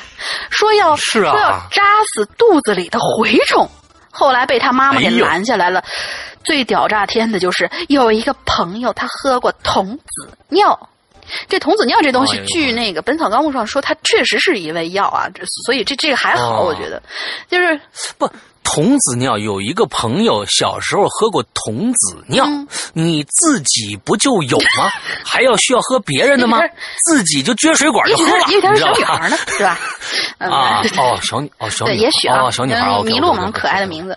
[SPEAKER 2] 说要
[SPEAKER 1] 说
[SPEAKER 2] 要扎死肚子里的蛔虫，后来被他妈妈给拦下来了。最屌炸天的就是有一个朋友，他喝过童子尿。这童子尿这东西，据那个《本草纲目》上说，它确实是一味药啊。所以这这个还好，我觉得就是
[SPEAKER 1] 不。童子尿有一个朋友小时候喝过童子尿，你自己不就有吗？还要需要喝别人的吗？自己就撅水管就喝了，
[SPEAKER 2] 因为她是小女孩呢，是吧？
[SPEAKER 1] 啊哦，小女哦小
[SPEAKER 2] 对，也许
[SPEAKER 1] 啊，小女孩
[SPEAKER 2] 麋鹿嘛，可爱的名字。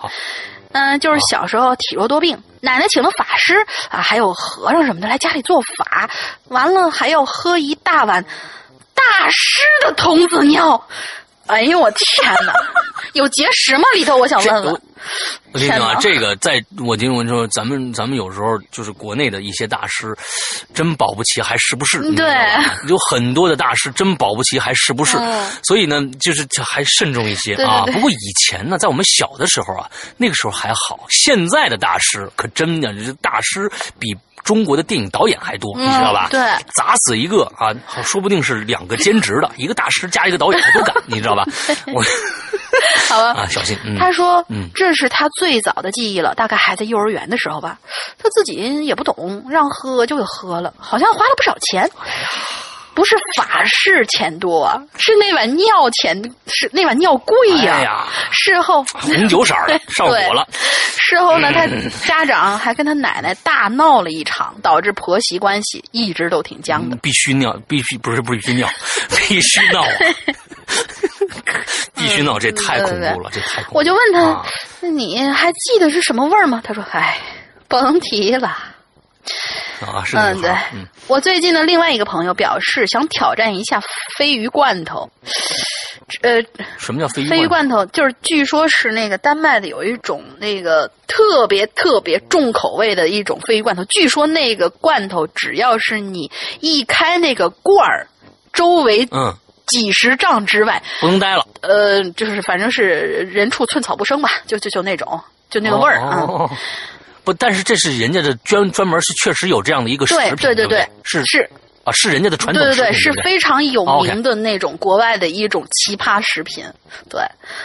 [SPEAKER 2] 嗯，就是小时候体弱多病，奶奶请了法师啊，还有和尚什么的来家里做法，完了还要喝一大碗大师的童子尿。哎呦我天哪！有结石吗？里头我想问问。
[SPEAKER 1] 我跟你讲啊，这个在我听闻说，咱们咱们有时候就是国内的一些大师，真保不齐还是不是？
[SPEAKER 2] 对，
[SPEAKER 1] 有很多的大师真保不齐还是不是？所以呢，就是还慎重一些啊。不过以前呢，在我们小的时候啊，那个时候还好。现在的大师可真的，这大师比。中国的电影导演还多，你知道吧？
[SPEAKER 2] 对，
[SPEAKER 1] 砸死一个啊，说不定是两个兼职的，一个大师加一个导演，他都敢，你知道吧？我
[SPEAKER 2] 好吧。
[SPEAKER 1] 啊，小心。嗯，
[SPEAKER 2] 他说
[SPEAKER 1] 嗯，
[SPEAKER 2] 这是他最早的记忆了，大概还在幼儿园的时候吧。他自己也不懂，让喝就给喝了，好像花了不少钱。不是法式钱多啊，是那碗尿钱，是那碗尿贵呀、
[SPEAKER 1] 哎呀，
[SPEAKER 2] 事后
[SPEAKER 1] 红酒色儿的 上火了。
[SPEAKER 2] 事后呢，他 家长还跟他奶奶大闹了一场，导致婆媳关系一直都挺僵的。
[SPEAKER 1] 嗯必须尿，必须不是不是必须尿，必须闹啊！必须闹，这太恐怖了，这太恐怖了。
[SPEAKER 2] 我就问他
[SPEAKER 1] 啊：“
[SPEAKER 2] 那你还记得是什么味儿吗？”他说：“哎，甭提了。”
[SPEAKER 1] 啊，是
[SPEAKER 2] 嗯，对，
[SPEAKER 1] 嗯，
[SPEAKER 2] 我最近的另外一个朋友表示想挑战一下鲱鱼罐头。呃，
[SPEAKER 1] 什么叫鲱鱼
[SPEAKER 2] 鲱鱼
[SPEAKER 1] 罐？
[SPEAKER 2] 头？就是据说是那个丹麦的有一种那个特别特别重口味的一种鲱鱼罐头，据说那个罐头只要是你一开那个罐儿，周围
[SPEAKER 1] 嗯，
[SPEAKER 2] 几十丈之外，
[SPEAKER 1] 不能待了，
[SPEAKER 2] 呃，就是反正是人畜寸草不生吧，就就就那种，就那个味儿啊。
[SPEAKER 1] 哦不，但是这是人家的专专门是确实有这样的一个食
[SPEAKER 2] 对
[SPEAKER 1] 品，
[SPEAKER 2] 对对对
[SPEAKER 1] 对，是
[SPEAKER 2] 是
[SPEAKER 1] 啊，是人家的传统食品，
[SPEAKER 2] 对对对，是非常有名的那种国外的一种奇葩食品。对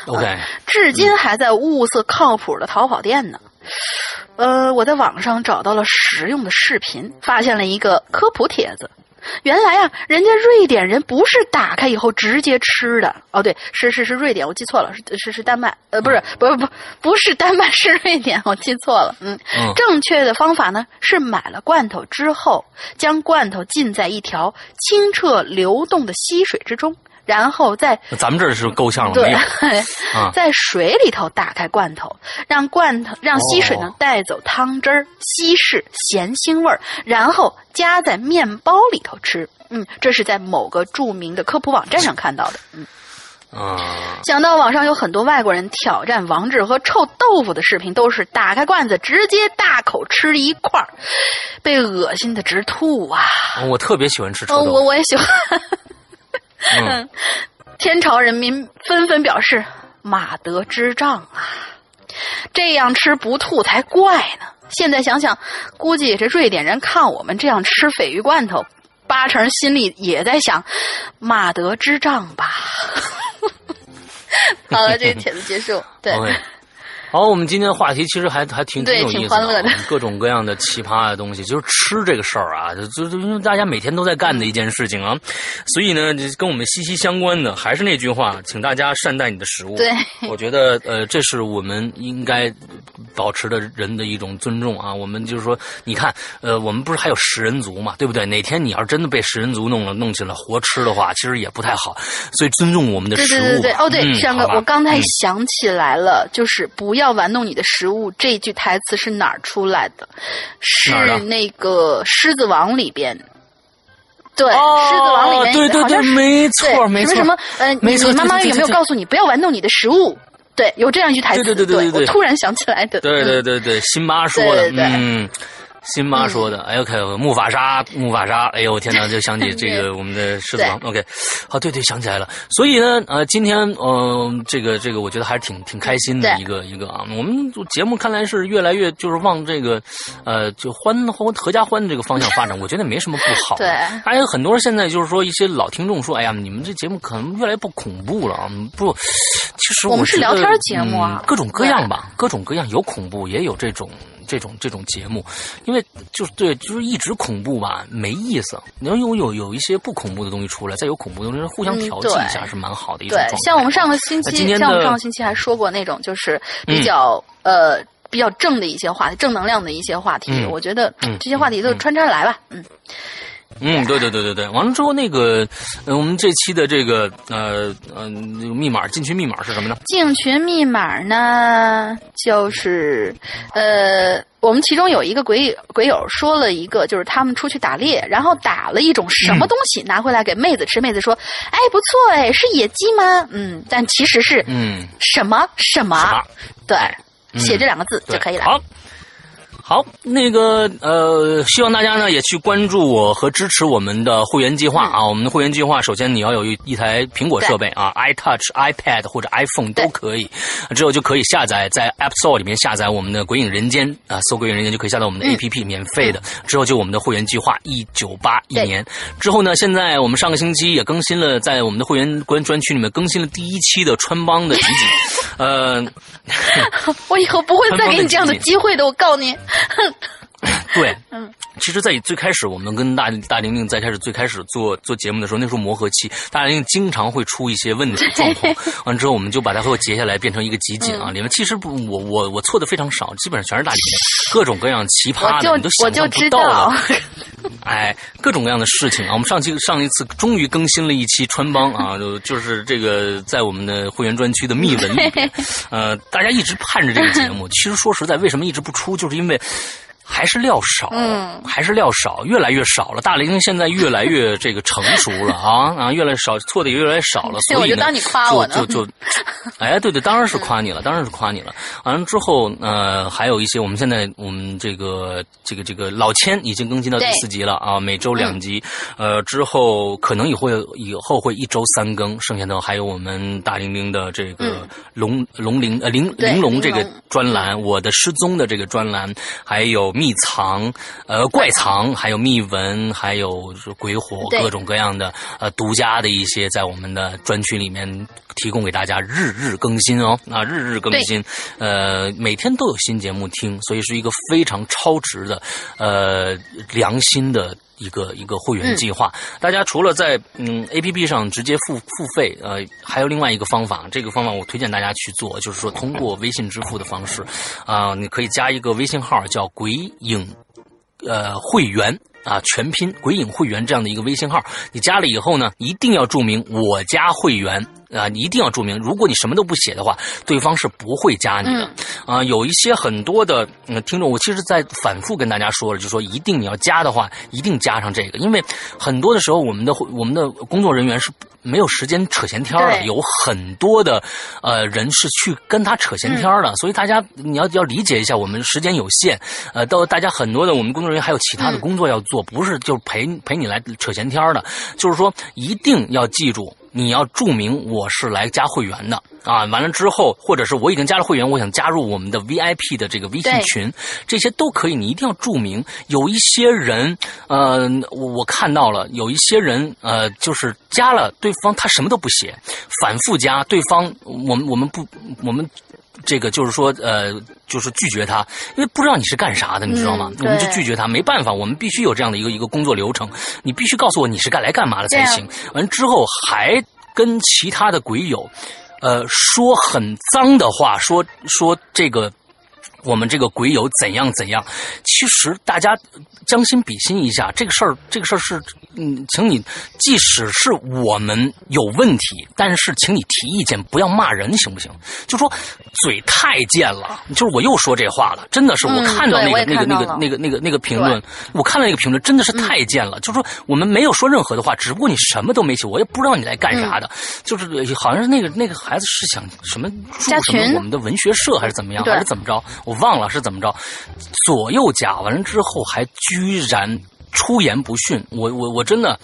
[SPEAKER 1] ，OK，
[SPEAKER 2] 至今还在物色靠谱的淘宝店呢。呃，我在网上找到了实用的视频，发现了一个科普帖子。原来啊，人家瑞典人不是打开以后直接吃的。哦，对，是是是瑞典，我记错了，是是是丹麦。呃，不是，不是不不是丹麦，是瑞典，我记错了。嗯，
[SPEAKER 1] 嗯
[SPEAKER 2] 正确的方法呢是买了罐头之后，将罐头浸在一条清澈流动的溪水之中，然后在
[SPEAKER 1] 咱们这是够呛了，
[SPEAKER 2] 对，
[SPEAKER 1] 啊
[SPEAKER 2] 在水里头打开罐头，让罐头让溪水呢
[SPEAKER 1] 哦
[SPEAKER 2] 带走汤汁儿，稀释咸腥味儿，然后夹在面包里头吃。嗯，这是在某个著名的科普网站上看到的。嗯，
[SPEAKER 1] 啊，
[SPEAKER 2] 想到网上有很多外国人挑战王志和臭豆腐的视频，都是打开罐子直接大口吃一块儿，被恶心的直吐啊！
[SPEAKER 1] 我特别喜欢吃臭
[SPEAKER 2] 哦，
[SPEAKER 1] 豆腐，
[SPEAKER 2] 我我也喜欢。
[SPEAKER 1] 嗯，
[SPEAKER 2] 天朝人民纷纷表示马德之障啊，这样吃不吐才怪呢。现在想想，估计这瑞典人看我们这样吃鲱鱼罐头，八成心里也在想马德之障吧。好了，这个帖子结束。对。
[SPEAKER 1] 好，我们今天的话题其实还还挺
[SPEAKER 2] 挺
[SPEAKER 1] 有意思
[SPEAKER 2] 的
[SPEAKER 1] 啊各种各样的奇葩的东西，就是吃这个事儿啊，就就就因为大家每天都在干的一件事情啊，所以呢，跟我们息息相关的还是那句话，请大家善待你的食物。
[SPEAKER 2] 对，
[SPEAKER 1] 我觉得呃，这是我们应该保持的人的一种尊重啊。我们就是说，你看，呃，我们不是还有食人族嘛，对不对？哪天你要是真的被食人族弄了弄起来活吃的话，其实也不太好。所以尊重我们的食物对。
[SPEAKER 2] 对对对，哦对，
[SPEAKER 1] 嗯
[SPEAKER 2] 山哥我刚才
[SPEAKER 1] 嗯
[SPEAKER 2] 想起来了，就是不要玩弄你的食物这句台词是哪儿出来的？是那个《狮子王》里边。对，
[SPEAKER 1] 哦
[SPEAKER 2] 狮子王》里面
[SPEAKER 1] 对对对，
[SPEAKER 2] 好像
[SPEAKER 1] 没错没错。
[SPEAKER 2] 什么什么呃，你
[SPEAKER 1] 没错
[SPEAKER 2] 你妈妈有没有告诉你不要玩弄你的食物？对，有这样一句台词。
[SPEAKER 1] 对对对对对对
[SPEAKER 2] 我突然想起来的。
[SPEAKER 1] 对对
[SPEAKER 2] 嗯
[SPEAKER 1] 对对，辛巴说的，
[SPEAKER 2] 对
[SPEAKER 1] 嗯，辛妈说的，哎呦，看木法沙，木法沙，哎呦，我天哪，就想起这个 我们的狮子王，OK，好，对对，想起来了。所以呢，呃，今天，呃，这个这个，我觉得还是挺挺开心的一个一个啊。我们节目看来是越来越就是往这个，呃，就欢欢合家欢这个方向发展，我觉得没什么不好。
[SPEAKER 2] 对
[SPEAKER 1] 还有很多人现在就是说一些老听众说，哎呀，你们这节目可能越来越不恐怖了啊，不，其实
[SPEAKER 2] 我们是聊天节目啊
[SPEAKER 1] 嗯各种各样吧，各种各样，有恐怖，也有这种这种这种节目，因为就是对，就是一直恐怖吧，没意思。你要有有有一些不恐怖的东西出来，再有恐怖的东西互相
[SPEAKER 2] 嗯
[SPEAKER 1] 调剂一下，是蛮好的一种
[SPEAKER 2] 对像我们上个星期，像我们上个星期还说过那种就是比
[SPEAKER 1] 嗯
[SPEAKER 2] 较、呃比较正的一些话题，正能量的一些话题，
[SPEAKER 1] 嗯
[SPEAKER 2] 我觉得
[SPEAKER 1] 嗯
[SPEAKER 2] 这些话题都穿插着来吧。嗯，
[SPEAKER 1] 嗯，对对对对对，完了之后那个，呃，我们这期的这个呃呃密码进群密码是什么呢？
[SPEAKER 2] 进群密码呢，就是呃，我们其中有一个鬼鬼友说了一个，就是他们出去打猎，然后打了一种什么东西、拿回来给妹子吃，妹子说：“哎，不错哎，是野鸡吗？”嗯，但其实是
[SPEAKER 1] 嗯，
[SPEAKER 2] 什么什么，对，
[SPEAKER 1] 嗯
[SPEAKER 2] 写这两个字就可以了。
[SPEAKER 1] 好。好，那个呃，希望大家呢也去关注我和支持我们的会员计划啊。我们的会员计划，首先你要有一一台苹果设备啊，iTouch、iPad 或者 iPhone 都可以，之后就可以下载在 App Store 里面下载我们的《鬼影人间》啊，搜《鬼影人间》就可以下载我们的 APP，免费的。之后就我们的会员计划一九八一年。之后呢，现在我们上个星期也更新了，在我们的会员专专区里面更新了第一期的穿帮的集锦。呃，
[SPEAKER 2] 我以后不会再给你这样的机会的，我告你。
[SPEAKER 1] 哼 对，嗯，其实，在最开始，我们跟大大玲玲在开始最开始做做节目的时候，那时候磨合期，大玲玲经常会出一些问题状况，完之后我们就把它给我截下来，变成一个集锦啊。里面其实不，我我我错的非常少，基本上全是大玲玲各种各样奇葩的，你都想象不到的。哎，各种各样的事情啊！我们上期上一次终于更新了一期穿帮啊，就就是这个在我们的会员专区的密文里，呃，大家一直盼着这个节目。其实说实在，为什么一直不出，就是因为。还是料少，嗯，还是料少，越来越少了。大玲玲现在越来越这个成熟了啊 啊，越来越少，错的也越来越少了。所以
[SPEAKER 2] 呢，
[SPEAKER 1] 就就就，哎，对对，当然是夸你了，当然是夸你了。完了之后，呃，还有一些，我们现在我们这个这个这个老千已经更新到第四集了啊，每周两集。呃，之后可能也会以后会一周三更，剩下的还有我们大玲玲的这个龙龙玲呃玲玲珑这个专栏，我的失踪的这个专栏，还有。秘藏，呃，怪藏，还有秘闻，还有鬼火，各种各样的呃独家的一些，在我们的专区里面提供给大家，日日更新哦，啊，日日更新，呃，每天都有新节目听，所以是一个非常超值的，呃，良心的。一个一个会员计划，大家除了在嗯 A P P 上直接付付费，呃，还有另外一个方法，这个方法我推荐大家去做，就是说通过微信支付的方式，啊，你可以加一个微信号叫“鬼影”，呃，会员啊，全拼“鬼影会员”这样的一个微信号，你加了以后呢，一定要注明“我加会员”。啊，你一定要注明，如果你什么都不写的话，对方是不会加你的。啊，有一些很多的听众，我其实在反复跟大家说了，就说一定你要加的话，一定加上这个，因为很多的时候，我们的我们的工作人员是没有时间扯闲天的，有很多的呃人是去跟他扯闲天的，所以大家你要要理解一下，我们时间有限，呃，到大家很多的我们工作人员还有其他的工作要做，不是就陪陪你来扯闲天的，就是说一定要记住。你要注明我是来加会员的啊！完了之后，或者是我已经加了会员，我想加入我们的 VIP 的这个微信群，这些都可以。你一定要注明。有一些人，呃，我我看到了，有一些人，呃，就是加了对方，他什么都不写，反复加对方，我们我们不，我们这个就是说，呃，就是拒绝他，因为不知道你是干啥的，你知道吗？我们就拒绝他，没办法，我们必须有这样的一个一个工作流程，你必须告诉我你是干来干嘛的才行。完之后还。跟其他的鬼友，呃，说很脏的话，说说这个，我们这个鬼友怎样怎样。其实大家将心比心一下，这个事儿，这个事儿是，嗯，请你，即使是我们有问题，但是请你提意见，不要骂人，行不行？就说嘴太贱了，就是我又说这话了，真的是我看到那个那个那个那个那个那个评论，我看到那个评论真的是太贱了。就说我们没有说任何的话，只不过你什么都没写，我也不知道你在干啥的。就是好像是那个那个孩子是想什么入什么我们的文学社还是怎么样，还是怎么着？我忘了是怎么着，左右夹完了之后还居然出言不逊，我我我真的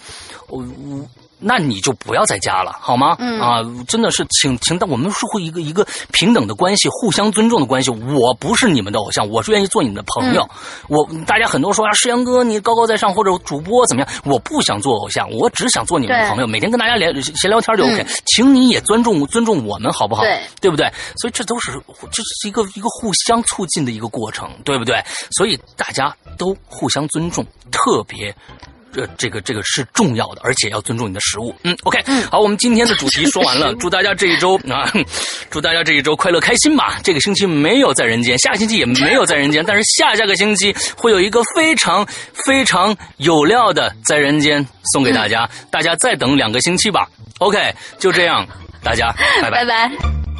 [SPEAKER 1] 我我。那你就不要再加了，好吗？啊，真的是，请请，但我们是会一个一个平等的关系，互相尊重的关系。我不是你们的偶像，我是愿意做你们的朋友。我大家很多说啊，世阳哥你高高在上，或者主播怎么样？我不想做偶像，我只想做你们的朋友，每天跟大家聊闲聊天就 OK。请你也尊重尊重我们，好不好？对，对不对？所以这都是这是一个一个互相促进的一个过程，对不对？所以大家都互相尊重，特别。这这个这个是重要的，而且要尊重你的食物。嗯，OK，好，我们今天的主题说完了，祝大家这一周啊，祝大家这一周快乐开心吧。这个星期没有在人间，下星期也没有在人间，但是下下个星期会有一个非常非常有料的在人间送给大家，大家再等两个星期吧。OK，就这样，大家拜拜
[SPEAKER 2] 拜拜。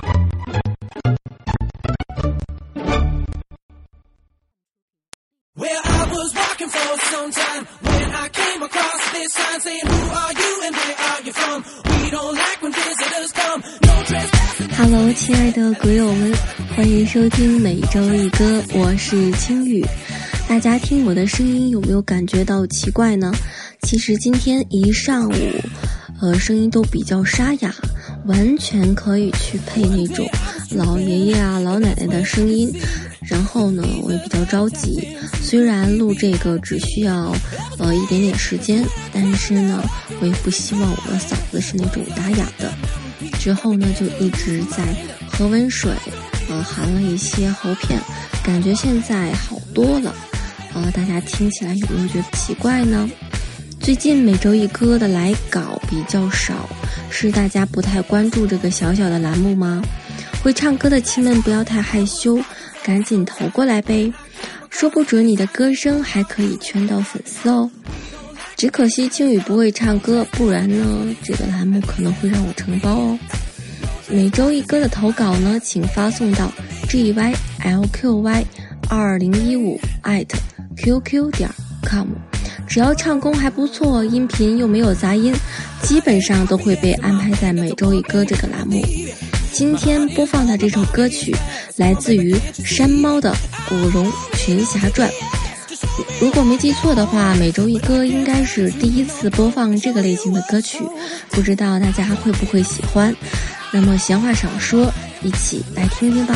[SPEAKER 2] Where i was walking for some time when i came across this sign saying who are you and where are you from we don't like when visitors come no dress
[SPEAKER 3] hello 亲爱的股友们，欢迎收听每周一歌，我是青宇，大家听我的声音有没有感觉到奇怪呢？其实今天一上午呃，声音都比较沙哑。完全可以去配那种老爷爷啊、老奶奶的声音。然后呢，我也比较着急，虽然录这个只需要呃一点点时间，但是呢，我也不希望我的嗓子是那种哑哑的。之后呢，就一直在喝温水，呃，含了一些喉片，感觉现在好多了。呃，大家听起来有没有觉得奇怪呢？最近每周一歌的来稿比较少，是大家不太关注这个小小的栏目吗？会唱歌的亲们不要太害羞，赶紧投过来呗，说不准你的歌声还可以圈到粉丝哦。只可惜青雨不会唱歌，不然呢，这个栏目可能会让我承包哦。每周一歌的投稿呢，请发送到 g y l q y 二零一五艾特 qq 点 com，只要唱功还不错，音频又没有杂音，基本上都会被安排在每周一歌这个栏目。今天播放的这首歌曲来自于山猫的《古龙群侠传》。如果没记错的话，每周一歌应该是第一次播放这个类型的歌曲，不知道大家会不会喜欢？那么闲话少说，一起来听听吧。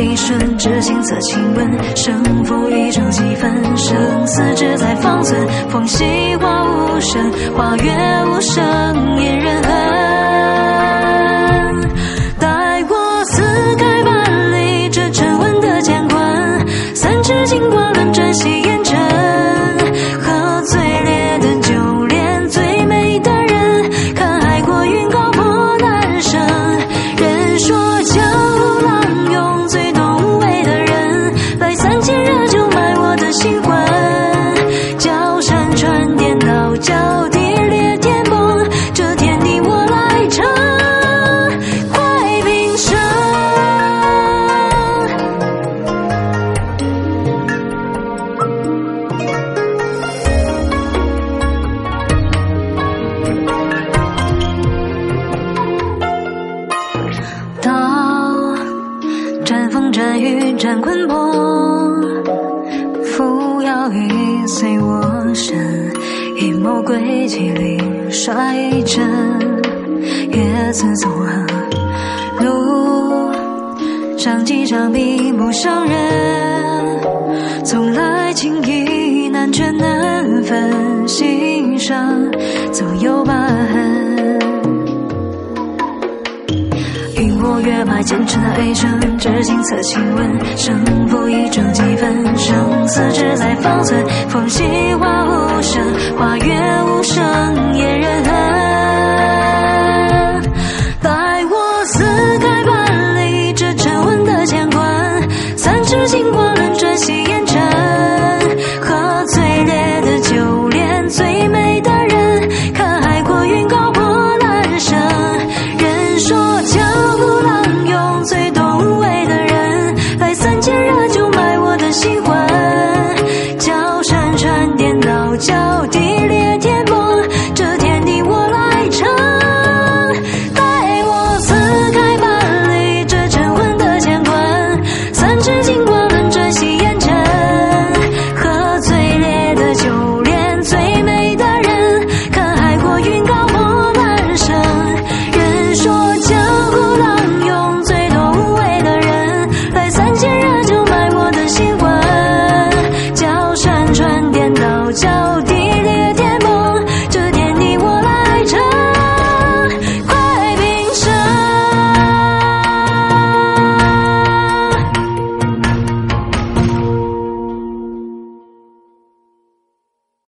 [SPEAKER 4] 一瞬，执心此亲吻，胜负已成几分，生死只在方寸。风细花无声，花月无声，恋人恨。